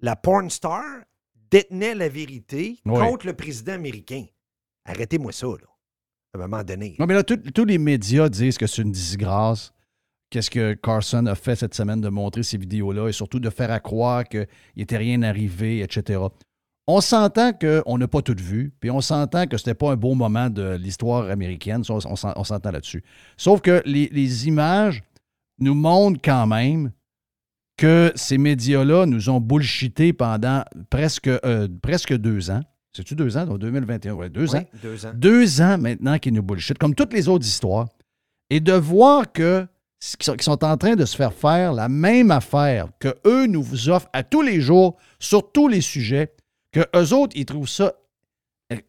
la porn star détenait la vérité Oui. contre le président américain. Arrêtez-moi ça, là. À un moment donné. Non, mais là, tous les médias disent que c'est une disgrâce. Qu'est-ce que Carson a fait cette semaine de montrer ces vidéos-là et surtout de faire à croire qu'il n'était rien arrivé, etc. On s'entend qu'on n'a pas tout vu, puis on s'entend que c'était pas un beau moment de l'histoire américaine. On, on s'en- on s'entend là-dessus. Sauf que les, les images nous montrent quand même que ces médias-là nous ont bullshité pendant presque, euh, presque deux ans. C'est-tu deux ans? Donc 2021, ouais, deux Oui, ans. deux ans. Deux ans maintenant qu'ils nous bullshit, comme toutes les autres histoires. Et de voir que qu'ils sont, en train de se faire faire la même affaire que eux nous vous offrent à tous les jours sur tous les sujets, que eux autres, ils trouvent ça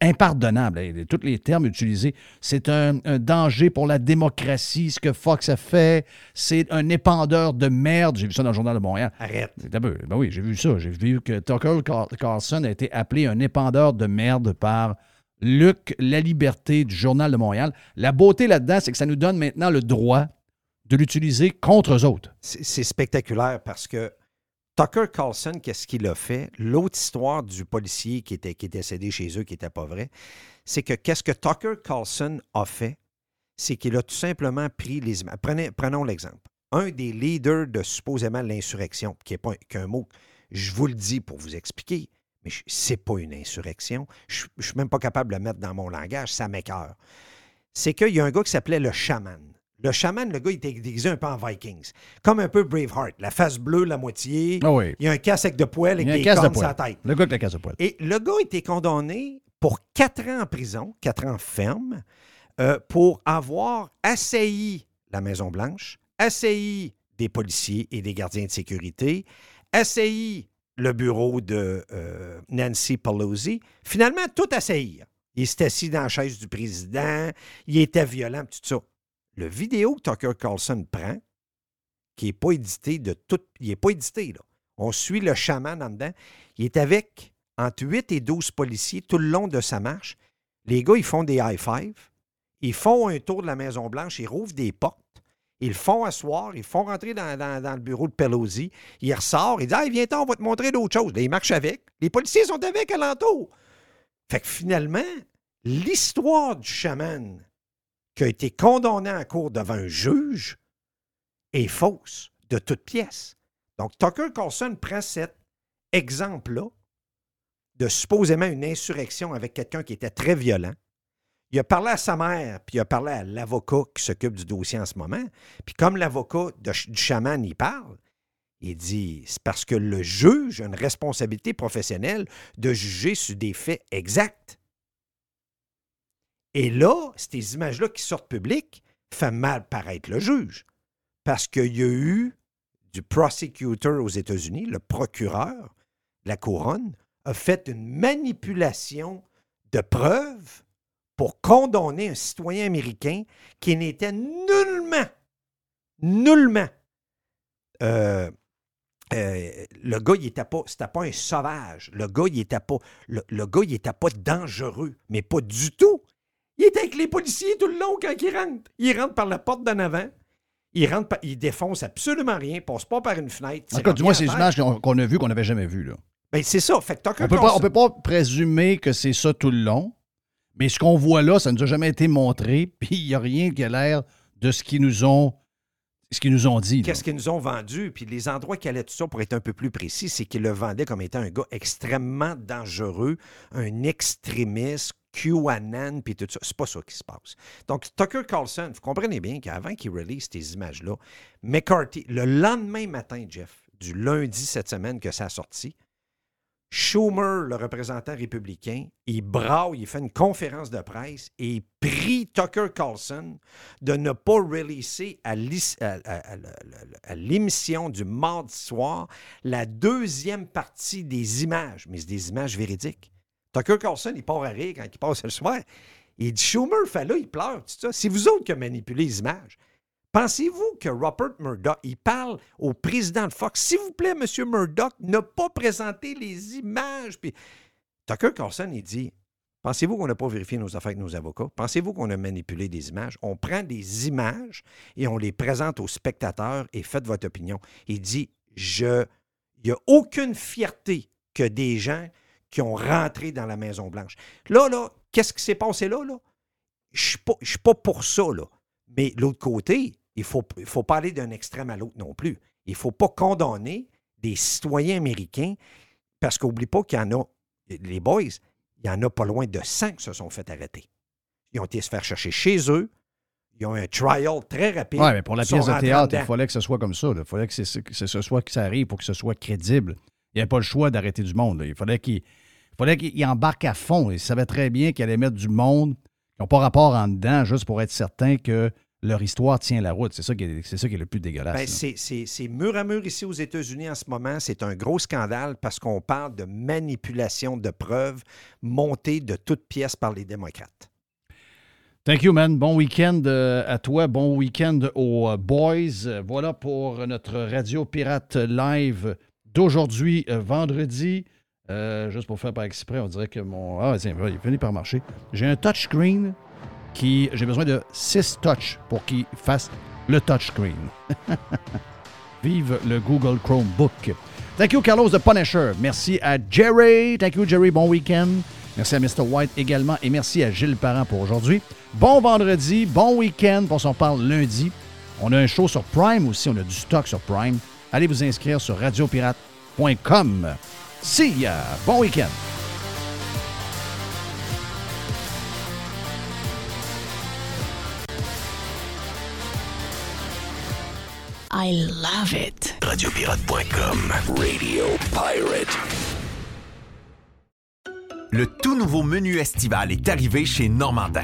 impardonnable. Tous les termes utilisés, c'est un, un danger pour la démocratie, ce que Fox a fait, c'est un épandeur de merde. J'ai vu ça dans le Journal de Montréal. Arrête. C'est un peu- Ben oui, j'ai vu ça. J'ai vu que Tucker Car- Carlson a été appelé un épandeur de merde par Luc La Liberté du Journal de Montréal. La beauté là-dedans, c'est que ça nous donne maintenant le droit de l'utiliser contre eux autres. C'est spectaculaire parce que Tucker Carlson, qu'est-ce qu'il a fait? L'autre histoire du policier qui était, qui décédé chez eux, qui n'était pas vrai, c'est que qu'est-ce que Tucker Carlson a fait? C'est qu'il a tout simplement pris les images. Prenons l'exemple. Un des leaders de supposément l'insurrection, qui n'est pas un- qu'un mot, je vous le dis pour vous expliquer, mais c'est pas une insurrection. Je ne suis même pas capable de le mettre dans mon langage, ça m'écœure. C'est qu'il y a un gars qui s'appelait le chaman. Le chaman, le gars, il était déguisé un peu en Vikings. Comme un peu Braveheart. La face bleue, la moitié. Ah oui. Il y a un casque de poêle Il avec des casse de cornes sur la tête. Le gars avec la casse de poêle. Et le gars a été condamné pour quatre ans en prison, quatre ans ferme, euh, pour avoir assailli la Maison-Blanche, assailli des policiers et des gardiens de sécurité, assailli le bureau de euh, Nancy Pelosi, finalement tout assailli. Il s'est assis dans la chaise du président, il était violent, tout ça. Le vidéo que Tucker Carlson prend, qui n'est pas édité de tout. Il n'est pas édité, là. On suit le chaman en dedans. Il est avec entre 8 et 12 policiers tout le long de sa marche. Les gars, ils font des high five. Ils font un tour de la Maison-Blanche. Ils rouvrent des portes. Ils le font asseoir. Ils font rentrer dans, le bureau de Pelosi. Il ressort. Il dit Hey, viens-t'en, on va te montrer d'autres choses. Là, il marche avec. Les policiers sont avec alentour. Fait que finalement, l'histoire du chaman qui a été condamné en cours devant un juge est fausse de toute pièce. Donc, Tucker Carlson prend cet exemple-là de supposément une insurrection avec quelqu'un qui était très violent. Il a parlé à sa mère, puis il a parlé à l'avocat qui s'occupe du dossier en ce moment. Puis comme l'avocat du chaman y parle, il dit c'est parce que le juge a une responsabilité professionnelle de juger sur des faits exacts. Et là, ces images-là qui sortent publiques fait mal paraître le juge. Parce qu'il y a eu du prosecutor aux États-Unis, le procureur la couronne, a fait une manipulation de preuves pour condamner un citoyen américain qui n'était nullement, nullement. euh, euh, le gars, il n'était pas, un sauvage. Le gars, il était pas, le, le pas dangereux, mais pas du tout. Il était avec les policiers tout le long quand il rentre. Il rentre par la porte d'en avant. Il rentre, par- il défonce absolument rien, passe pas par une fenêtre. En tout cas, du moins, rien ces à images qu'on a vues qu'on n'avait jamais vues. Là. Ben, c'est ça. Fait que Tucker On peut pas, on peut pas présumer que c'est ça tout le long, mais ce qu'on voit là, ça ne nous a jamais été montré, puis il n'y a rien qui a l'air de ce qu'ils nous ont, ce qu'ils nous ont dit. Qu'est-ce qu'ils nous ont vendu? Puis les endroits qui allaient tout ça, pour être un peu plus précis, c'est qu'ils le vendaient comme étant un gars extrêmement dangereux, un extrémiste, QAnon, puis tout ça. C'est pas ça qui se passe. Donc, Tucker Carlson, vous comprenez bien qu'avant qu'il release ces images-là, McCarthy, le lendemain matin, Jeff, du lundi cette semaine que ça a sorti, Schumer, le représentant républicain, il braille, il fait une conférence de presse et il prie Tucker Carlson de ne pas releaser à l'émission du mardi soir la deuxième partie des images, mais c'est des images véridiques. Tucker Carlson, il part à rire quand il passe le soir. Il dit Schumer fait là, il pleure, tout ça. C'est vous autres qui avez manipulé les images. Pensez-vous que Rupert Murdoch, il parle au président de Fox, s'il vous plaît, Monsieur Murdoch, ne pas présenter les images. Puis Tucker Carlson, il dit Pensez-vous qu'on n'a pas vérifié nos affaires avec nos avocats? Pensez-vous qu'on a manipulé des images? On prend des images et on les présente aux spectateurs et faites votre opinion. Il dit Je, il n'y a aucune fierté que des gens qui ont rentré dans la Maison-Blanche. Là, là, qu'est-ce qui s'est passé là? là? Je ne suis pas- pour ça, là. Mais l'autre côté, il ne faut, il faut pas aller d'un extrême à l'autre non plus. Il ne faut pas condamner des citoyens américains parce qu'oublie pas qu'il y en a, les boys, il y en a pas loin de 100 qui se sont fait arrêter. Ils ont été se faire chercher chez eux. Ils ont un trial très rapide. Oui, mais pour la pièce de théâtre, il fallait que ce soit comme ça. Il fallait que ce soit que ça arrive pour que ce soit crédible. Il n'y avait pas le choix d'arrêter du monde. là. Il fallait qu'il il fallait qu'il embarque à fond. Il savait très bien qu'il allait mettre du monde qui n'ont pas rapport en dedans, juste pour être certain que leur histoire tient la route. C'est ça qui est, c'est ça qui est le plus dégueulasse. Ben, c'est mur à mur ici aux États-Unis en ce moment. C'est un gros scandale parce qu'on parle de manipulation de preuves montée de toutes pièces par les démocrates. Thank you, man. Bon week-end euh, à toi. Bon week-end aux euh, boys. Euh, Voilà pour notre Radio Pirate Live d'aujourd'hui, euh, vendredi. Euh, juste pour faire par exprès, on dirait que mon. Ah, tiens, il finit par marcher. J'ai un touchscreen qui. J'ai besoin de 6 touches pour qu'il fasse le touchscreen. Vive le Google Chromebook. Thank you, Carlos the Punisher. Merci à Jerry. Thank you, Jerry. Bon week-end. Merci à Mr. White également. Et merci à Gilles Parent pour aujourd'hui. Bon vendredi, bon week-end. On s'en parle lundi. On a un show sur Prime aussi. On a du stock sur Prime. Allez vous inscrire sur radiopirate.com. See ya! Bon week-end! I love it. Radiopirate.com. Radio Pirate. Le tout nouveau menu estival est arrivé chez Normandin.